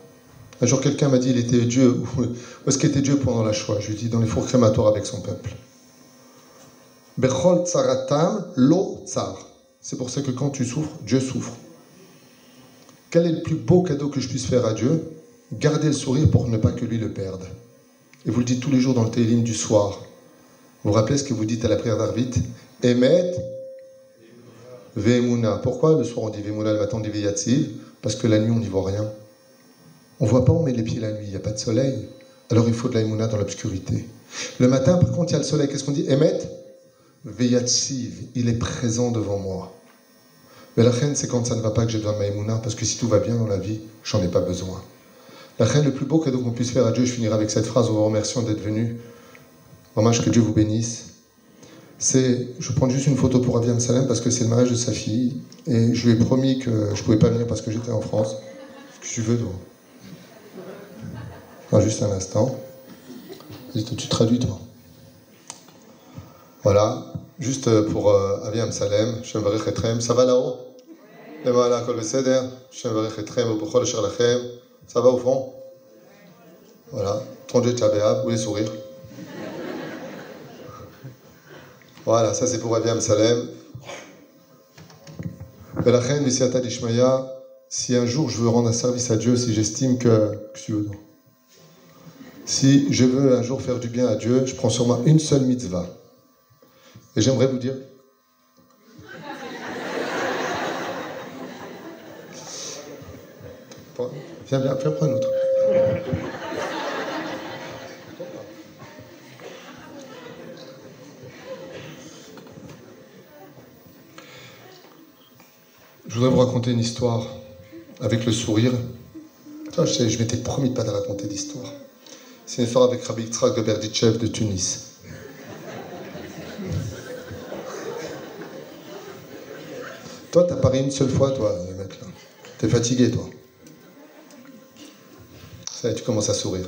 S2: Un jour, quelqu'un m'a dit il était Dieu. Où est-ce qu'était Dieu pendant la Shoah? Je lui ai dit dans les fours crématoires avec son peuple. Bechol tsaratam, lo tsar. C'est pour ça que quand tu souffres, Dieu souffre. Quel est le plus beau cadeau que je puisse faire à Dieu? Garder le sourire pour ne pas que lui le perde. Et vous le dites tous les jours dans le télim du soir. Vous vous rappelez ce que vous dites à la prière d'Arvit? Emet Ve'emuna. Pourquoi le soir on dit Ve'emuna, le matin on dit Ve'yatziv? Parce que la nuit on n'y voit rien. On voit pas on met les pieds la nuit, il n'y a pas de soleil. Alors il faut de la dans l'obscurité. Le matin, par contre, il y a le soleil. Qu'est-ce qu'on dit? Emet? Veyatsiv, il est présent devant moi. Mais la reine, c'est quand ça ne va pas que j'ai besoin de ma parce que si tout va bien dans la vie, j'en ai pas besoin. La reine, le plus beau cadeau qu'on puisse faire à Dieu, je finirai avec cette phrase en vous remerciant d'être venu. Maman, que Dieu vous bénisse. C'est, je prends juste une photo pour Aviam Salem parce que c'est le mariage de sa fille. Et je lui ai promis que je pouvais pas venir parce que j'étais en France. Ce que tu veux, toi? juste un instant. Tu traduis, toi. Voilà. Juste pour euh, Aviam Salem. Ça va là-haut? Ça va au fond? Voilà. Tronje Tchabéab, vous voulez sourire? Voilà, ça c'est pour Aviam Salem. Reine Dishmaya, si un jour je veux rendre un service à Dieu, si j'estime que. Si je veux un jour faire du bien à Dieu, je prends sur moi une seule mitzvah. Et j'aimerais vous dire Viens, viens, viens prendre un autre. Je voudrais vous raconter une histoire avec le sourire. je, m'étais promis de pas raconter d'histoire. C'est une histoire avec Rabbi Trak de Berditchev de Tunis. Toi, t'as parié une seule fois, toi, le mec là. T'es fatigué, toi tu commences à sourire.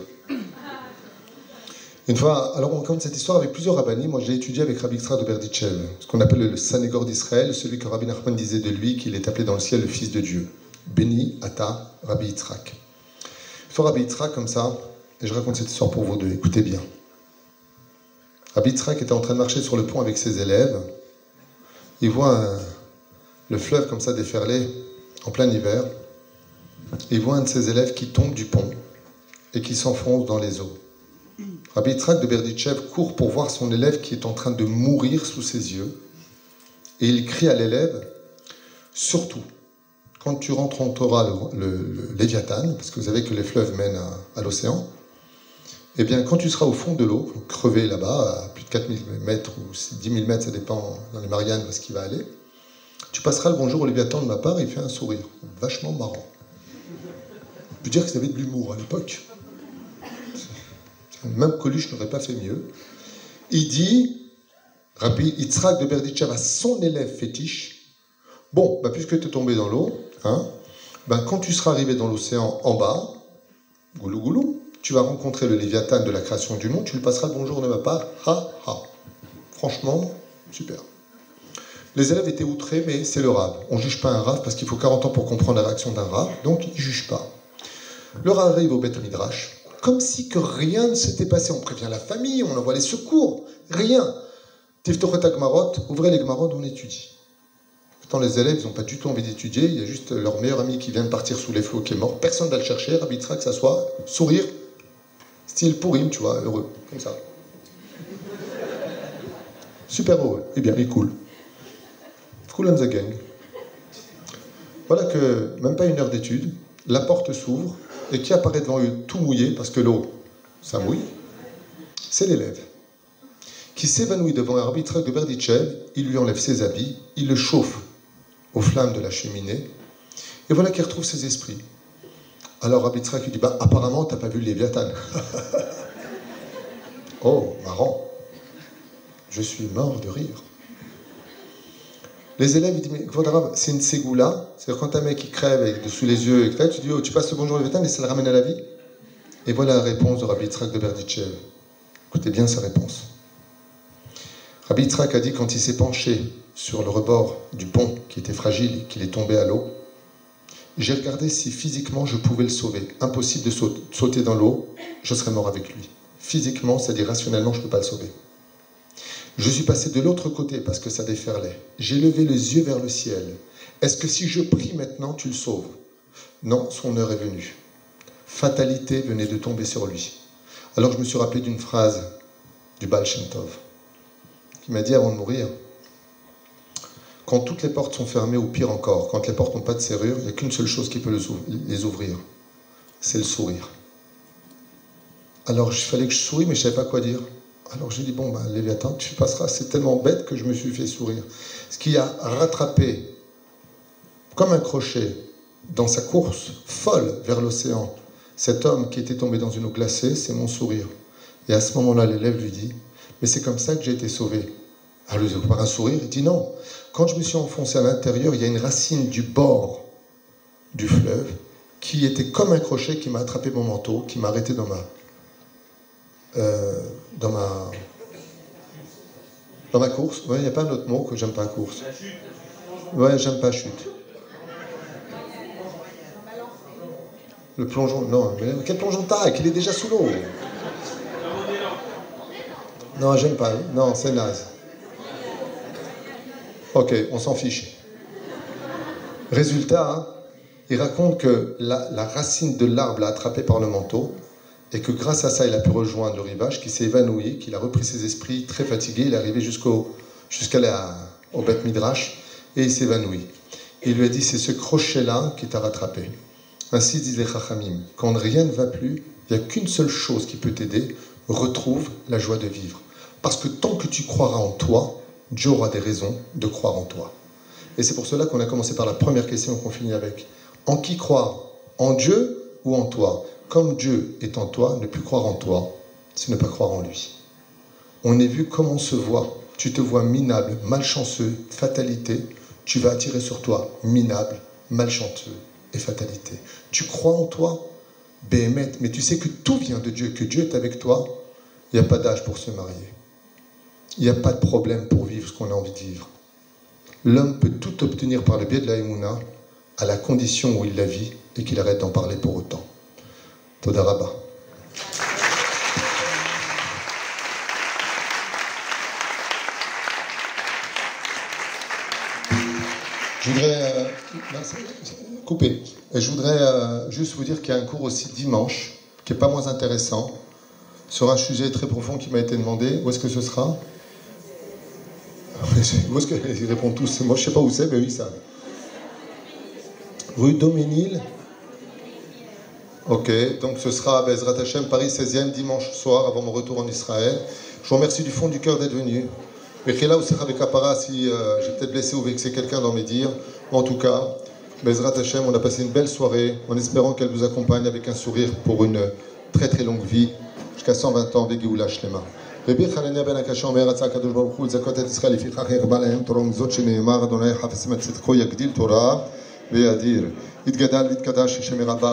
S2: Une alors on raconte cette histoire avec plusieurs rabbinis. Moi, j'ai étudié avec Rabbi Yitzhak de Berditchev, ce qu'on appelle le Sanégor d'Israël, celui que Rabbi Nachman disait de lui qu'il est appelé dans le ciel le Fils de Dieu. Béni, Ata, Rabbi Yitzhak. Faut Rabbi Yitzhak comme ça, et je raconte cette histoire pour vous deux. Écoutez bien. Rabbi Yitzhak était en train de marcher sur le pont avec ses élèves. Il voit le fleuve comme ça déferler en plein hiver. Il voit un de ses élèves qui tombe du pont et qui s'enfonce dans les eaux. Rabbi Yitzhak de Berditchev court pour voir son élève qui est en train de mourir sous ses yeux. Et il crie à l'élève, surtout, quand tu rentreras le, le, Léviathan, parce que vous savez que les fleuves mènent à, l'océan, eh bien, quand tu seras au fond de l'eau, crevé là-bas, à plus de 4000 mètres ou 10 000 mètres, ça dépend dans les Mariannes où est-ce qu'il va aller, tu passeras le bonjour au Léviathan de ma part, il fait un sourire, vachement marrant. Je veux dire que avait de l'humour à l'époque. Même Coluche n'aurait pas fait mieux. Il dit, Rabbi Yitzhak de Berditchev à son élève fétiche, bon, bah, puisque tu es tombé dans l'eau, hein, bah, quand tu seras arrivé dans l'océan en bas, goulou goulou, tu vas rencontrer le Léviathan de la création du monde, tu lui passeras bonjour de ma part, ha ha. Franchement, super. Les élèves étaient outrés, mais c'est le rave. On ne juge pas un rave parce qu'il faut 40 ans pour comprendre la réaction d'un rave, donc ils ne jugent pas. Le rave arrive au Beth Midrash, comme si que rien ne s'était passé. On prévient la famille, on envoie les secours, rien. Tiftochet Gmarot, ouvrez les Gmarot, on étudie. Pourtant, les élèves, n'ont pas du tout envie d'étudier. Il y a juste leur meilleur ami qui vient de partir sous les flots qui est mort. Personne ne va le chercher. Rabbi que ça soit sourire, style pourrim, tu vois, heureux, comme ça. Super heureux. Eh bien, il coule. Cool on the gang. Voilà que, même pas une heure d'étude, la porte s'ouvre, et qui apparaît devant eux tout mouillé, parce que l'eau, ça mouille, c'est l'élève, qui s'évanouit devant un arbitre de Berditchev, il lui enlève ses habits, il le chauffe aux flammes de la cheminée, et voilà qu'il retrouve ses esprits. Alors Rabbi lui dit, bah apparemment, t'as pas vu le Léviathan. oh, marrant. Je suis mort de rire. Les élèves, ils disent, c'est une ségoula. C'est-à-dire quand un mec crève avec sous les yeux, et tu dis, oh, tu passes le bonjour Léviathan, mais ça le ramène à la vie. Et voilà la réponse de Rabbi Yitzhak de Berditchev. Écoutez bien sa réponse. Rabbi Yitzhak a dit quand il s'est penché sur le rebord du pont qui était fragile et qu'il est tombé à l'eau, j'ai regardé si physiquement je pouvais le sauver. Impossible de sauter dans l'eau, je serais mort avec lui. Physiquement, c'est-à-dire rationnellement, je ne peux pas le sauver. Je suis passé de l'autre côté parce que ça déferlait. J'ai levé les yeux vers le ciel. Est-ce que si je prie maintenant, tu le sauves? Non, son heure est venue. Fatalité venait de tomber sur lui. Alors je me suis rappelé d'une phrase du Baal Shem Tov, qui m'a dit avant de mourir, quand toutes les portes sont fermées, ou pire encore, quand les portes n'ont pas de serrure, il n'y a qu'une seule chose qui peut les ouvrir, c'est le sourire. Alors il fallait que je souris, mais je ne savais pas quoi dire. Alors j'ai dit, bon, ben, Léviathan, tu passeras, c'est tellement bête que je me suis fait sourire. Ce qui a rattrapé, comme un crochet, dans sa course folle vers l'océan, Cet homme qui était tombé dans une eau glacée, c'est mon sourire. Et à ce moment-là, l'élève lui dit, mais c'est comme ça que j'ai été sauvé. Alors, par un sourire, il dit non. Quand je me suis enfoncé à l'intérieur, il y a une racine du bord du fleuve qui était comme un crochet qui m'a attrapé mon manteau, qui m'a arrêté dans ma, euh, dans ma, dans ma course. Il n'y a pas un autre mot que j'aime pas course. Ouais, j'aime pas chute. Le plongeon, non, mais quel plongeon t'as qu'il est déjà sous l'eau Non, j'aime pas. Non, c'est naze. Ok, on s'en fiche. Résultat, hein, il raconte que la, la racine de l'arbre l'a attrapé par le manteau et que grâce à ça, il a pu rejoindre le rivage, qu'il s'est évanoui, qu'il a repris ses esprits très fatigué, il est arrivé jusqu'au jusqu'à au Beth Midrash et il s'est évanoui. il lui a dit, c'est ce crochet-là qui t'a rattrapé. Ainsi disent les Chachamim, quand rien ne va plus, il n'y a qu'une seule chose qui peut t'aider, retrouve la joie de vivre. Parce que tant que tu croiras en toi, Dieu aura des raisons de croire en toi. Et c'est pour cela qu'on a commencé par la première question qu'on finit avec. En qui croire? En Dieu ou en toi? Comme Dieu est en toi, ne plus croire en toi, c'est ne pas croire en lui. On est vu comme on se voit. Tu te vois minable, malchanceux, fatalité. Tu vas attirer sur toi minable, malchanceux et fatalité. Tu crois en toi, Béhémet, mais tu sais que tout vient de Dieu, que Dieu est avec toi. Il n'y a pas d'âge pour se marier. Il n'y a pas de problème pour vivre ce qu'on a envie de vivre. L'homme peut tout obtenir par le biais de la à la condition où il la vit et qu'il arrête d'en parler pour autant. Todaraba. Je voudrais euh. Et je voudrais euh, juste vous dire qu'il y a un cours aussi dimanche, qui n'est pas moins intéressant, sur un sujet très profond qui m'a été demandé. Où est-ce que ce sera? Où est-ce qu'ils répondent tous Moi, je ne sais pas où c'est, mais oui, ça. Rue Doménil. Ok, donc ce sera à Bezrat Hashem, Paris 16e, dimanche soir, avant mon retour en Israël. Je vous remercie du fond du cœur d'être venu. Mais là, avec Kapara, si euh, j'ai peut-être blessé ou vexé quelqu'un dans mes dires. En tout cas, Bezrat Hashem, on a passé une belle soirée, en espérant qu'elle vous accompagne avec un sourire pour une très très longue vie, jusqu'à 120 ans, Begioula Shlema. רבי חנניה בן הקשה אומר, רצה הקדוש ברוך הוא לזכות את ישראל לפיכך הרבה להם תורה ומזאת שנאמר, אדוני חפש מצדקו יגדיל תורה וידיר. יתגדל ויתקדש השם מרבה